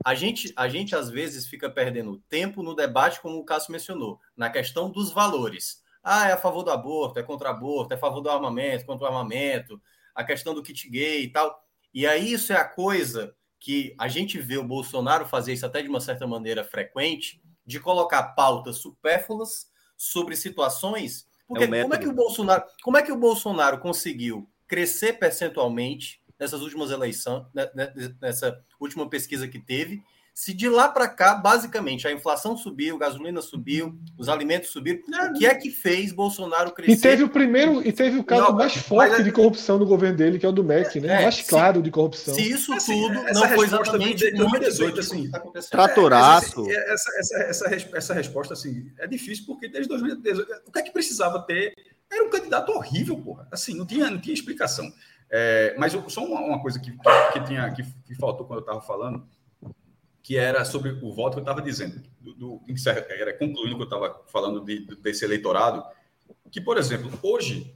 S5: A gente, a gente às vezes fica perdendo tempo no debate, como o Cássio mencionou, na questão dos valores. Ah, é a favor do aborto, é contra o aborto, é a favor do armamento, contra o armamento, a questão do kit gay e tal. E aí isso é a coisa que a gente vê o Bolsonaro fazer isso até de uma certa maneira frequente, de colocar pautas supérfluas sobre situações. Porque é como é que o Bolsonaro, como é que o Bolsonaro conseguiu crescer percentualmente nessas últimas eleições, né, né, nessa última pesquisa que teve. Se de lá para cá, basicamente, a inflação subiu, a gasolina subiu, os alimentos subiram, o que é que fez Bolsonaro crescer?
S2: E teve o primeiro, e teve o caso não, mais forte é... de corrupção no governo dele, que é o do MEC, né? É, mais se, claro de corrupção.
S5: Se isso assim, tudo não foi exatamente
S4: de 2018, assim,
S1: tá tratoraço.
S4: É, essa, essa, essa, essa, resposta assim, é difícil, porque desde 2018, o que é que precisava ter era um candidato horrível, porra. Assim, não tinha, não tinha explicação. É, mas eu, só uma, uma, coisa que, que, que tinha, que, que, faltou quando eu estava falando, que era sobre o voto que eu estava dizendo, do, do, era concluindo que eu estava falando de, desse eleitorado, que, por exemplo, hoje,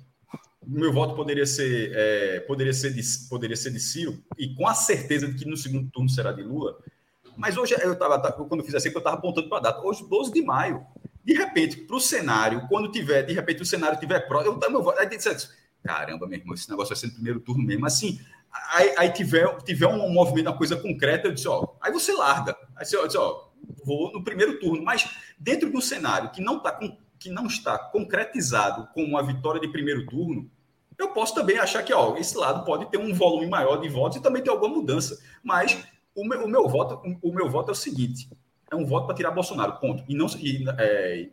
S4: meu voto poderia ser, é, poderia, ser de, poderia ser de Ciro, e com a certeza de que no segundo turno será de Lula, mas hoje eu estava, quando eu fiz assim, eu estava apontando para a data, hoje, 12 de maio, de repente, para o cenário, quando tiver, de repente, o cenário tiver próximo, eu também vou. Aí tem caramba, meu irmão, esse negócio vai ser no primeiro turno mesmo. Assim, aí, aí tiver, tiver um movimento, uma coisa concreta, eu disse, ó, aí você larga. Aí você disse, ó, vou no primeiro turno. Mas dentro de um cenário que não, tá que não está concretizado com uma vitória de primeiro turno, eu posso também achar que ó, esse lado pode ter um volume maior de votos e também ter alguma mudança. Mas o meu, o meu voto, o meu voto é o seguinte: é um voto para tirar Bolsonaro, ponto. E não e, é,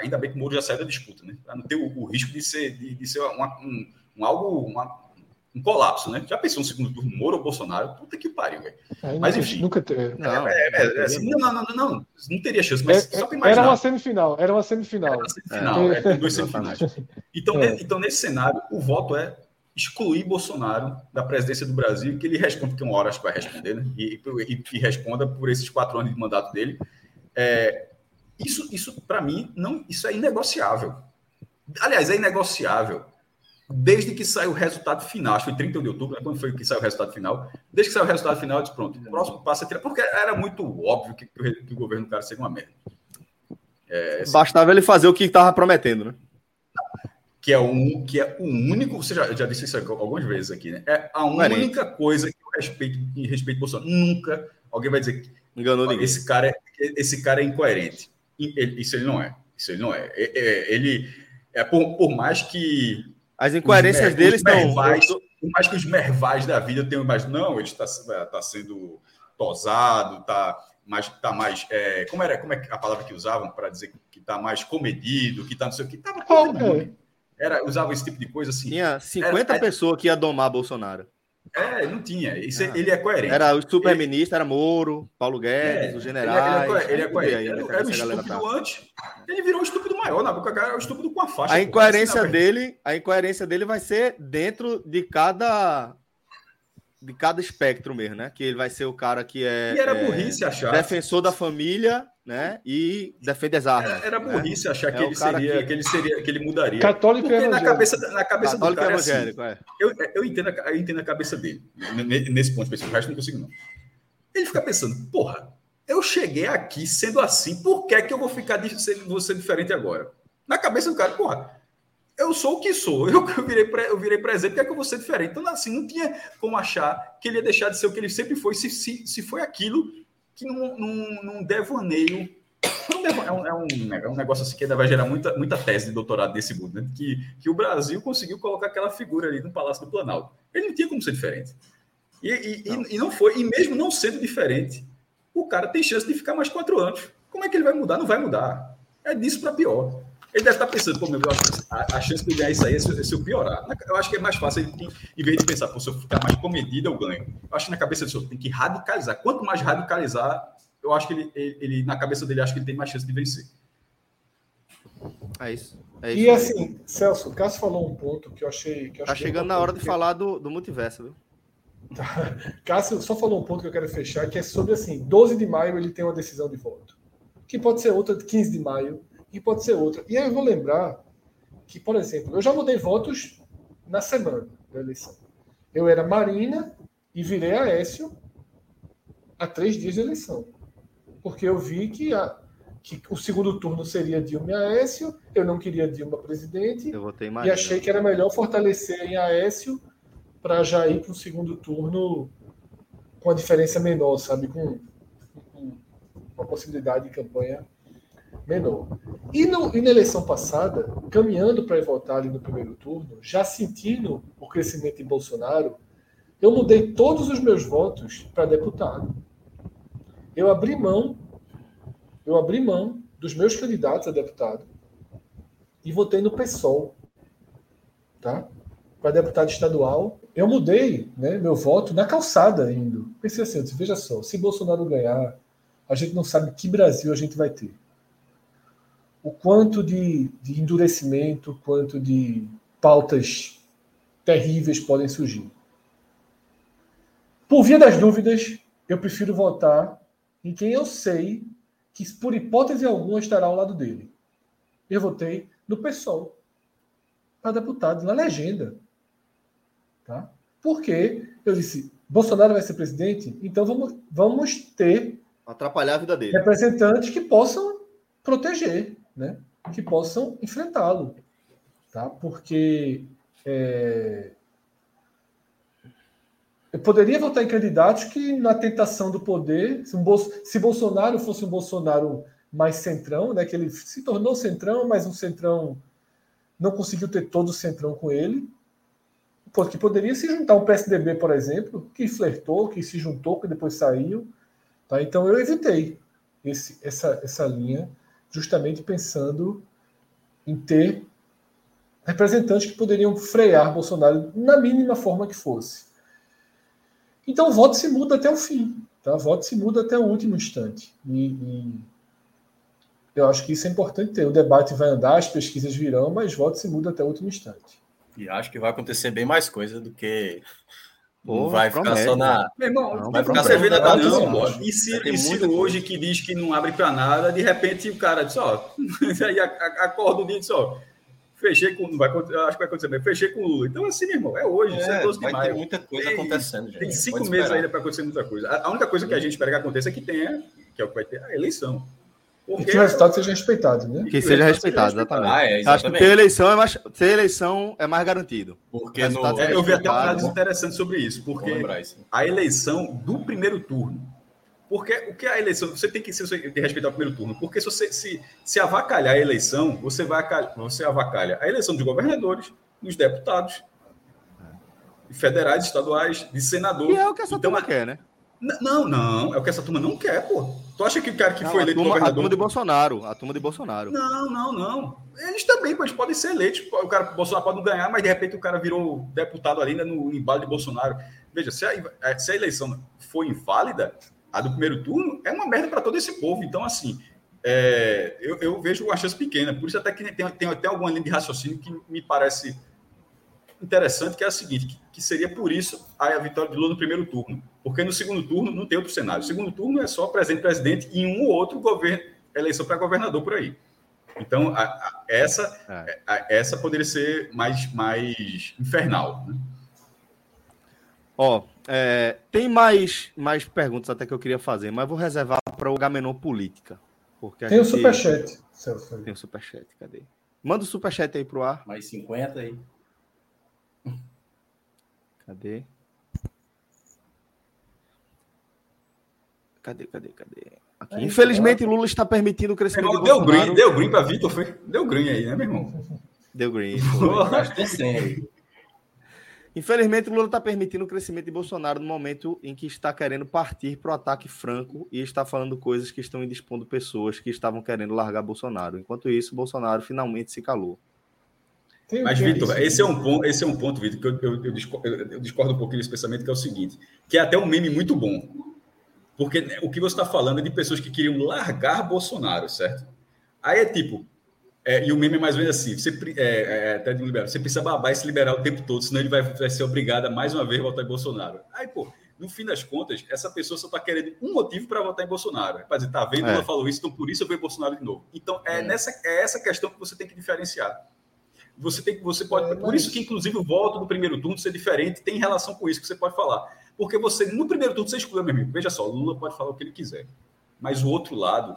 S4: ainda bem que o Moro já saiu da disputa, né? Para não ter o, o, risco de ser, de, de ser uma, um, um, algo, uma, um colapso, né? Já pensou no segundo turno, Moro ou Bolsonaro? Puta que pariu, velho. Mas enfim.
S2: Nunca teve.
S4: Não, é, é, é, assim, não, não, não, não, não, teria chance, mas
S2: é, só para imaginar. Era uma semifinal, era uma semifinal. Era uma
S4: semifinal, é, dois semifinais. (laughs) Então, então, nesse cenário, o voto é excluir Bolsonaro da presidência do Brasil, que ele responde, que uma hora acho que vai responder, né? E, e, e responda por esses quatro anos de mandato dele. É, isso, isso para mim, não, isso é inegociável. Aliás, é inegociável desde que saiu o resultado final. Acho que foi 31 de outubro, né, quando foi que saiu o resultado final. Desde que saiu o resultado final, eu disse, pronto, o próximo passo é tirar. Porque era muito óbvio que, que o governo do cara seria uma merda.
S1: É, assim, Bastava ele fazer o que estava prometendo, né?
S4: que é, um, que é o único, você já, já disse isso algumas vezes aqui, né? É a única coisa que eu respeito em respeito ao Bolsonaro. Nunca alguém vai dizer que
S1: Enganou ninguém.
S4: esse cara, é, esse cara é incoerente. Isso ele não é. Isso ele não é. é, é ele é por, por, mais que
S1: as incoerências dele estão
S4: por mais que os mervais da vida tenham mais não, ele está tá sendo tosado, tá mais tá mais é, como era como é a palavra que usavam para dizer que está mais comedido, que está não sei o que tava oh, era usava esse tipo de coisa assim.
S1: Tinha 50 era, pessoas que ia domar Bolsonaro.
S4: É, não tinha. Isso, ah. Ele é coerente.
S1: Era o super-ministro, era Moro, Paulo Guedes, é, os generais.
S4: Ele, é, ele é coerente. Ele, é coerente. era, o estúpido tá. antes. Ele virou um estúpido maior. Na boca era o estúpido com a faixa.
S1: A incoerência assim, dele, a incoerência dele vai ser dentro de cada de cada espectro mesmo, né? Que ele vai ser o cara que é,
S4: e era burrice
S1: é,
S4: achar.
S1: defensor da família, né? E defende as armas.
S4: Era, era né? burrice né? achar que, é ele seria, que... que... ele seria, que ele mudaria.
S2: Católico
S4: Porque na cabeça, na cabeça
S1: Católico
S4: do cara
S1: evangélico,
S4: é assim, é. Eu, eu, entendo, eu entendo a cabeça dele nesse ponto específico. O resto não consigo não. Ele fica pensando, porra, eu cheguei aqui sendo assim, por que é que eu vou ficar vou ser diferente agora? Na cabeça do cara, porra, eu sou o que sou, (laughs) eu, eu virei, eu virei presente, que é que eu vou ser diferente? Então, assim, não tinha como achar que ele ia deixar de ser o que ele sempre foi, se, se, se foi aquilo que num, num, num devaneio. É um, é, um, é um negócio assim que ainda vai gerar muita, muita tese de doutorado desse mundo, né? que, que o Brasil conseguiu colocar aquela figura ali no Palácio do Planalto. Ele não tinha como ser diferente. E, e, não. E, e não foi, e mesmo não sendo diferente, o cara tem chance de ficar mais quatro anos. Como é que ele vai mudar? Não vai mudar. É disso para pior. Ele deve estar pensando, pô, meu, a, a, chance de eu ganhar isso aí é se, é se, eu piorar. Eu acho que é mais fácil, ele, em vez de pensar, pô, se eu ficar mais comedido, eu ganho. Eu acho que na cabeça dele, tem que radicalizar. Quanto mais radicalizar, eu acho que ele, ele, ele, na cabeça dele, acho que ele tem mais chance de vencer.
S1: É isso.
S2: É isso e assim, Celso, o Cássio falou um ponto que eu achei. Que eu
S1: tá chegando na hora de falar do, do multiverso, viu?
S2: Tá. (laughs) Cássio só falou um ponto que eu quero fechar, que é sobre assim, 12 de maio ele tem uma decisão de voto. Que pode ser outra de 15 de maio, e pode ser outra. E aí eu vou lembrar que, por exemplo, eu já mudei votos na semana da eleição. Eu era Marina e virei Aécio há três dias de eleição. Porque eu vi que, a, que o segundo turno seria Dilma e Aécio, eu não queria Dilma presidente, e achei que era melhor fortalecer em Aécio para já ir para o segundo turno com a diferença menor, sabe? Com, com uma possibilidade de campanha menor. E, no, e na eleição passada, caminhando para votar ali no primeiro turno, já sentindo o crescimento de Bolsonaro, eu mudei todos os meus votos para deputado. Eu abri mão, eu abri mão dos meus candidatos a deputado e votei no PSOL, tá? Para deputado estadual, eu mudei, né, meu voto na calçada indo. Pensei assim, veja só, se Bolsonaro ganhar, a gente não sabe que Brasil a gente vai ter o quanto de, de endurecimento, quanto de pautas terríveis podem surgir. Por via das dúvidas, eu prefiro votar em quem eu sei que, por hipótese alguma, estará ao lado dele. Eu votei no PSOL, para deputado, na legenda. Tá? Porque eu disse, Bolsonaro vai ser presidente, então vamos, vamos ter
S1: atrapalhar a vida dele.
S2: Representantes que possam proteger né, que possam enfrentá-lo. Tá? Porque é, eu poderia votar em candidatos que, na tentação do poder, se, um se Bolsonaro fosse um Bolsonaro mais centrão, né, que ele se tornou centrão, mas um centrão não conseguiu ter todo o centrão com ele, porque poderia se juntar um PSDB, por exemplo, que flertou, que se juntou, que depois saiu. Tá? Então eu evitei esse, essa, essa linha justamente pensando em ter representantes que poderiam frear Bolsonaro na mínima forma que fosse. Então o voto se muda até o fim, tá? O voto se muda até o último instante. E, e eu acho que isso é importante ter. O debate vai andar, as pesquisas virão, mas o voto se muda até o último instante.
S5: E acho que vai acontecer bem mais coisa do que não vai ficar só na.
S4: Meu irmão, não, vai ficar cerveja da não. E Ciro, e Ciro hoje que diz que não abre para nada, de repente o cara diz, ó, (laughs) aí acorda o dia e diz, ó, fechei com. Vai, acho que vai acontecer mesmo, fechei com o Lula. Então, assim, meu irmão, é hoje, é, é 12 de maio.
S5: Tem muita coisa tem, acontecendo, gente.
S4: Tem cinco meses ainda para acontecer muita coisa. A, a única coisa que a gente espera que aconteça é que tenha, que é o que vai ter, a eleição.
S2: Porque... Que o resultado seja respeitado, né?
S1: Que, seja respeitado, exatamente. Ah, é, exatamente. Acho que ter eleição é mais, ter eleição é mais garantido.
S4: Porque no... é, eu vi até análise interessante sobre isso, porque a eleição do primeiro turno. Porque o que é a eleição? Você tem que se respeitar o primeiro turno. Porque se você se, se avacalhar a eleição, você vai você avacalha a eleição de governadores, dos deputados, federais, estaduais, de senadores.
S1: E é o que essa então, turma quer, né?
S4: Não, não, é o que essa turma não quer, pô. Tu acha que o cara que
S1: não,
S4: foi eleito
S1: turma, governador... A turma de Bolsonaro, a turma de Bolsonaro.
S4: Não, não, não. Eles também, eles podem ser eleitos. O cara, o Bolsonaro pode não ganhar, mas de repente o cara virou deputado ali né, no embalo de Bolsonaro. Veja, se a, se a eleição for inválida, a do primeiro turno é uma merda para todo esse povo. Então, assim, é, eu, eu, vejo uma chance pequena. Por isso até que tem, tem até alguma linha de raciocínio que me parece interessante, que é a seguinte, que, que, seria por isso a vitória de Lula no primeiro turno. Porque no segundo turno não tem outro cenário. O segundo turno é só presidente-presidente e um ou outro governo, eleição para governador por aí. Então, a, a, essa, é. a, essa poderia ser mais, mais infernal. Né?
S1: Ó, é, tem mais, mais perguntas até que eu queria fazer, mas vou reservar para o Gamenon Política. Porque
S2: tem gente... o superchat,
S1: Celso. Tem o superchat, cadê? Manda o superchat aí pro ar.
S5: Mais 50 aí.
S1: Cadê? Cadê, cadê, cadê? Aqui. Infelizmente, Lula está permitindo o crescimento.
S4: Irmão, deu green, deu green para Vitor, foi? Deu green aí, né, meu irmão?
S1: Deu green. (laughs) Acho Infelizmente, Lula está permitindo o crescimento de Bolsonaro no momento em que está querendo partir para o ataque franco e está falando coisas que estão indispondo pessoas que estavam querendo largar Bolsonaro. Enquanto isso, Bolsonaro finalmente se calou.
S4: Mas, Vitor, esse é um ponto, esse é um ponto, Vitor, que eu, eu, eu, discordo, eu, discordo, um pouquinho desse pensamento, que é o seguinte, que é até um meme muito bom. Porque né, o que você está falando é de pessoas que queriam largar Bolsonaro, certo? Aí é tipo, é, e o meme é mais ou menos assim: você, é, é, até de um liberal, você precisa babar esse liberal o tempo todo, senão ele vai, vai ser obrigado a mais uma vez votar em Bolsonaro. Aí, pô, no fim das contas, essa pessoa só está querendo um motivo para votar em Bolsonaro. É para dizer, tá vendo? É. Ela falou isso, então por isso eu vou em Bolsonaro de novo. Então, é, é. Nessa, é essa questão que você tem que diferenciar. Você tem você pode. É, mas... Por isso que, inclusive, o voto do primeiro turno ser diferente tem relação com isso que você pode falar. Porque você, no primeiro turno, você exclui, meu amigo. Veja só, Lula pode falar o que ele quiser. Mas o outro lado.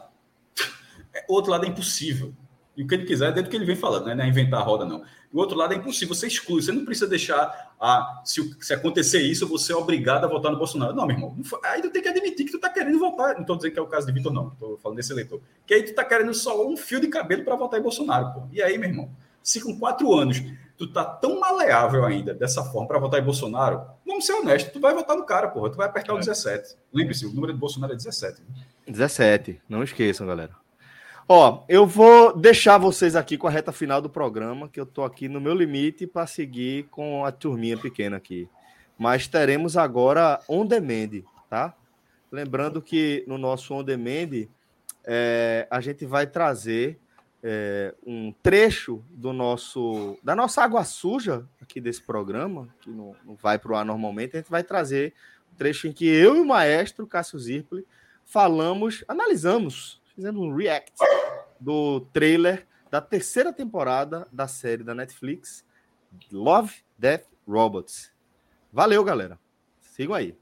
S4: (laughs) o outro lado é impossível. E o que ele quiser, é dentro do que ele vem falando, né? não é inventar a roda, não. O outro lado é impossível, você exclui, você não precisa deixar, a, se, se acontecer isso, você é obrigado a votar no Bolsonaro. Não, meu irmão, aí tu tem que admitir que tu tá querendo votar. Não estou dizendo que é o caso de Vitor, não, estou falando desse eleitor. Que aí tu tá querendo só um fio de cabelo para votar em Bolsonaro, pô. E aí, meu irmão, se com quatro anos tu tá tão maleável ainda dessa forma para votar em Bolsonaro, vamos ser honestos, tu vai votar no cara, porra, tu vai apertar é. o 17. Lembre-se, o número de Bolsonaro é 17. Né?
S1: 17, não esqueçam, galera. Ó, eu vou deixar vocês aqui com a reta final do programa, que eu tô aqui no meu limite para seguir com a turminha pequena aqui. Mas teremos agora on demand, tá? Lembrando que no nosso on demand é, a gente vai trazer é, um trecho do nosso da nossa água suja aqui desse programa, que não, não vai para o ar normalmente, a gente vai trazer um trecho em que eu e o maestro Cássio Zirpoli falamos, analisamos fizemos um react do trailer da terceira temporada da série da Netflix, Love, Death, Robots. Valeu, galera. Sigam aí.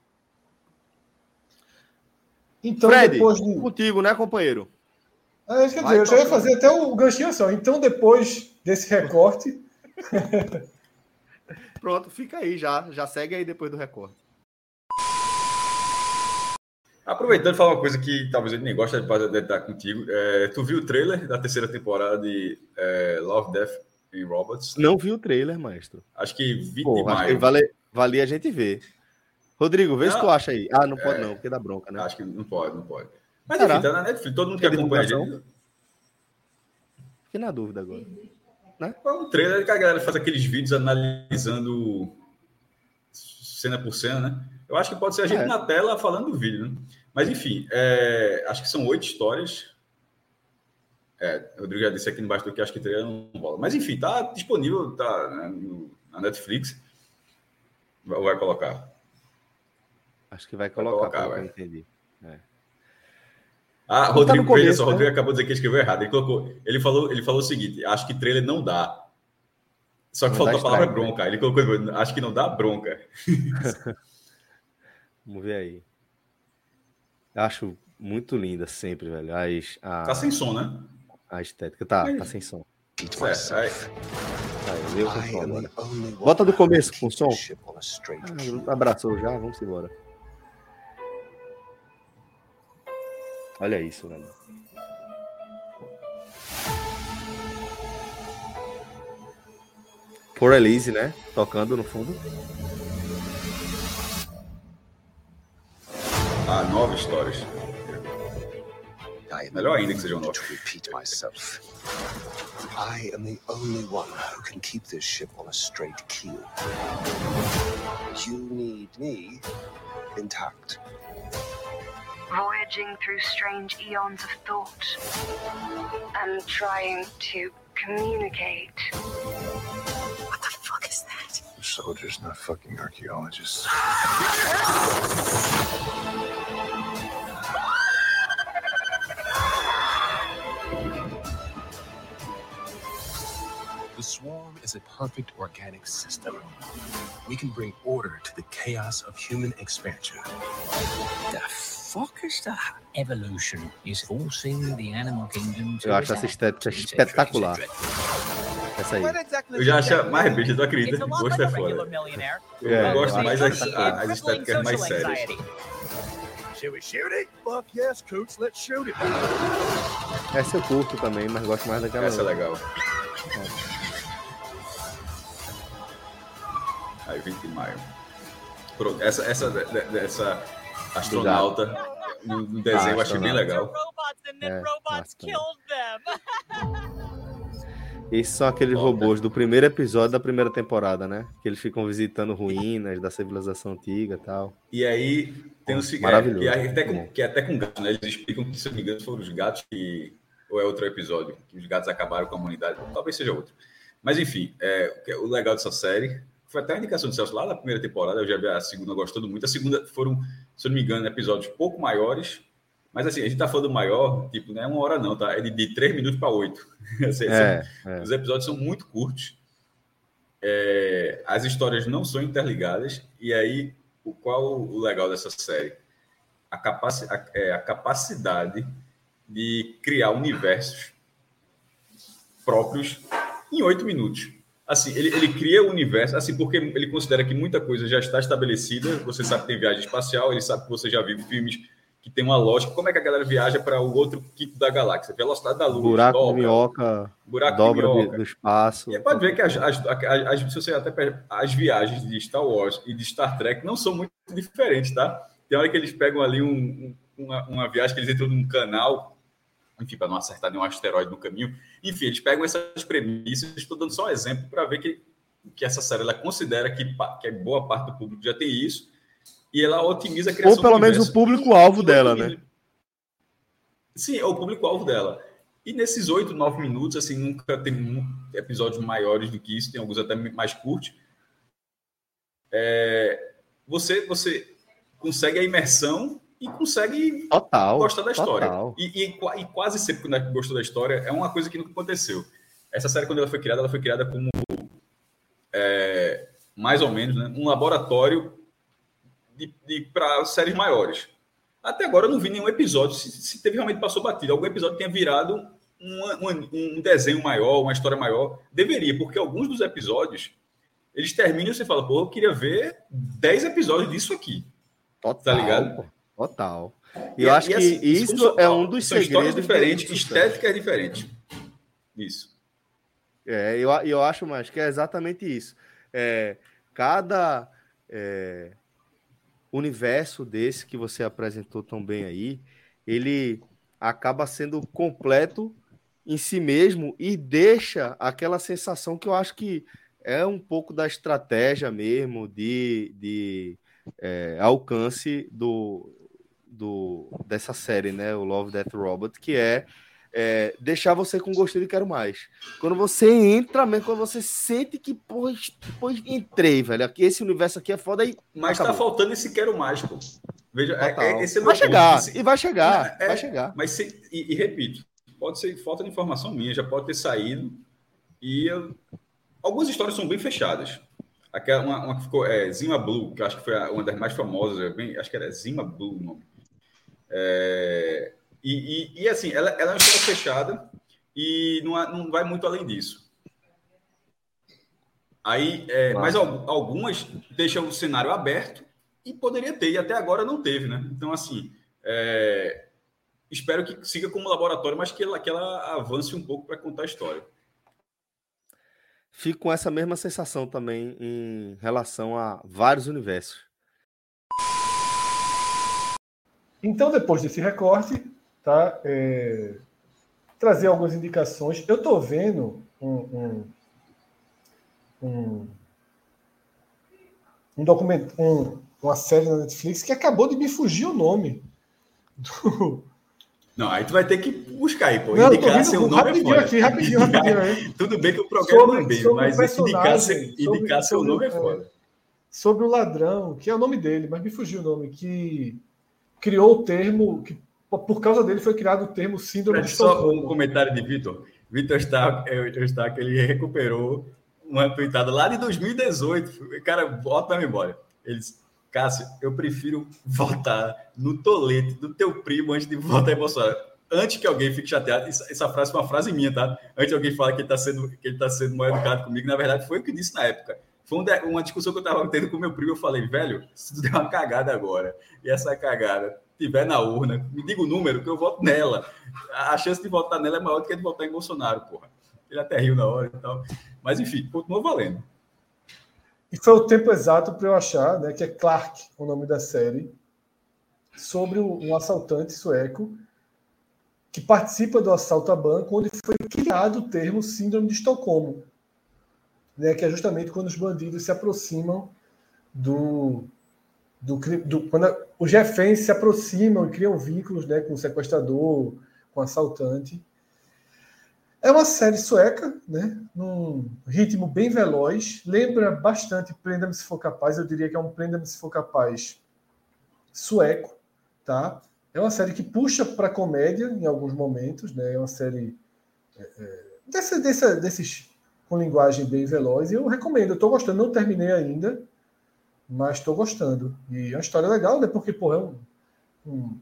S1: Então, Fred, depois de... contigo, né, companheiro?
S2: É, quer dizer, eu já ia fazer até o ganchinho assim. Então, depois desse recorte. (laughs)
S1: Pronto, fica aí já. Já segue aí depois do recorte.
S4: Aproveitando falar uma coisa que talvez ele nem gosta de estar contigo. É, tu viu o trailer da terceira temporada de é, Love, Death and Robots?
S1: Não vi o trailer, maestro.
S4: Acho que vi Pô, demais.
S1: Que vale, valia a gente ver. Rodrigo, vê não, se tu acha aí. Ah, não pode é, não, porque dá bronca, né?
S4: Acho que não pode, não pode. Mas Será? enfim, tá na Netflix, todo mundo que acompanha a gente...
S1: Fiquei na dúvida agora.
S4: Né? É um trailer que a galera faz aqueles vídeos analisando cena por cena, né? Eu acho que pode ser a gente é. na tela falando do vídeo, né? Mas, enfim, é, acho que são oito histórias. É, Rodrigo já disse aqui embaixo do que acho que trailer não rola. Mas, enfim, tá disponível tá, né, no, na Netflix. Vai, vai colocar.
S1: Acho que vai colocar, vai colocar vai. entendi. É.
S4: Ah, Rodrigo, tá começo, veja só, né? Rodrigo acabou de dizer que escreveu errado. Ele, colocou, ele, falou, ele falou o seguinte: acho que trailer não dá. Só que não faltou a palavra bronca. Ele colocou, acho que não dá bronca. (laughs)
S1: Vamos ver aí. Acho muito linda sempre, velho. As, a,
S4: tá sem som, né?
S1: A estética. Tá, tá sem som. É, aí. Aí, eu com som agora. Bota do começo com som. Ah, abraçou já, vamos embora. Olha isso, velho. Por Elise, né? Tocando no fundo.
S4: a nove histórias. Melhor ainda que sejam nove.
S6: repeat myself. I am the only one who can keep this ship on a straight keel. You need me intact.
S7: Voyaging through strange eons of thought and trying to communicate.
S8: What the fuck is that?
S6: Soldiers, not fucking archaeologists. The swarm is a perfect organic system. We can bring order to the chaos of human expansion.
S8: The fuck is that? Evolution is forcing the animal kingdom to
S1: Eu acho essa estética espetacular. Essa aí.
S4: Eu já acho mais bicho, tu acredita? O gosto é foda. Eu
S1: É,
S4: gosto
S1: eu
S4: mais das as estéticas mais sérias.
S6: Should we shoot it? Fuck yes, Coots, let's shoot it.
S1: Essa eu curto também, mas gosto mais daquela.
S4: Essa é legal. Aí, 20 de maio. Pronto, essa, essa, essa astronauta no, no desenho eu achei bem legal.
S1: É. (laughs) Esses são aqueles robôs do primeiro episódio da primeira temporada, né? Que eles ficam visitando ruínas da civilização antiga e tal.
S4: E aí tem o seguinte,
S1: Maravilhoso.
S4: que, é até com,
S1: bom.
S4: que é até com gato, né? Eles explicam que, se eu não me engano, foram os gatos que. Ou é outro episódio, que os gatos acabaram com a humanidade. Talvez seja outro. Mas enfim, é, o é- o legal dessa série foi até a indicação do Celso lá na primeira temporada. Eu já vi a segunda gostando muito. A segunda foram, se eu não me engano, episódios pouco maiores. Mas assim, a gente tá falando maior, tipo, não é uma hora não, tá? É de, de três minutos para oito. (laughs) Assim,
S1: É, é.
S4: os episódios são muito curtos. É, as histórias não são interligadas. E aí, o, qual o legal dessa série? A, capaci a, é, a capacidade de criar universos próprios em oito minutos. Assim, ele, ele cria o universo, assim, porque ele considera que muita coisa já está estabelecida. Você sabe que tem viagem espacial, ele sabe que você já viu filmes que tem uma lógica. Como é que a galera viaja para o outro quinto da galáxia? Velocidade da luz,
S1: Buraco de
S4: dobra,
S1: minhoca,
S4: buraco
S1: dobra
S4: de
S1: de-
S4: minhoca.
S1: do espaço.
S4: E pode ver que as, as, as, se você até as viagens de Star Wars e de Star Trek não são muito diferentes, tá? Tem hora que eles pegam ali um- um- uma, uma viagem que eles entram num canal, enfim, para não acertar nenhum asteroide no caminho. Enfim, eles pegam essas premissas. Estou dando só um exemplo para ver que, que essa série ela considera que, que boa parte do público já tem isso e ela otimiza a criação
S1: Ou pelo menos o público-alvo dela,
S4: otimiza-
S1: né?
S4: Sim, é o público-alvo dela. E nesses oito, nove minutos, assim, nunca tem episódios maiores do que isso, tem alguns até mais curtos. É, você, você consegue a imersão e consegue
S1: Total.
S4: gostar da história. E, e e quase sempre quando gente gostou da história, é uma coisa que nunca aconteceu. Essa série, quando ela foi criada, ela foi criada como, é, mais ou menos, né, um laboratório de, para séries maiores. Até agora eu não vi nenhum episódio, se, se teve realmente passou batido, algum episódio tenha virado uma- uma- um desenho maior, uma história maior. Deveria, porque alguns dos episódios, eles terminam e você fala, pô, eu queria ver 10 episódios disso aqui.
S1: Total.
S4: Tá ligado?
S1: Total. E eu acho que
S4: assim,
S1: isso é um dos
S4: são
S1: segredos.
S4: diferentes,
S1: do sucesso.
S4: estéticas diferentes. Isso.
S1: É, eu, eu acho mais que é exatamente isso. É, cada é, universo desse que você apresentou tão bem aí, ele acaba sendo completo em si mesmo e deixa aquela sensação que eu acho que é um pouco da estratégia mesmo de, de é, alcance do, do, dessa série, né? O Love Death Robot, que é, é, deixar você com gostinho de quero mais. Quando você entra mesmo, quando você sente que, depois entrei, velho. Aqui, esse universo aqui é foda aí.
S4: Mas tá
S1: Acabou.
S4: faltando esse quero mais, pô. Veja, é, é, esse é
S1: vai chegar,
S4: Esse-
S1: e vai chegar,
S4: É,
S1: vai chegar.
S4: Mas se- e, e repito, pode ser falta de informação minha, já pode ter saído. E eu- algumas histórias são bem fechadas. Aquela, uma, uma que ficou é, Zima Blue, que acho que foi uma das mais famosas, é bem- acho que era Zima Blue o nome. É, e, e- e, assim, ela, ela é uma história fechada e não, não vai muito além disso. Aí, é, mas al- algumas deixam o cenário aberto e poderia ter, e até agora não teve, né? Então, assim, é, espero que siga como laboratório, mas que ela, que ela avance um pouco para contar a história.
S1: Fico com essa mesma sensação também em relação a vários universos.
S2: Então, depois desse recorte, tá? É, trazer algumas indicações. Eu estou vendo um, um, um, um documento, um, uma série na Netflix que acabou de me fugir o nome. Do...
S4: Não, aí tu vai ter que buscar aí, pô. Não, indicar seu nome é
S2: rapidinho é aqui, rapidinho, rapidinho. Aí. (laughs)
S4: Tudo bem que o programa sobre, é bem, mas indicar, seu, indicar seu
S2: sobre,
S4: nome é foda.
S2: Sobre o ladrão, que é o nome dele, mas me fugiu o nome, que criou o termo, que por causa dele foi criado o termo síndrome
S4: de Estocolmo. Só um comentário de Vitor. Vitor está, está que ele recuperou uma tweetada lá de 2018. Cara, bota na memória. Eles, Cássio, eu prefiro votar no tolete do teu primo antes de votar em Bolsonaro. Antes que alguém fique chateado, essa frase foi uma frase minha, tá? Antes que alguém fale que ele está sendo, que ele tá sendo mal educado comigo, na verdade foi o que disse na época. Foi uma discussão que eu estava tendo com meu primo. Eu falei, velho, se tu der uma cagada agora e essa cagada tiver na urna, me diga o número que eu voto nela. A chance de votar nela é maior do que de votar em Bolsonaro, porra. Ele até riu na hora e tal. Mas enfim, continua valendo.
S2: E foi o tempo exato para eu achar, né, que é Clark, o nome da série, sobre um assaltante sueco que participa do assalto a banco, onde foi criado o termo Síndrome de Estocolmo né, que é justamente quando os bandidos se aproximam do. do, do quando a, os reféns se aproximam e criam vínculos né, com o sequestrador, com o assaltante. É uma série sueca, né, num ritmo bem veloz, lembra bastante Prenda-me se for capaz, eu diria que é um Prenda-me se for capaz sueco, tá? É uma série que puxa para comédia em alguns momentos, né? É uma série é, é, dessa, dessa, desses com linguagem bem veloz. E eu recomendo, eu estou gostando, não terminei ainda, mas estou gostando. E é uma história legal, né? Porque, pô, é um, um,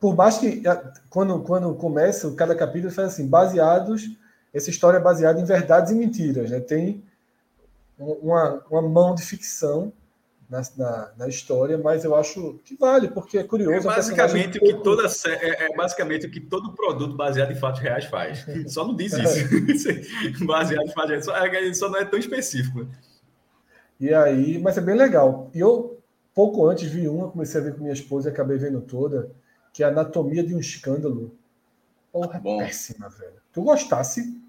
S2: Por mais que quando, quando começa, cada capítulo faz assim, baseados. Essa história é baseada em verdades e mentiras, né? Tem uma, uma mão de ficção na, na, na, história, mas eu acho que vale, porque é curioso.
S4: É basicamente, o que toda, é, é, basicamente o que todo produto baseado em fatos reais faz. (laughs) Só não diz isso. É. (laughs) baseado em fatos reais. Só, é, só não é tão específico.
S2: E aí, mas é bem legal. E eu, pouco antes, vi uma, comecei a ver com minha esposa e acabei vendo toda, que é a Anatomia de um Escândalo. Porra, Bom. péssima, velho. Tu gostasse,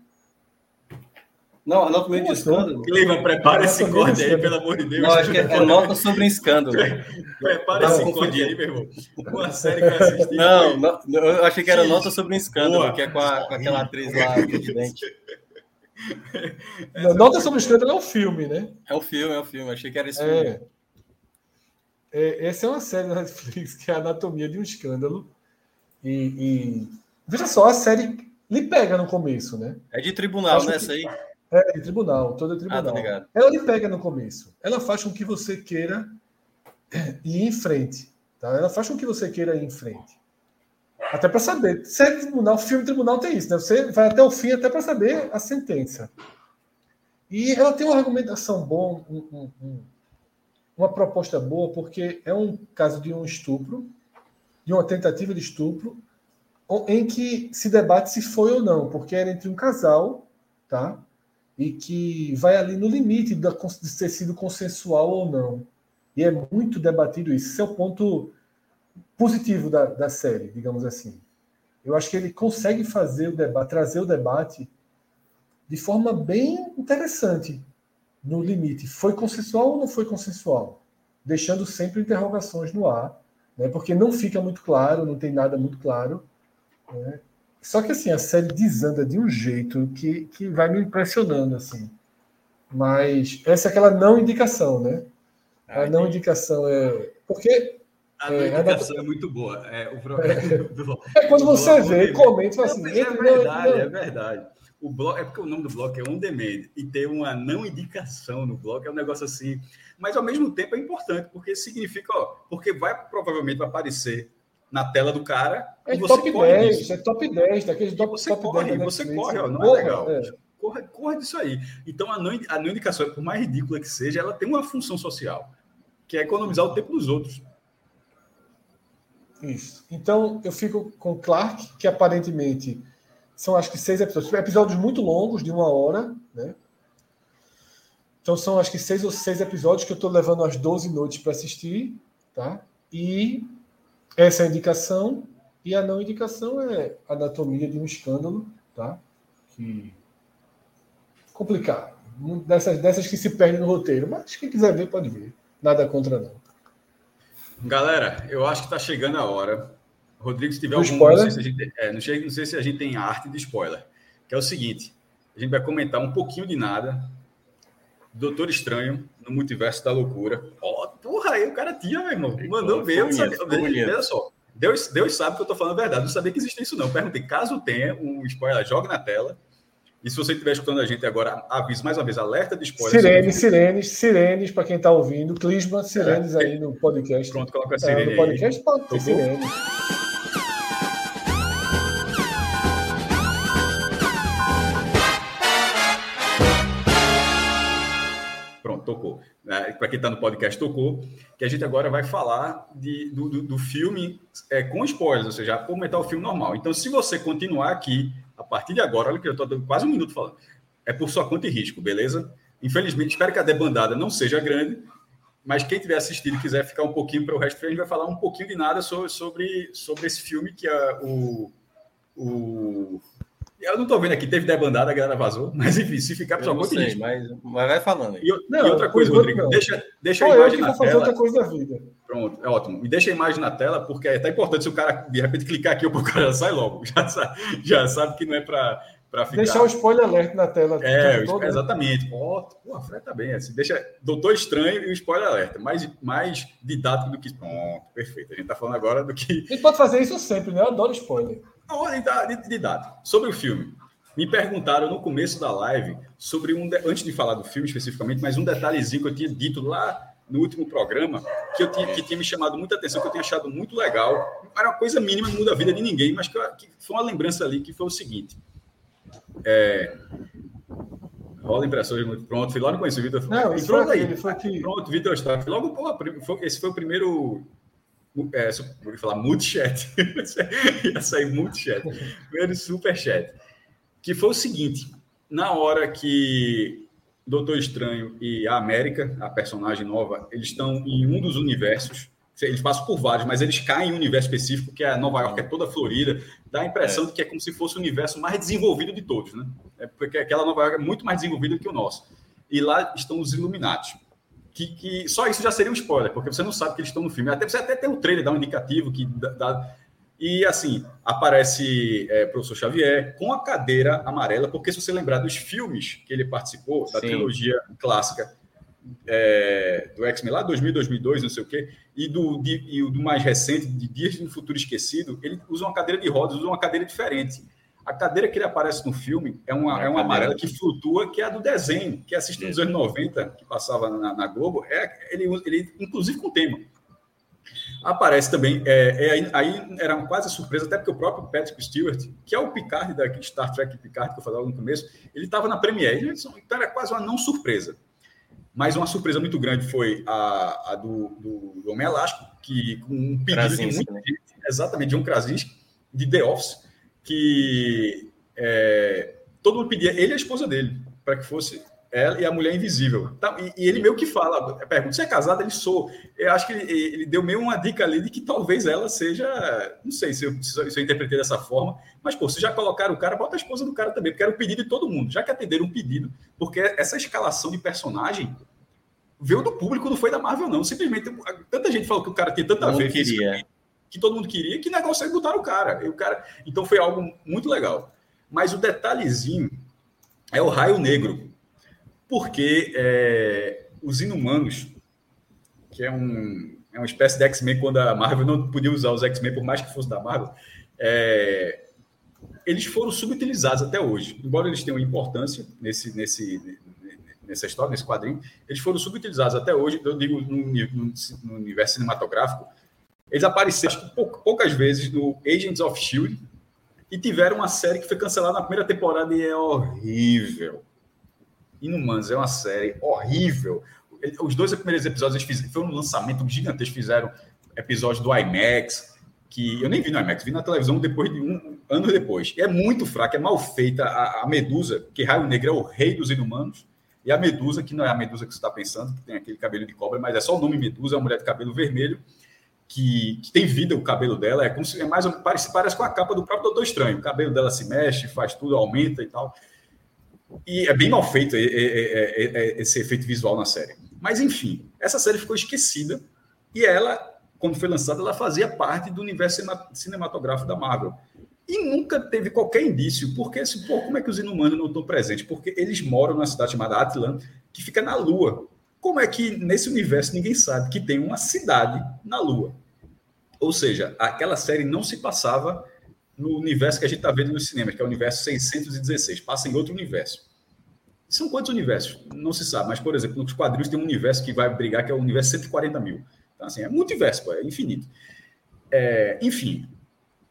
S5: não, anatomia de escândalo.
S4: Clima, prepara esse corte aí, pelo amor de Deus. Não,
S5: acho que é nota sobre um escândalo.
S4: prepara esse corte aí, meu irmão. Uma série que eu assisti.
S5: Não, não, eu achei que era nota sobre um escândalo, Boa. que é com, a, com aquela atriz lá, presidente.
S2: Nota sobre o escândalo é um filme, né?
S5: É um filme, é um filme. Achei que era esse é. filme.
S2: É, essa é uma série da Netflix que é a Anatomia de um Escândalo. E, e, veja só, a série lhe pega no começo, né?
S5: É de tribunal, né? Essa aí.
S2: É, de tribunal, toda é tribunal. Ah, ela lhe pega no começo. Ela faz com que você queira ir em frente. Tá? Ela faz com que você queira ir em frente. Até para saber. Série tribunal, filme tribunal tem isso, né? Você vai até o fim até para saber a sentença. E ela tem uma argumentação boa, um, um, um, uma proposta boa, porque é um caso de um estupro, de uma tentativa de estupro, em que se debate se foi ou não, porque era entre um casal, tá? E que vai ali no limite de ter sido consensual ou não. E é muito debatido isso. Esse é o ponto positivo da, da série, digamos assim. Eu acho que ele consegue fazer o debate, trazer o debate de forma bem interessante no limite. Foi consensual ou não foi consensual? Deixando sempre interrogações no ar, né? porque não fica muito claro, não tem nada muito claro. Né? Só que assim, a série desanda de um jeito que, que vai me impressionando, assim. Mas essa é aquela não indicação, né? Ah, a não indicação é. Porque.
S4: A não é, indicação é, muito boa. É, o (laughs)
S2: problema (laughs) do, é quando você vê e comenta assim.
S4: É verdade, não, é verdade. O bloco, é porque o nome do bloco é On Demand e ter uma não indicação no bloco é um negócio assim. Mas ao mesmo tempo é importante, porque significa, ó, porque vai provavelmente vai aparecer na tela do cara.
S2: É e você top corre 10, disso. é top 10, daqueles top,
S4: você
S2: top
S4: corre, 10 você corre, ó, não é legal. É. Corre, corre disso aí. Então, a não, a não indicação, por mais ridícula que seja, ela tem uma função social, que é economizar o tempo dos outros.
S2: Isso. Então, eu fico com Clark, que aparentemente são acho que seis episódios. Episódios muito longos, de uma hora, né? Então, são acho que seis ou seis episódios que eu estou levando às 12 noites para assistir, tá? E Essa é a indicação. E a não indicação é Anatomia de um Escândalo, tá? Que complicado. Dessas, dessas que se perdem no roteiro. Mas quem quiser ver, pode ver. Nada contra, não.
S4: Galera, eu acho que está chegando a hora. Rodrigo, se tiver algum.
S2: Spoiler?
S4: Não sei, se a gente, é, não, sei, não sei se a gente tem arte de spoiler. Que é o seguinte: a gente vai comentar um pouquinho de nada. Doutor Estranho no Multiverso da Loucura. Ó, oh, porra, aí o cara tinha, meu irmão. Mandou ver. Olha só. Deus, Deus sabe que eu estou falando a verdade. Não sabia que existia isso, não. Perguntei, caso tenha um spoiler, jogue na tela. E se você estiver escutando a gente agora, aviso mais uma vez, alerta de spoiler.
S2: Sirenes, sirenes, sirenes, para quem está ouvindo. Clisma, sirenes é. aí no podcast.
S4: Pronto, coloca a sirene
S2: é, No podcast pode ter sirenes.
S4: Tocou. É, para quem está no podcast, tocou. Que a gente agora vai falar de, do, do, do filme é, com spoilers, ou seja, comentar o filme normal. Então, se você continuar aqui a partir de agora, olha que eu estou quase um minuto falando, é por sua conta e risco, beleza? Infelizmente, espero que a debandada não seja grande, mas quem tiver assistido e quiser ficar um pouquinho para o resto, a gente vai falar um pouquinho de nada sobre, sobre, sobre esse filme que é o, o eu não estou vendo aqui, teve debandada, a galera vazou, (laughs) mas enfim, se ficar para sua conta
S5: sei, mas, mas vai falando aí.
S4: E, não, e outra coisa, Rodrigo, não. deixa, deixa
S2: Pô,
S4: a imagem
S2: eu
S4: na
S2: fazer
S4: tela.
S2: outra coisa da vida.
S4: Pronto, é ótimo. E deixa a imagem na tela, porque é até importante se o cara de repente clicar aqui, o cara sai logo. (laughs) Já sabe, já sabe que não é para para ficar.
S2: Deixar o spoiler alert na tela.
S4: É, todo, né? exatamente. Ó, oh, a Fred tá bem. Assim, deixa Doutor Estranho e o spoiler alerta. Mais, mais didático do que. Pronto, perfeito. A gente tá falando agora do que.
S2: A gente pode fazer isso sempre, né? Eu adoro spoiler.
S4: A ordem tá didático. Sobre o filme. Me perguntaram no começo da live sobre um. De... Antes de falar do filme especificamente, mas um detalhezinho que eu tinha dito lá no último programa, que, eu tinha, que tinha me chamado muita atenção, que eu tinha achado muito legal. Era uma coisa mínima, não muda a vida de ninguém, mas que, que foi uma lembrança ali que foi o seguinte. É... Rola impressões muito pronto. Fui lá no conheci o Vitor.
S2: Não, isso
S4: pronto
S2: foi
S4: aí.
S2: Foi aqui.
S4: Pronto, Vitor está. Logo, pô, esse foi o primeiro. É, vou falar multichat. (laughs) Ia sair multichat. Primeiro superchat que foi o seguinte: na hora que Doutor Estranho e a América, a personagem nova, eles estão em um dos universos. Eles passam por vários, mas eles caem em um universo específico, que é Nova York, é toda Florida. Dá a impressão é. de que é como se fosse o universo mais desenvolvido de todos, né? É porque aquela Nova York é muito mais desenvolvida que o nosso. E lá estão os Illuminati. Que, que, só isso já seria um spoiler, porque você não sabe que eles estão no filme. Até você até tem o um trailer, dá um indicativo que dá, e assim, aparece é, professor Xavier com a cadeira amarela, porque se você lembrar dos filmes que ele participou, da Sim. trilogia clássica é, do X-Men lá, 2000, 2002, não sei o quê, e do, de, e do mais recente, de Dias um Futuro Esquecido, ele usa uma cadeira de rodas, usa uma cadeira diferente. A cadeira que ele aparece no filme é uma, é, é uma amarela que flutua, que é a do desenho, que assisti nos anos 90, que passava na, na Globo. É, ele, ele, inclusive com tema. Aparece também, é, é, aí era quase surpresa, até porque o próprio Patrick Stewart, que é o Picard da Star Trek Picard, que eu falava no começo, ele estava na Premiere, então era quase uma não surpresa. Mas uma surpresa muito grande foi a, a do, do, do, Homem Elástico, que com um pedido Krasinski, de muita né? exatamente, de um Krasinski, de The Office, que é, todo mundo pedia, ele e a esposa dele, para que fosse ela e a mulher invisível. Tá, e, e, ele meio que fala, pergunta, você é casado? Ele sou. Eu acho que ele, ele, deu meio uma dica ali de que talvez ela seja, não sei se eu, se eu interpretei dessa forma, mas, pô, se já colocaram o cara, bota a esposa do cara também, porque era o pedido de todo mundo, já que atenderam um pedido, porque essa escalação de personagem veio do público, não foi da Marvel, não. Simplesmente, tanta gente falou que o cara tinha tanta
S5: não queria.
S4: que todo mundo queria, que negócio é botar o cara. E o cara. Então foi algo muito legal. Mas o detalhezinho é o raio negro porque é, os Inumanos, que é, um, é uma espécie de X-Men quando a Marvel não podia usar os X-Men, por mais que fosse da Marvel, é, eles foram subutilizados até hoje. Embora eles tenham importância nesse, nesse, nessa história, nesse quadrinho, eles foram subutilizados até hoje, eu digo no, no, no universo cinematográfico, eles apareceram poucas vezes no Agents of S.H.I.E.L.D., e tiveram uma série que foi cancelada na primeira temporada e é horrível. Inumanos é uma série horrível. Os dois primeiros episódios eles fizeram, foi um lançamento gigantesco, fizeram episódios do IMAX, que eu nem vi no IMAX, vi na televisão depois de um ano depois. É muito fraca, é mal feita. A, a Medusa, que Raio Negro é o rei dos inumanos, e a Medusa, que não é a Medusa que você está pensando, que tem aquele cabelo de cobra, mas é só o nome Medusa, é uma mulher de cabelo vermelho. Que, que, tem vida o cabelo dela, é como se é mais parece, parece com a capa do próprio Doutor Estranho. O cabelo dela se mexe, faz tudo, aumenta e tal. E é bem mal feito é, é, é, esse efeito visual na série. Mas enfim, essa série ficou esquecida e ela, quando foi lançada, ela fazia parte do universo cinematográfico da Marvel. E nunca teve qualquer indício, porque assim, pô, como é que os inumanos não estão presentes? Porque eles moram numa cidade chamada Atlan, que fica na Lua. Como é que nesse universo ninguém sabe que tem uma cidade na Lua? Ou seja, aquela série não se passava no universo que a gente está vendo nos cinemas, que é o universo 616, passa em outro universo. São quantos universos? Não se sabe, mas, por exemplo, nos quadrinhos tem um universo que vai brigar, que é o universo 140 mil. Então, assim, é multiverso, pô, é infinito. É, enfim,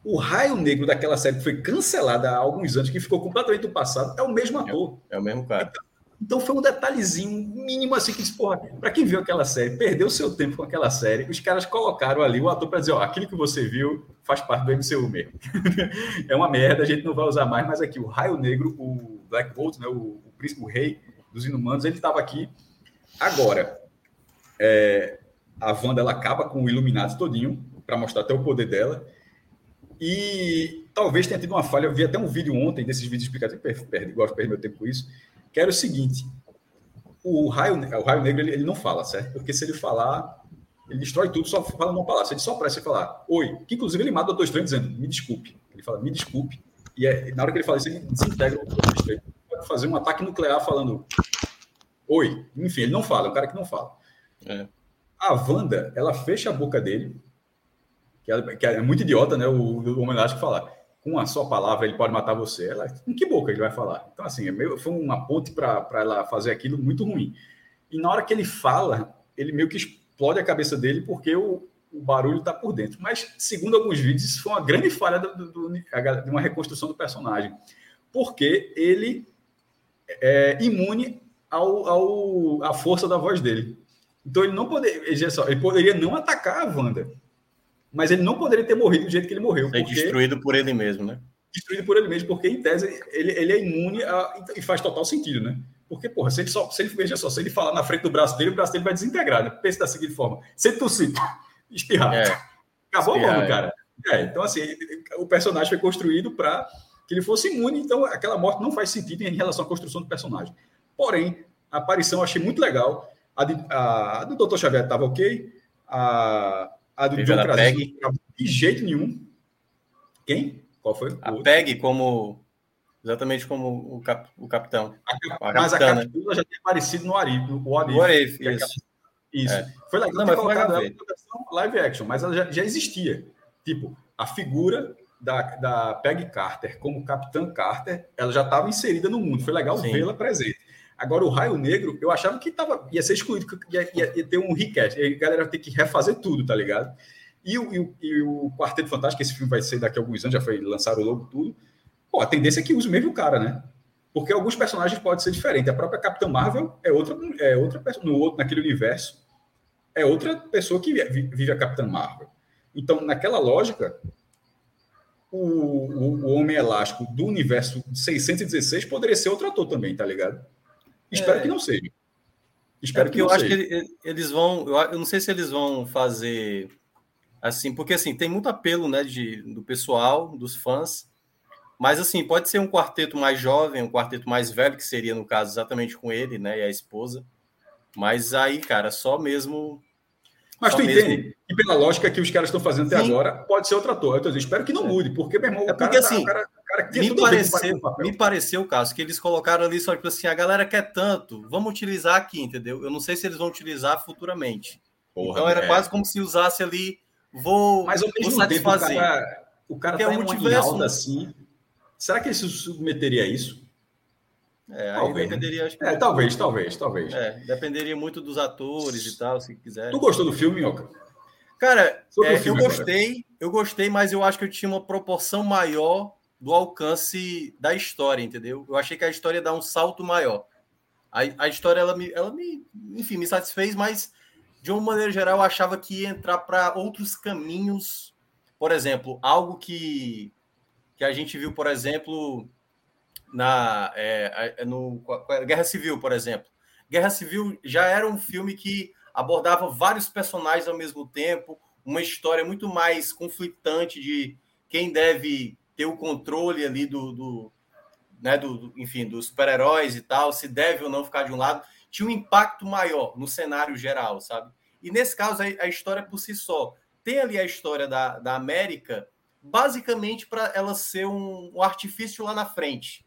S4: o raio negro daquela série que foi cancelada há alguns anos, que ficou completamente do passado, é o mesmo ator.
S5: É, é o mesmo cara.
S4: Então, então, foi um detalhezinho mínimo assim que disse, porra, para quem viu aquela série, perdeu seu tempo com aquela série, os caras colocaram ali o ator para dizer, ó, aquilo que você viu faz parte do MCU mesmo. (laughs) é uma merda, a gente não vai usar mais, mas aqui o Raio Negro, o Black Bolt, né, o, o príncipe, o rei dos inumanos, ele estava aqui. Agora, é, a Wanda ela acaba com o Illuminati todinho para mostrar até o poder dela. E talvez tenha tido uma falha. Eu vi até um vídeo ontem desses vídeos explicativos, perdi, gosto de perder meu tempo com isso. Que era o seguinte: o raio, o raio negro ele, ele não fala, certo? Porque se ele falar, ele destrói tudo, só fala uma palavra. Se ele só parece falar oi, que inclusive ele mata o Doutor Estranho dizendo me desculpe. Ele fala me desculpe. E é, na hora que ele fala isso, ele desintegra o Doutor Estranho. Pode fazer um ataque nuclear falando oi. Enfim, ele não fala, é um cara que não fala. É. A Wanda, ela fecha a boca dele que é, que é muito idiota, né? O, o homem elástico falar com a sua palavra ele pode matar você. Ela, com que boca ele vai falar? Então, assim, é meio, foi uma ponte para ela fazer aquilo muito ruim. E na hora que ele fala, ele meio que explode a cabeça dele porque o, o barulho está por dentro. Mas, segundo alguns vídeos, isso foi uma grande falha do, do, do, de uma reconstrução do personagem. Porque ele é imune ao, ao, à força da voz dele. Então, ele não poderia, ele poderia não atacar a Wanda mas ele não poderia ter morrido do jeito que ele morreu.
S5: É destruído por ele mesmo, né?
S4: Destruído por ele mesmo, porque em tese ele, ele é imune a, e faz total sentido, né? Porque, porra, se ele só, se ele, veja só, se ele falar na frente do braço dele, o braço dele vai desintegrar, né? Pense da seguinte forma: se tossir, (laughs) espirrar, é. acabou espirrar, o cara. É. então, assim, o personagem foi construído para que ele fosse imune, então aquela morte não faz sentido em relação à construção do personagem. Porém, a aparição eu achei muito legal. A, de, a, a do Dr. Xavier estava ok, a, a do John Krasinski de jeito nenhum. Quem? Qual foi?
S5: A Peg como exatamente como o, cap, o capitão.
S4: A, a mas a capitula já tinha aparecido no Arif, no
S5: Arif. O Arif,
S4: é isso. Isso. É. Foi legal Não, mas foi legal live action, mas ela já, já, existia. Tipo, a figura da, da Peg Carter como Capitã Carter, ela já estava inserida no mundo. Foi legal vê-la presente. Agora, o Raio Negro, eu achava que tava, ia ser excluído, ia, ia, ia ter um request. A galera ia ter que refazer tudo, tá ligado? E o, e, o, e o Quarteto Fantástico, esse filme vai ser daqui a alguns anos, já foi lançado logo tudo. Pô, a tendência é que use o mesmo cara, né? Porque alguns personagens podem ser diferentes. A própria Capitã Marvel é outra, é outra pessoa, no outro, naquele universo, é outra pessoa que vive a Capitã Marvel. Então, naquela lógica, o, o, o Homem Elástico do universo 616 poderia ser outro ator também, tá ligado? Espero é. que não seja.
S5: Espero é que eu acho seja. que eles vão. Eu não sei se eles vão fazer assim, porque assim tem muito apelo, né, de, do pessoal, dos fãs. Mas assim pode ser um quarteto mais jovem, um quarteto mais velho que seria no caso exatamente com ele, né, e a esposa. Mas aí, cara, só mesmo
S4: mas Só tu mesmo... entende? E pela lógica que os caras estão fazendo até Sim. agora, pode ser outro ator. Eu dizendo, espero que não é. mude, porque, meu irmão,
S5: é porque, cara, tá- assim, tá, cara, cara me, pareceu, me pareceu, caso que eles colocaram ali só tipo assim, a galera quer tanto, vamos utilizar aqui, entendeu? Eu não sei se eles vão utilizar futuramente. Porra, então era é. quase como se usasse ali, vou,
S4: Mas ao mesmo vou satisfazer. Tempo, o cara, o cara tá é um multiverso, né? assim. Será que ele se submeteria a isso?
S5: É, talvez. dependeria, acho
S4: que é, talvez, talvez, talvez.
S5: É, dependeria muito dos atores e tal, se quiser.
S4: Tu gostou do filme, Minhoca?
S5: Cara, é, eu gostei, eu gostei, mas eu acho que eu tinha uma proporção maior do alcance da história, entendeu? Eu achei que a história dá um salto maior. A, a história, ela me, ela me, enfim, me satisfez, mas de uma maneira geral eu achava que ia entrar para outros caminhos. Por exemplo, algo que, que a gente viu, por exemplo, na é, é no Guerra Civil, por exemplo. Guerra Civil já era um filme que abordava vários personagens ao mesmo tempo, uma história muito mais conflitante de quem deve ter o controle ali do, do né, do, enfim, dos super-heróis e tal, se deve ou não ficar de um lado, tinha um impacto maior no cenário geral, sabe? E nesse caso, a, a história por si só. Tem ali a história da, da América, basicamente para ela ser um, um, artifício lá na frente.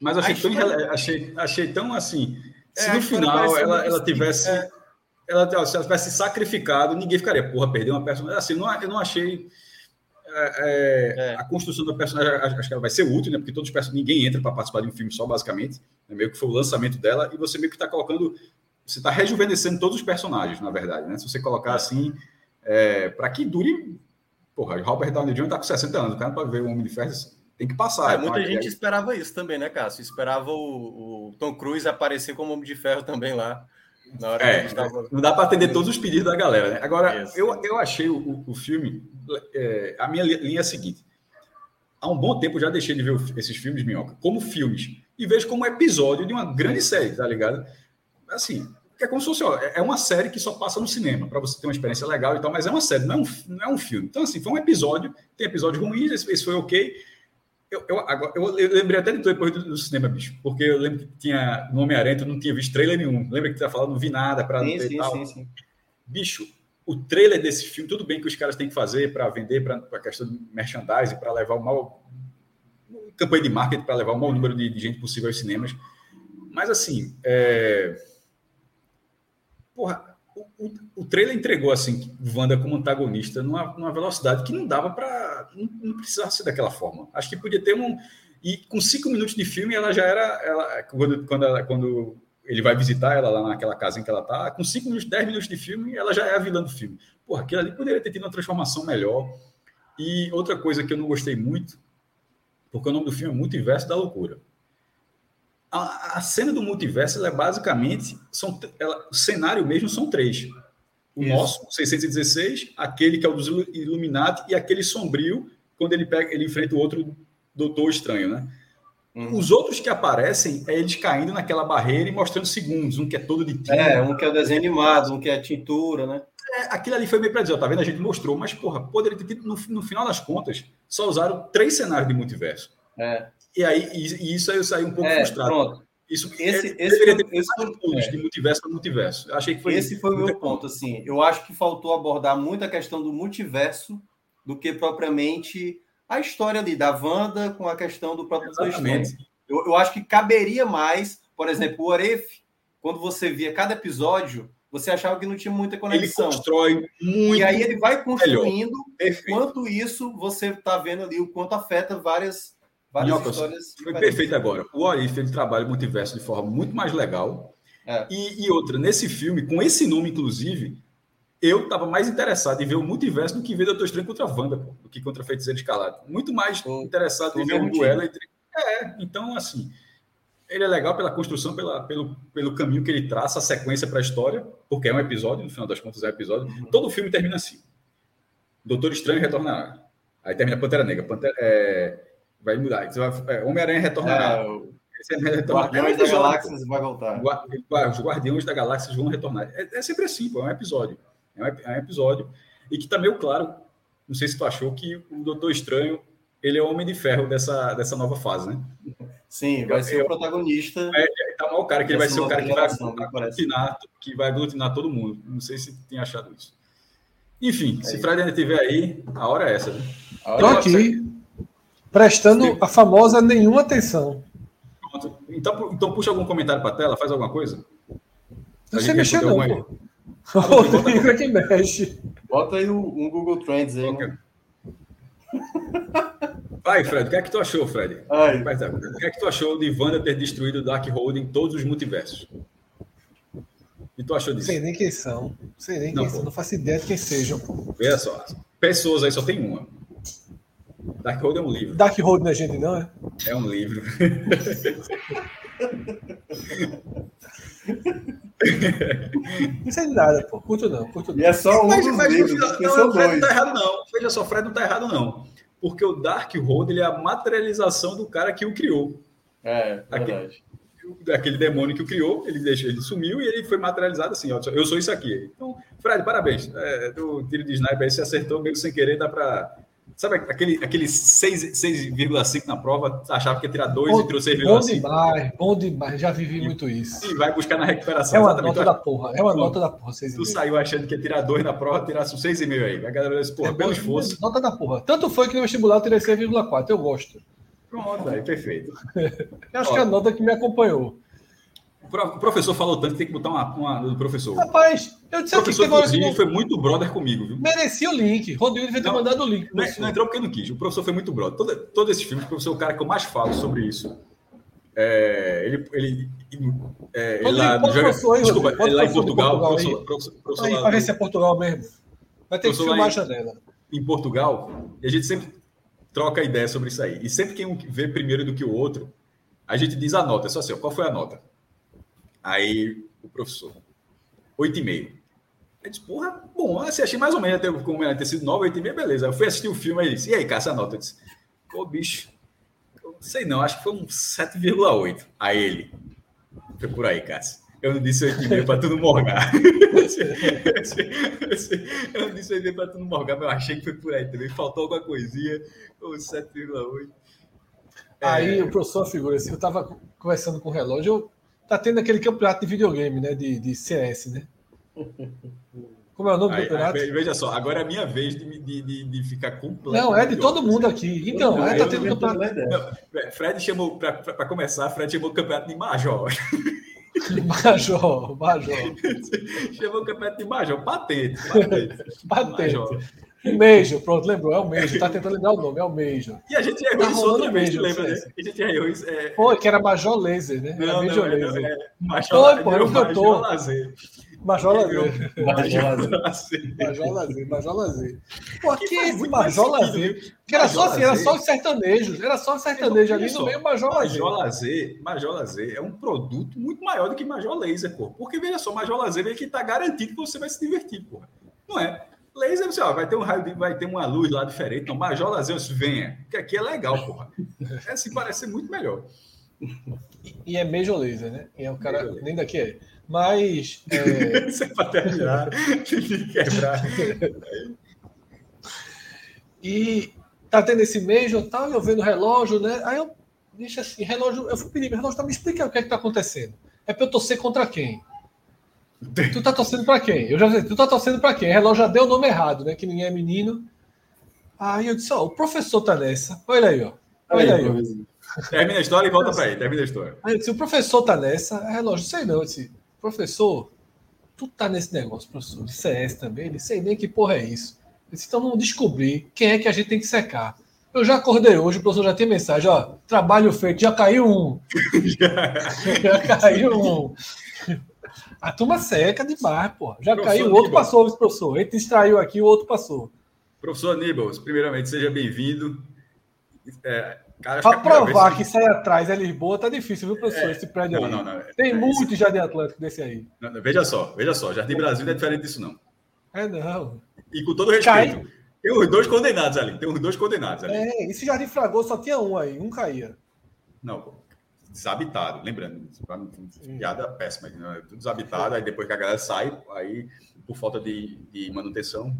S4: Mas achei, história... tão, achei, achei tão assim. Se é, no final ela, ela tivesse. É. Ela, se ela tivesse sacrificado, ninguém ficaria, porra, perdeu uma personagem. Assim, não, eu não achei é, é, é. a construção do personagem, acho que ela vai ser útil, né? Porque todos os ninguém entra para participar de um filme só, basicamente. Né? Meio que foi o lançamento dela, e você meio que está colocando. Você está rejuvenescendo todos os personagens, na verdade, né? Se você colocar é. assim, é, para que dure. Porra, Robert Downey Jr. está com 60 anos, o cara para ver o Homem de Ferro tem que passar.
S5: É, muita gente aí... esperava isso também, né, Cássio? Esperava o, o Tom Cruise aparecer como Homem de Ferro também lá.
S4: É, tava... Não dá para atender todos os pedidos da galera, né? Agora, eu, eu achei o, o filme. É, a minha linha é a seguinte: há um bom tempo eu já deixei de ver esses filmes, Minhoca, como filmes, e vejo como episódio de uma grande série, tá ligado? Assim, é como se fosse, ó, é uma série que só passa no cinema, para você ter uma experiência legal e tal, mas é uma série, não é um, não é um filme. Então, assim, foi um episódio, tem episódios ruins, esse, esse foi ok. Eu, eu, agora, eu, eu, lembrei até de tu depois do, do, cinema, bicho, porque eu lembro que tinha no Homem-Aranha, tu não tinha visto trailer nenhum. Lembra que tu ia falando, não vi nada para
S5: sim, sim, tal. Sim, sim.
S4: Bicho, o trailer desse filme, tudo bem que os caras têm que fazer para vender, para a questão de merchandising, para levar o maior. campanha de marketing, para levar o maior número de, de, gente possível aos cinemas. Mas, assim, é... porra, o, o, trailer entregou assim Wanda como antagonista numa, numa velocidade que não dava para não, não, precisava ser daquela forma. Acho que podia ter um e com cinco minutos de filme ela já era ela quando quando, ela, quando ele vai visitar ela lá naquela casa em que ela tá, com cinco minutos, dez minutos de filme, ela já é a vilã do filme. Porra, aquilo ali poderia ter tido uma transformação melhor. E outra coisa que eu não gostei muito, porque o nome do filme é Multiverso da Loucura a, a cena do multiverso é basicamente são ela, o cenário mesmo são três. O Isso. nosso, 616, aquele que é o dos Illuminati e aquele sombrio quando ele pega, ele enfrenta o outro Doutor Estranho, né? Uhum. Os outros que aparecem é eles caindo naquela barreira e mostrando segundos, um que é todo de
S5: tinta. É, um que é o desenho animado, um que é tintura, né?
S4: É, aquilo ali foi meio para dizer, ó, tá vendo? A gente mostrou, mas porra, poderia ter tido, no, no final das contas, só usaram três cenários de multiverso.
S5: É.
S4: E aí e, isso aí eu saí um pouco é, frustrado. Pronto. Isso
S5: esse, é, esse deveria ter
S4: esse foi, pontos é. de multiverso para multiverso. Eu achei que foi
S5: esse foi o meu ponto. Assim, eu acho que faltou abordar muito a questão do multiverso do que propriamente a história ali da Wanda com a questão do próprio Exatamente. Eu, eu acho que caberia mais, por exemplo, o Oref, quando você via cada episódio, você achava que não tinha muita conexão.
S4: Ele constrói muito.
S5: E aí ele vai construindo. Enquanto isso, você está vendo ali o quanto afeta várias
S4: Várias histórias. Foi perfeito agora. O Orif ele trabalha o multiverso de forma muito mais legal. É. E, e, outra, nesse filme, com esse nome, inclusive, eu estava mais interessado em ver o multiverso do que ver Doutor Estranho contra a Wanda, pô, do que contra a Feiticeira Escalada. Muito mais tô, interessado tô em ver o duelo entre. É, então, assim, ele é legal pela construção, pela, pelo, pelo caminho que ele traça, a sequência para a história, porque é um episódio, no final das contas é um episódio. Uhum. Todo filme termina assim. Doutor Estranho retornará. Aí termina Pantera Negra. Pantera, é, vai mudar. É, Homem-Aranha retornará. É, o...
S5: Guardiões da Galáxia vai voltar.
S4: Os Guardiões da Galáxia vão retornar. É, é, sempre assim, pô, é um episódio. É um, é um episódio. E que está meio claro, não sei se tu achou, que o Doutor Estranho ele é o Homem de Ferro dessa, dessa nova fase, né?
S5: Sim, vai ser o protagonista.
S4: É, tá mal o cara que ele vai ser o cara que vai aglutinar, que vai aglutinar todo mundo. Não sei se tem achado isso. Enfim, é se Fred ainda estiver aí, a hora é essa. Né?
S2: Tô aqui prestando Sim. a famosa nenhuma atenção.
S4: Então, então puxa algum comentário para a tela, faz alguma coisa.
S2: Você mexeu não, pô. O Rodrigo é que mexe.
S5: Bota aí um Google Trends aí. Okay.
S4: Vai, Fred, o que é que tu achou, Fred? Ai. O que é que tu achou de Wanda ter destruído o Dark Hold em todos os multiversos? O que tu achou disso?
S2: Sei nem quem são. Sei nem não, quem pô. são. Não faço ideia de quem sejam.
S4: Veja só. Pessoas aí só tem uma. Darkhold é um livro.
S2: Darkhold não é gente, não, é?
S4: É um livro.
S2: não sei de nada, pô. Curto não, curto não.
S5: E é só um mas, dos mas, livros,
S4: não, não, o Fred não tá errado, não. Veja só, o Fred não tá errado, não. Porque o Darkhold ele é a materialização do cara que o criou.
S5: É, verdade.
S4: daquele demônio que o criou, ele deixou, ele sumiu e ele foi materializado assim, ó, eu sou isso aqui. Então, Fred, parabéns. É, do tiro de sniper aí, você acertou meio sem querer, dá para Sabe aquele, aquele 6,5 na prova, achava que ia tirar 2 e tirou 6,5.
S2: Bom demais, bom demais, já vivi e, muito isso.
S4: E vai buscar na recuperação.
S2: É uma nota da porra, é uma nota da porra.
S4: Tu saiu achando que ia tirar 2 na prova, tirasse um 6,5 aí. A galera disse, porra, é pelo esforço.
S2: Nota da porra. Tanto foi que no vestibular eu tirei 6,4, eu gosto.
S4: Pronto, aí, perfeito. (laughs)
S2: acho Ó, que é a nota que me acompanhou.
S4: O professor falou tanto que tem que botar uma, uma do professor.
S2: Rapaz, eu disse
S4: o professor aqui que Rodrigo foi muito brother comigo, viu?
S2: Merecia o link. Rodrigo devia ter não, mandado o link.
S4: Não, não, entrou porque não quis. O professor foi muito brother. Todo, todo esse filme, o professor é o cara que eu mais falo sobre isso. É, ele, ele, é, ele lá, joga,
S2: professor,
S4: desculpa, ele lá em Portugal.
S2: Portugal professor, professor, professor aí, para ver se é Portugal mesmo. Vai ter que filmar a janela.
S4: Em Portugal, e a gente sempre troca ideia sobre isso aí. E sempre quem vê primeiro do que o outro, a gente diz a nota. É só assim, qual foi a nota? Aí o professor, oito e meio. Eu disse, porra, bom, assim, achei mais ou menos, até como ela ter sido nove, oito e meio, beleza. Eu fui assistir o filme aí disse, e aí, caça a nota? Eu disse, pô, bicho, eu sei não, acho que foi um 7,8. Aí ele, foi por aí, Cássio. Eu não disse 8,5 para tu não morgar. (laughs) eu não disse 8,5 para tu não morgar, mas eu achei que foi por aí também. Faltou alguma coisinha, ou 7,8.
S2: Aí é... o professor figura assim, eu estava conversando com o relógio, eu Tá tendo aquele campeonato de videogame, né? De, de CS, né? Como é o nome do campeonato?
S4: Aí, veja só, agora é a minha vez de, de, de, de ficar completo.
S2: Não, é de todo mundo aqui. Então, é, tá tendo campeonato.
S4: Não, Fred chamou, para começar, Fred chamou o campeonato de Major. (laughs)
S2: Major, Major. (laughs)
S4: chamou o campeonato de Major, patente. Patente.
S2: patente. Major. Meijo, pronto, lembrou, é o Meijo, tá tentando lembrar o nome, é o Meijo.
S4: E a gente errou tá isso outra vez, lembra, né? A gente errou isso. É...
S2: Pô, que era Major Laser, né?
S4: Não,
S2: Major
S4: não, Laser. É, é, Major,
S2: pô, era o cantor.
S4: Lazer.
S2: Major Lazer. Major Lazer. Major Lazer. Major Lazer. Pô, que, que é esse Major Lazer? Que era só assim, era só os sertanejos. Era só os sertanejos ali no meio Major Lazer.
S4: Major Lazer, Major Lazer é um produto muito maior do que Major Laser, pô. Porque, veja só, Major Lazer vem que tá garantido que você vai se divertir, pô. Não é? Laser, você, ó, vai ter um raio, vai ter uma luz lá diferente. Então, Major Lazer, venha. Porque aqui é legal, porra. É assim, parece muito melhor.
S2: E é Major Laser, né? E é o cara, nem daqui é. Mas. É... (laughs)
S4: Você pode terminar, quebrar.
S2: e tá tendo esse Major e tal, e eu vendo relógio, né? Aí eu disse assim: relógio, eu fui pedir, relógio, tá me explicando o que é que tá acontecendo. É pra eu torcer contra quem? Tu tá torcendo para quem? Eu já sei, tu tá torcendo para quem? O relógio já deu o nome errado, né? Que ninguém é menino. Aí eu disse, ó, o professor tá nessa. Olha aí, ó. Olha aí,
S4: ó. Termina a história e volta para aí. Termina a história.
S2: Aí eu disse, o professor tá nessa. É relógio, sei não. Eu disse, professor, tu tá nesse negócio, professor, de CS também? Ele sei nem que porra é isso. Eu disse, então vamos descobrir quem é que a gente tem que secar. Eu já acordei hoje, o professor já tem mensagem, ó, trabalho feito, já caiu um. (laughs) (laughs) já caiu um. A turma seca demais, pô. Já professor caiu, o outro passou, o professor. Ele distraiu aqui, o outro passou.
S4: Professor Aníbal, primeiramente, seja bem-vindo.
S2: É, Para provar que, que sair atrás é Lisboa, tá difícil, viu, professor? É, esse prédio não, aí. Não, não, Tem é, muito esse... Jardim Atlântico desse aí.
S4: Não, veja só, veja só. Jardim Brasil não é diferente disso, não.
S2: É, não.
S4: E com todo respeito, Cai... tem os dois condenados ali. Tem os dois condenados ali.
S2: É, esse Jardim Fragoso só tinha um aí, um caía.
S4: Não, pô desabitado, lembrando, piada péssima, né? tudo desabitado, aí depois que a galera sai, aí por falta de, de manutenção.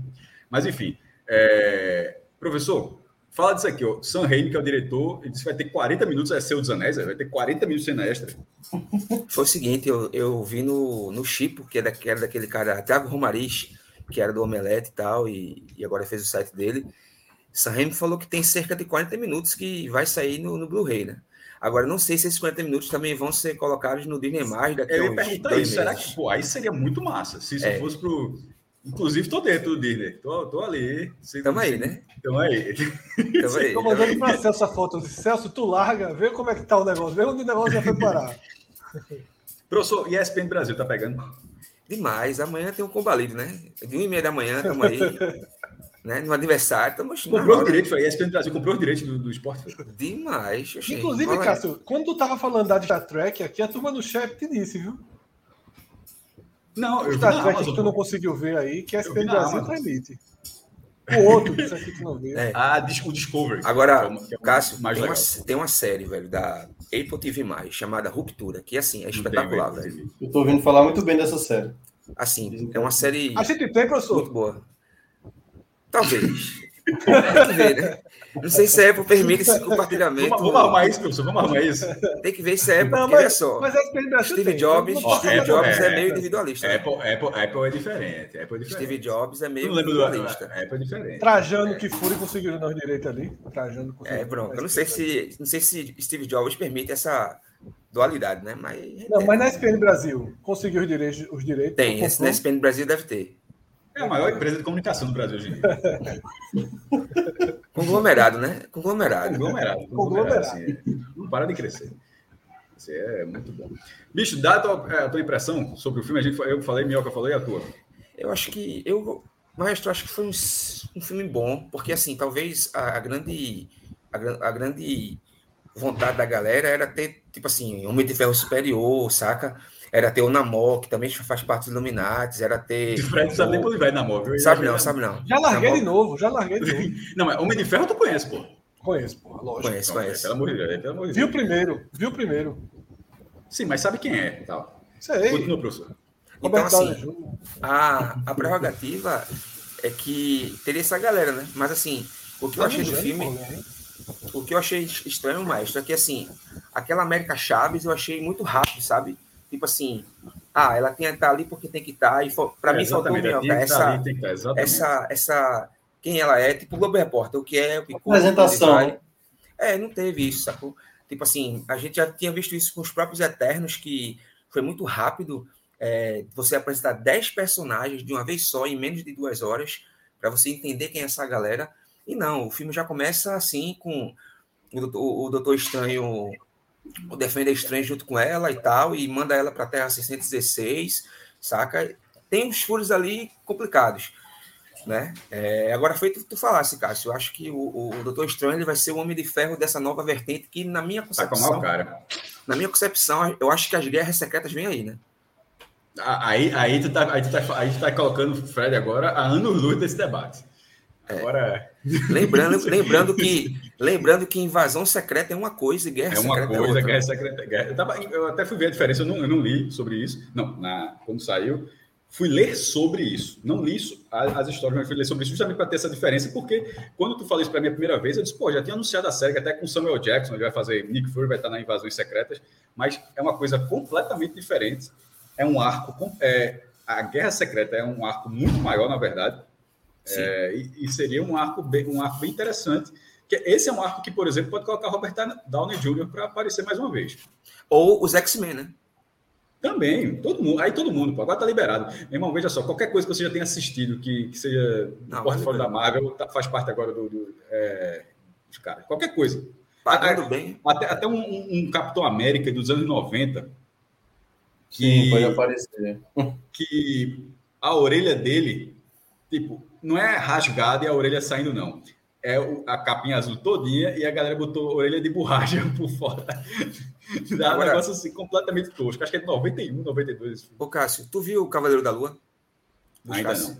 S4: Mas enfim, é... professor, fala disso aqui, ó. Sam Raimi, que é o diretor, ele disse que vai ter 40 minutos, é seu dos Anéis, vai ter 40 minutos sem extra.
S9: Foi o seguinte, eu, eu vi no, no Chipo, que era, que era daquele cara, Thiago Romariz, que era do Omelete e tal, e, e agora fez o site dele. Sam Raimi falou que tem cerca de 40 minutos que vai sair no, no Blu-ray, né? Agora, não sei se esses 50 minutos também vão ser colocados no Disney Mais daqui
S4: a Eu ia perguntar isso, será que, pô, aí seria muito massa, se isso é. fosse pro... Inclusive, tô dentro do Disney, tô, tô ali.
S9: Tamo aí, né?
S4: Tamo aí.
S2: Tamo aí. Tô mandando pra Celso a foto. Celso, tu larga, vê como é que tá o negócio, vê onde o negócio já foi parar.
S4: Professor, e ESPN Brasil, tá pegando?
S9: Demais, amanhã tem um combalido, né? De 1 e meia da manhã, tamo aí. (laughs) né? No aniversário, estamos
S4: Comprou o direito, foi a ESPN Brasil comprou o direito do, do esporte. Foi.
S9: Demais.
S2: Achei. Inclusive, Cássio, quando tu tava falando da Star Trek, aqui a turma do chat te disse, viu?
S4: Não,
S2: eu Star Trek que tu não conseguiu ver aí, que a ESPN Brasil transmite. O outro, isso aqui que não viu.
S4: É. Ah, o Discovery.
S9: Agora, é, é Cássio, tem uma, tem uma série, velho, da Apple TV+, chamada Ruptura, que, assim, é espetacular, velho.
S5: Eu tô ouvindo falar muito bem dessa série.
S9: Assim, é uma série...
S2: A gente tem, professor?
S9: Muito boa. Talvez. Tem que ver, né? Não sei se a Apple permite esse compartilhamento.
S4: Vamos, vamos arrumar isso, professor. Vamos arrumar isso.
S9: Tem que ver se a Apple. Não, mas, só.
S2: Mas
S9: Steve tem, Jobs, Steve Apple, Jobs é, é, meio individualista.
S4: Apple, né? Apple, Apple, é diferente, Apple é diferente.
S9: Steve Jobs é meio individualista. Do,
S4: Apple é diferente.
S2: Trajando é. que fure conseguiu dar direito ali. Trajando
S9: conseguiu. É, pronto. Eu não sei se, não sei se Steve Jobs permite essa dualidade, né? Mas,
S2: não, mas na SPN Brasil conseguiu os direitos. Os direitos
S9: tem, esse na SPN Brasil deve ter.
S4: É a maior empresa de comunicação do Brasil dia. (laughs)
S9: Conglomerado, né? Conglomerado.
S4: Conglomerado. Conglomerado. Assim, não para de crescer. Isso é muito bom. Bicho, dá a tua, é, a tua impressão sobre o filme. A gente, eu falei, Minhoca falou, e a tua?
S9: Eu acho que. Eu, Maestro, acho que foi um, um filme bom, porque, assim, talvez a, a grande. A, a, grande vontade da galera era ter, tipo assim, Homem de Ferro Superior, saca? Era ter o Namor, que também faz parte dos Illuminati, era ter.
S4: O Fred sabe nem quando vai Namor, viu?
S9: Sabe não, sabe não.
S2: Já larguei Namor... de novo, já larguei de novo. (laughs)
S4: não, mas Homem de Ferro tu conhece, pô.
S2: Conheço, pô, lógico.
S9: Conhece, conhece.
S4: Pelo amor de Deus, pelo amor de
S2: Deus. Viu primeiro, viu primeiro.
S4: Sim, mas sabe quem é, tal.
S2: Sei.
S4: Continua, professor.
S9: Então, assim, a, a prerrogativa é que teria essa galera, né? Mas, assim, o que eu achei do filme... O que eu achei estranho, maestro, é que, assim, aquela América Chaves eu achei muito rápido, sabe? Tipo assim, ah, ela tem que estar ali porque tem que estar. E para é, mim faltou Minhoca. Essa, ali, essa, essa, quem ela é, tipo Globo Repórter, o que é, o que
S5: Apresentação.
S9: É, não teve isso, sacou? Tipo assim, a gente já tinha visto isso com os próprios Eternos, que foi muito rápido é, você apresentar 10 personagens de uma vez só, em menos de duas horas, para você entender quem é essa galera. E não, o filme já começa assim com o, o Doutor Estranho o Defender Estranho junto com ela e tal, e manda ela para a Terra 616, saca? Tem uns furos ali complicados, né? É, agora foi tu, tu falasse, Cássio, eu acho que o, o Doutor Estranho ele vai ser o Homem de Ferro dessa nova vertente que, na minha concepção... Tá
S4: cara.
S9: Na minha concepção, eu acho que as guerras secretas vêm aí, né?
S4: Aí, aí, tu tá, aí, tu tá, aí tu tá colocando o Fred agora a anos-luz desse debate. É. Agora.
S9: Lembrando, lembrando, que, (laughs) lembrando que invasão secreta é uma coisa e guerra
S4: é uma
S9: secreta
S4: coisa, é outra. guerra secreta. Guerra. Eu, tava, eu, até fui ver a diferença, eu não, eu não li sobre isso. Não, na, quando saiu, fui ler sobre isso. Não li isso, as histórias, mas fui ler sobre isso justamente para ter essa diferença, porque quando tu falou isso para mim a primeira vez, eu disse, pô, já tinha anunciado a série, que até com Samuel Jackson, ele vai fazer, Nick Fury vai estar na Invasões Secretas, mas é uma coisa completamente diferente. É um arco, é, a Guerra Secreta é um arco muito maior, na verdade, é, e, e, seria um arco, bem, um arco bem interessante. Que esse é um arco que, por exemplo, pode colocar Robert Downey Jr. para aparecer mais uma vez.
S9: Ou os X-Men, né?
S4: Também, todo mundo. Aí todo mundo, pô, agora tá liberado. Meu irmão, veja só, qualquer coisa que você já tenha assistido que, que seja do portfólio da Marvel, tá, faz parte agora do. do é, cara, qualquer coisa.
S9: Pagando até, bem.
S4: Até, até um, um, Capitão América dos anos 90.
S5: Que, Sim, pode aparecer.
S4: Que a orelha dele, tipo, não é rasgado e a orelha saindo, não. É a capinha azul todinha e a galera botou orelha de borracha (laughs) por fora. Dá Agora, um negócio assim completamente tosco. Acho que é de 91, 92.
S9: Ô, Cássio, tu viu o Cavaleiro da Lua?
S4: Ainda não.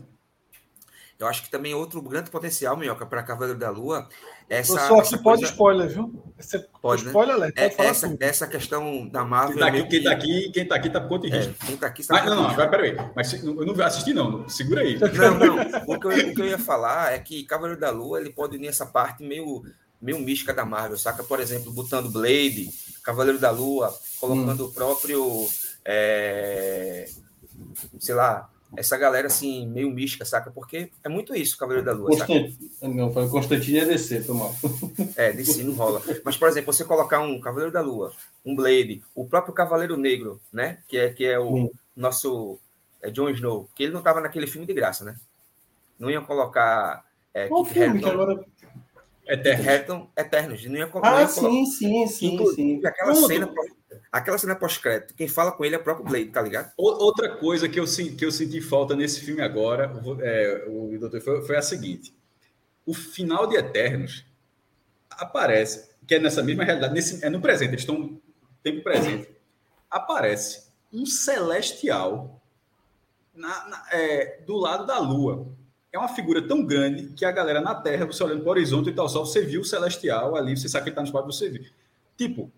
S9: Eu acho que também outro grande potencial, Minhoca, para Cavaleiro da Lua. Essa,
S2: só que pode coisa... spoiler, viu?
S9: Esse pode, né? spoiler, né? pode é, essa, essa questão da Marvel.
S4: Quem tá aqui, quem tá aqui, quem tá aqui tá por conta
S9: de risco. É, quem tá aqui
S4: está Mas, não, não, agora peraí. Mas eu não assisti, não. Segura aí.
S9: Não, não. O que, eu, o que eu ia falar é que Cavaleiro da Lua ele pode unir essa parte meio, meio mística da Marvel, saca? Por exemplo, botando Blade, Cavaleiro da Lua, colocando hum. o próprio. É, sei lá, essa galera assim, meio mística, saca? Porque é muito isso, Cavaleiro da Lua.
S5: Constant... Não, foi Constantino e DC, foi mal.
S9: É, DC não rola. Mas, por exemplo, você colocar um Cavaleiro da Lua, um Blade, o próprio Cavaleiro Negro, né? Que é, que é o hum. nosso é Jon Snow, que ele não estava naquele filme de graça, né? Não iam colocar. É,
S2: Qual Kit filme que agora.
S9: Eternos. Eternos. Não ia,
S2: ah, ia sim, sim, sim, sim.
S9: Aquela cena Aquela cena pós-crédito, quem fala com ele é o próprio Blade, tá ligado?
S4: Outra coisa que eu, que eu senti falta nesse filme agora, é, o doutor, foi, foi a seguinte: o final de Eternos aparece, que é nessa mesma realidade, nesse, é no presente, eles estão tempo presente. Aparece um celestial na, na, é, do lado da Lua. é uma figura tão grande que a galera na Terra, você olhando para o horizonte e tal, só você viu o celestial ali, você sabe que ele está no espaço, você viu. Tipo,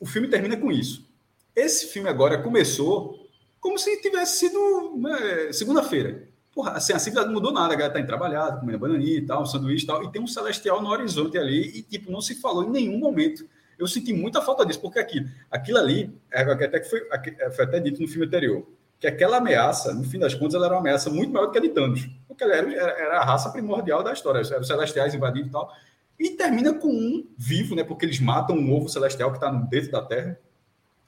S4: o filme termina com isso. Esse filme agora começou como se tivesse sido né, segunda-feira. Porra, assim, a cidade não mudou nada, a galera tá trabalhado, comendo bananinha e tal, um sanduíche e tal, e tem um celestial no horizonte ali, e tipo, não se falou em nenhum momento. Eu senti muita falta disso, porque aquilo, aquilo ali, é, até que foi, foi até dito no filme anterior, que aquela ameaça, no fim das contas, ela era uma ameaça muito maior do que a de Thanos, porque ela era, era a raça primordial da história, eram os celestiais invadindo e tal, e termina com um vivo, né, porque eles matam um ovo celestial que está dentro da Terra,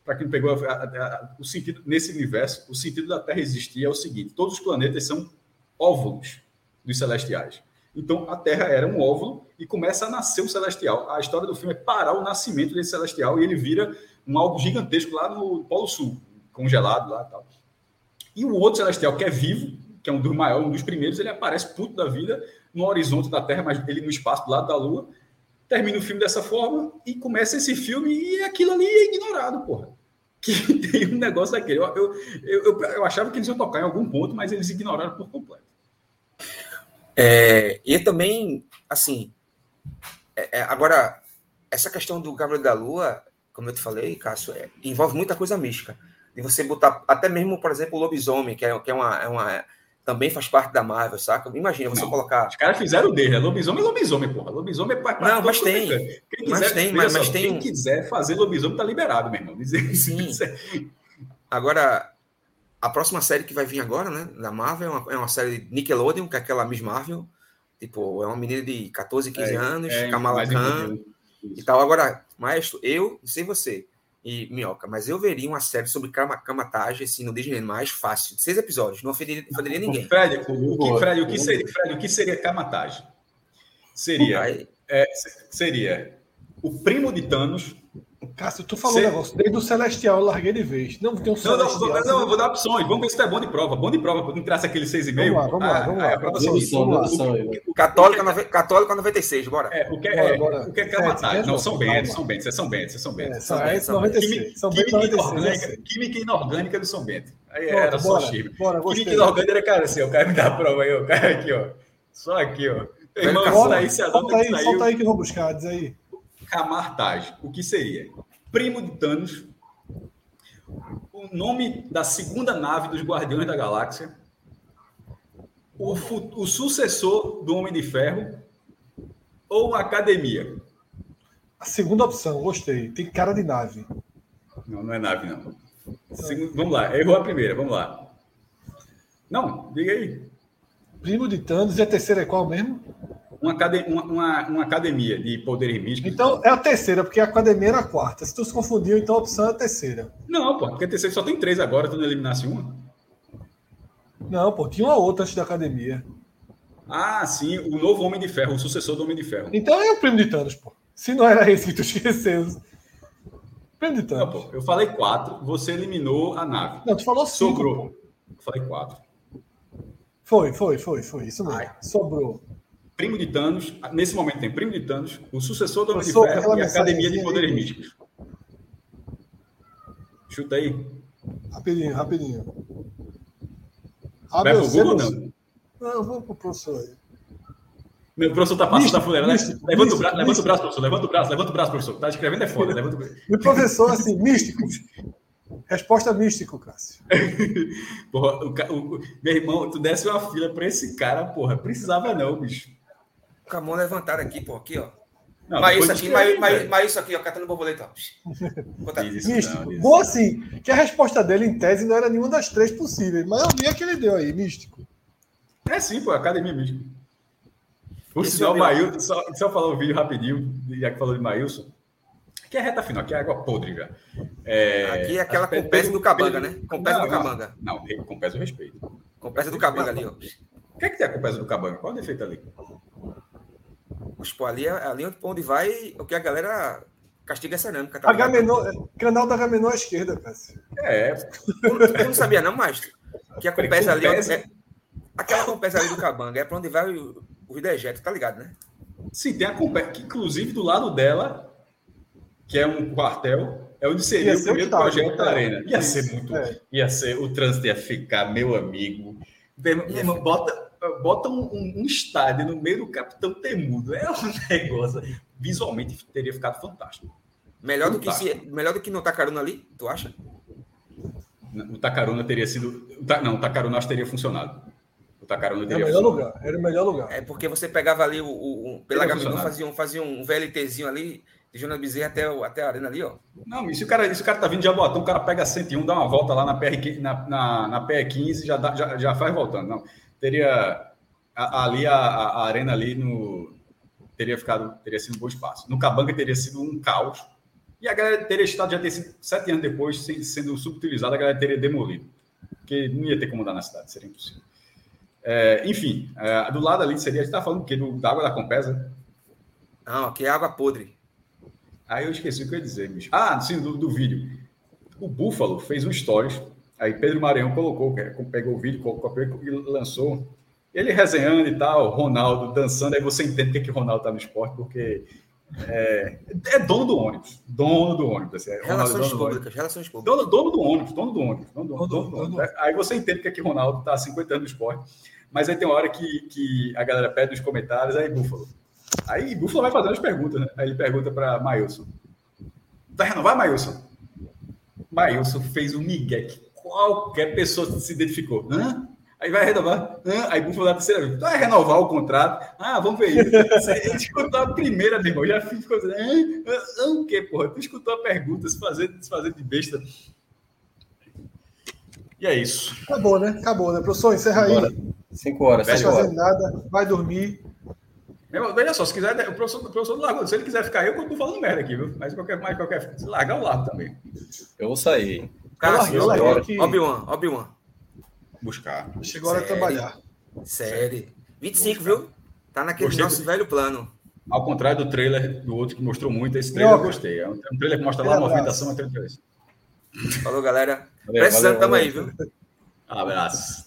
S4: para quem pegou a, a, a, o sentido nesse universo, o sentido da Terra existir é o seguinte: todos os planetas são óvulos dos celestiais. Então a Terra era um óvulo e começa a nascer o celestial. A história do filme é parar o nascimento desse celestial e ele vira um algo gigantesco lá no Polo Sul, congelado lá e tal. E o outro celestial que é vivo, que é um dos maiores, um dos primeiros, ele aparece puto da vida no horizonte da Terra, mas ele no espaço do lado da Lua termina o filme dessa forma e começa esse filme e aquilo ali é ignorado, porra. Que tem um negócio daquele. Eu, eu, eu, eu, achava que eles iam tocar em algum ponto, mas eles ignoraram por completo.
S9: É, e também, assim, é, é, agora, essa questão do Gabriel da Lua, como eu te falei, Cássio, é, envolve muita coisa mística. De você botar, até mesmo, por exemplo, o lobisomem, que é, que é uma, é uma também faz parte da Marvel, saca? Imagina você não, colocar.
S4: Os caras fizeram dele, né? Lobisomem é lobisomem, porra. Lobisomem é
S9: para Não, mas tem. Quiser, mas tem, mas, mas tem.
S4: Quem quiser fazer lobisomem tá liberado, meu irmão.
S9: Sim. Agora, a próxima série que vai vir agora, né? Da Marvel, é uma, é uma série de Nickelodeon, que é aquela Miss Marvel. Tipo, é uma menina de 14, 15 é, anos, é, Kamala Khan e tal. Agora, maestro, eu, sei você, e Minhoca, mas eu veria uma série sobre Kamatage assim, no Disney mais fácil, de seis episódios, não ofenderia, ofenderia ninguém.
S4: Fred, o, que, Fred, o que seria, Fred, o que seria Kamatage? Seria, é, seria o primo de Thanos
S2: Cássio, tu falou Cê... um negócio, desde o Celestial eu larguei de vez. Não tem um
S4: Celestial. Não, não, não, vou dar opções. Vamos ver se tá bom de prova. Bom de prova, quando traça aquele 6,5.
S2: Vamos lá, vamos lá, ah, vamos lá.
S9: É Católica, Católica 96, bora.
S4: É, o que é, bora, O que é Camatagem? Não, São Bento, São Bento, vocês são Bento, vocês são Bento. São Bento, 96. São Bento 96. Química inorgânica do São Bento. Aí era só chip. Química inorgânica era cara assim, o cara me dá a prova aí, o cara aqui, ó. Só aqui, ó.
S2: Irmão, solta aí, solta aí que eu vou buscar, diz aí.
S4: Camartage, o que seria? primo de Thanos, o nome da segunda nave dos Guardiões da Galáxia, o, o sucessor do Homem de Ferro ou Academia?
S2: A segunda opção, gostei. Tem cara de nave.
S4: Não, não é nave, não. Segundo, vamos lá, errou a primeira, vamos lá. Não, diga aí.
S2: Primo de Thanos e a terceira é qual mesmo?
S4: Uma, academia, uma, uma academia de poderes místicos.
S2: Então é a terceira, porque a academia era a quarta. Se tu se confundiu, então a opção é a terceira.
S4: Não, pô, porque a terceira só tem três agora, tu não eliminasse uma?
S2: Não, pô, tinha uma outra antes da academia.
S4: Ah, sim, o novo Homem de Ferro, o sucessor do Homem de Ferro.
S2: Então é o primo de Thanos, pô. Se não era esse que tu (laughs) esqueceu.
S4: Primo de Thanos. Não, pô, eu falei quatro, você eliminou a nave.
S2: Não, tu falou cinco.
S4: Sobrou. Eu falei quatro.
S2: Foi, foi, foi, foi. Isso mesmo. Ai. Sobrou
S4: primo de Thanos, nesse momento tem primo de Thanos, o sucessor do Homem de Ferro e a Academia de Poderes Místicos. Chuta aí.
S2: Rapidinho, rapidinho.
S4: Vai pro Google não?
S2: Não, vamos pro professor aí.
S4: Meu professor tá passando da fuleira, né? Levanta, o braço, levanta o braço, professor. Levanta o braço, levanta o braço, professor. Tá escrevendo é foda. Levanta o...
S2: E o professor, assim, místico. Resposta místico, Cássio. (laughs)
S4: porra, o, o, meu irmão, tu desse uma fila pra esse cara, porra. Precisava não, bicho
S9: com a mão levantada aqui, pô, aqui, ó. Não, mas isso aqui, mas, mas, mas, isso aqui, ó, catando borboleta.
S2: místico. Bom assim, que a resposta dele, em tese, não era nenhuma das três possíveis, mas eu vi a que ele deu aí, místico.
S4: É sim, pô, academia mística. Por Esse sinal, o Maílson, só, só falar um vídeo rapidinho, já que falou de Maílson, que é reta final, que é água podre já.
S9: É, aqui é aquela com peça do Cabanga, né? Com peça do Cabanga.
S4: Não, com peça do respeito.
S9: Com peça do Cabanga ali, ó.
S4: O que é que tem com peça do Cabanga? Qual o defeito ali?
S9: Mas, pô, ali, ali onde vai, o que a galera castiga é cerâmica.
S2: Tá Agamenon, canal da Agamenon à esquerda, Cássio.
S4: É.
S9: Eu não sabia, não, mais Que a compesa ali. É, aquela compesa ali do Cabanga é para onde vai o, o dejetos, tá ligado, né?
S4: Sim, tem a compesa, que inclusive do lado dela, que é um quartel, é onde seria o primeiro projeto da Arena. Ia ser muito. É. Ia ser, o trânsito ia ficar, meu amigo. Bota, bota um, um, um, estádio no meio do Capitão Temudo. É um (laughs) negócio. Visualmente teria ficado fantástico.
S9: Melhor do, que se, melhor do que no Tacaruna ali, tu acha?
S4: O Tacaruna teria sido. Não, o Tacaruna acho que teria funcionado. O Tacaruna teria
S2: Era o melhor lugar. Era o melhor lugar.
S9: É porque você pegava ali o. o, o pela Gaminu, fazia, um, fazia um VLTzinho ali, de Jonas Bezerra até, até a arena ali, ó.
S4: Não, e se o cara, se o cara tá vindo de Jaboatão, o cara pega 101, dá uma volta lá na, PR, na, na, na PR15 já, dá, já, já faz voltando. Não, teria. Ali a, a, arena ali no. Teria ficado. Teria sido um bom espaço. No Cabanga teria sido um caos e a galera teria estado, já ter sido sete anos depois, sendo subutilizada, a galera teria demolido. Porque não ia ter como andar na cidade, seria impossível. É, enfim, é, do lado ali seria. A gente estava falando o quê? Do, da água da Compesa?
S9: Não, aqui é água podre.
S4: Aí eu esqueci o que eu ia dizer, bicho. Ah, sim, do, do vídeo. O Búfalo fez um stories. Aí Pedro Maranhão colocou, pegou o vídeo, colocou e lançou. Ele resenhando e tal, Ronaldo dançando. Aí você entende que, que Ronaldo tá no esporte, porque é, é, dono do ônibus. Dono do ônibus. Assim, é
S9: relações públicas, relações públicas.
S4: Dono, dono, do ônibus, dono do ônibus. Dono, dono, dono, dono, dono. Aí você entende que aqui Ronaldo está há 50 anos no esporte. Mas aí tem uma hora que, que a galera pede nos comentários, aí Búfalo. Aí Búfalo vai fazendo as perguntas, né? Aí ele pergunta para Mailson. Vai renovar, Mailson? Mailson fez um migué que qualquer pessoa se identificou. Hã? Aí vai renovar. Aí vamos falar a terceira vez. Vai renovar o contrato. Ah, vamos ver isso. (laughs) Você escutou a primeira, meu irmão. Já ficou dizendo. Ah, o quê, porra? Tu escutou a pergunta, se fazer, se fazer de besta. E é isso.
S2: Acabou, né? Acabou, né? Professor, encerra aí.
S5: Cinco horas.
S2: Não vai fazer nada, vai dormir.
S4: Meu, veja só, se quiser, o professor, o professor largou. Se ele quiser ficar, eu continuo falando merda aqui, viu? Mas qualquer, mais qualquer. Se largar, eu largo também.
S5: Eu vou sair.
S9: Larguei. Obi-Wan, Obi-Wan
S4: buscar.
S2: Chegou a hora de trabalhar.
S9: Sério. 25, viu? Tá naquele gostei nosso do... velho plano.
S4: Ao contrário do trailer do outro que mostrou muito, esse trailer eu gostei. É um trailer que mostra lá a movimentação entre
S9: Falou, galera. Precisando, tamo aí, viu?
S4: Abraço.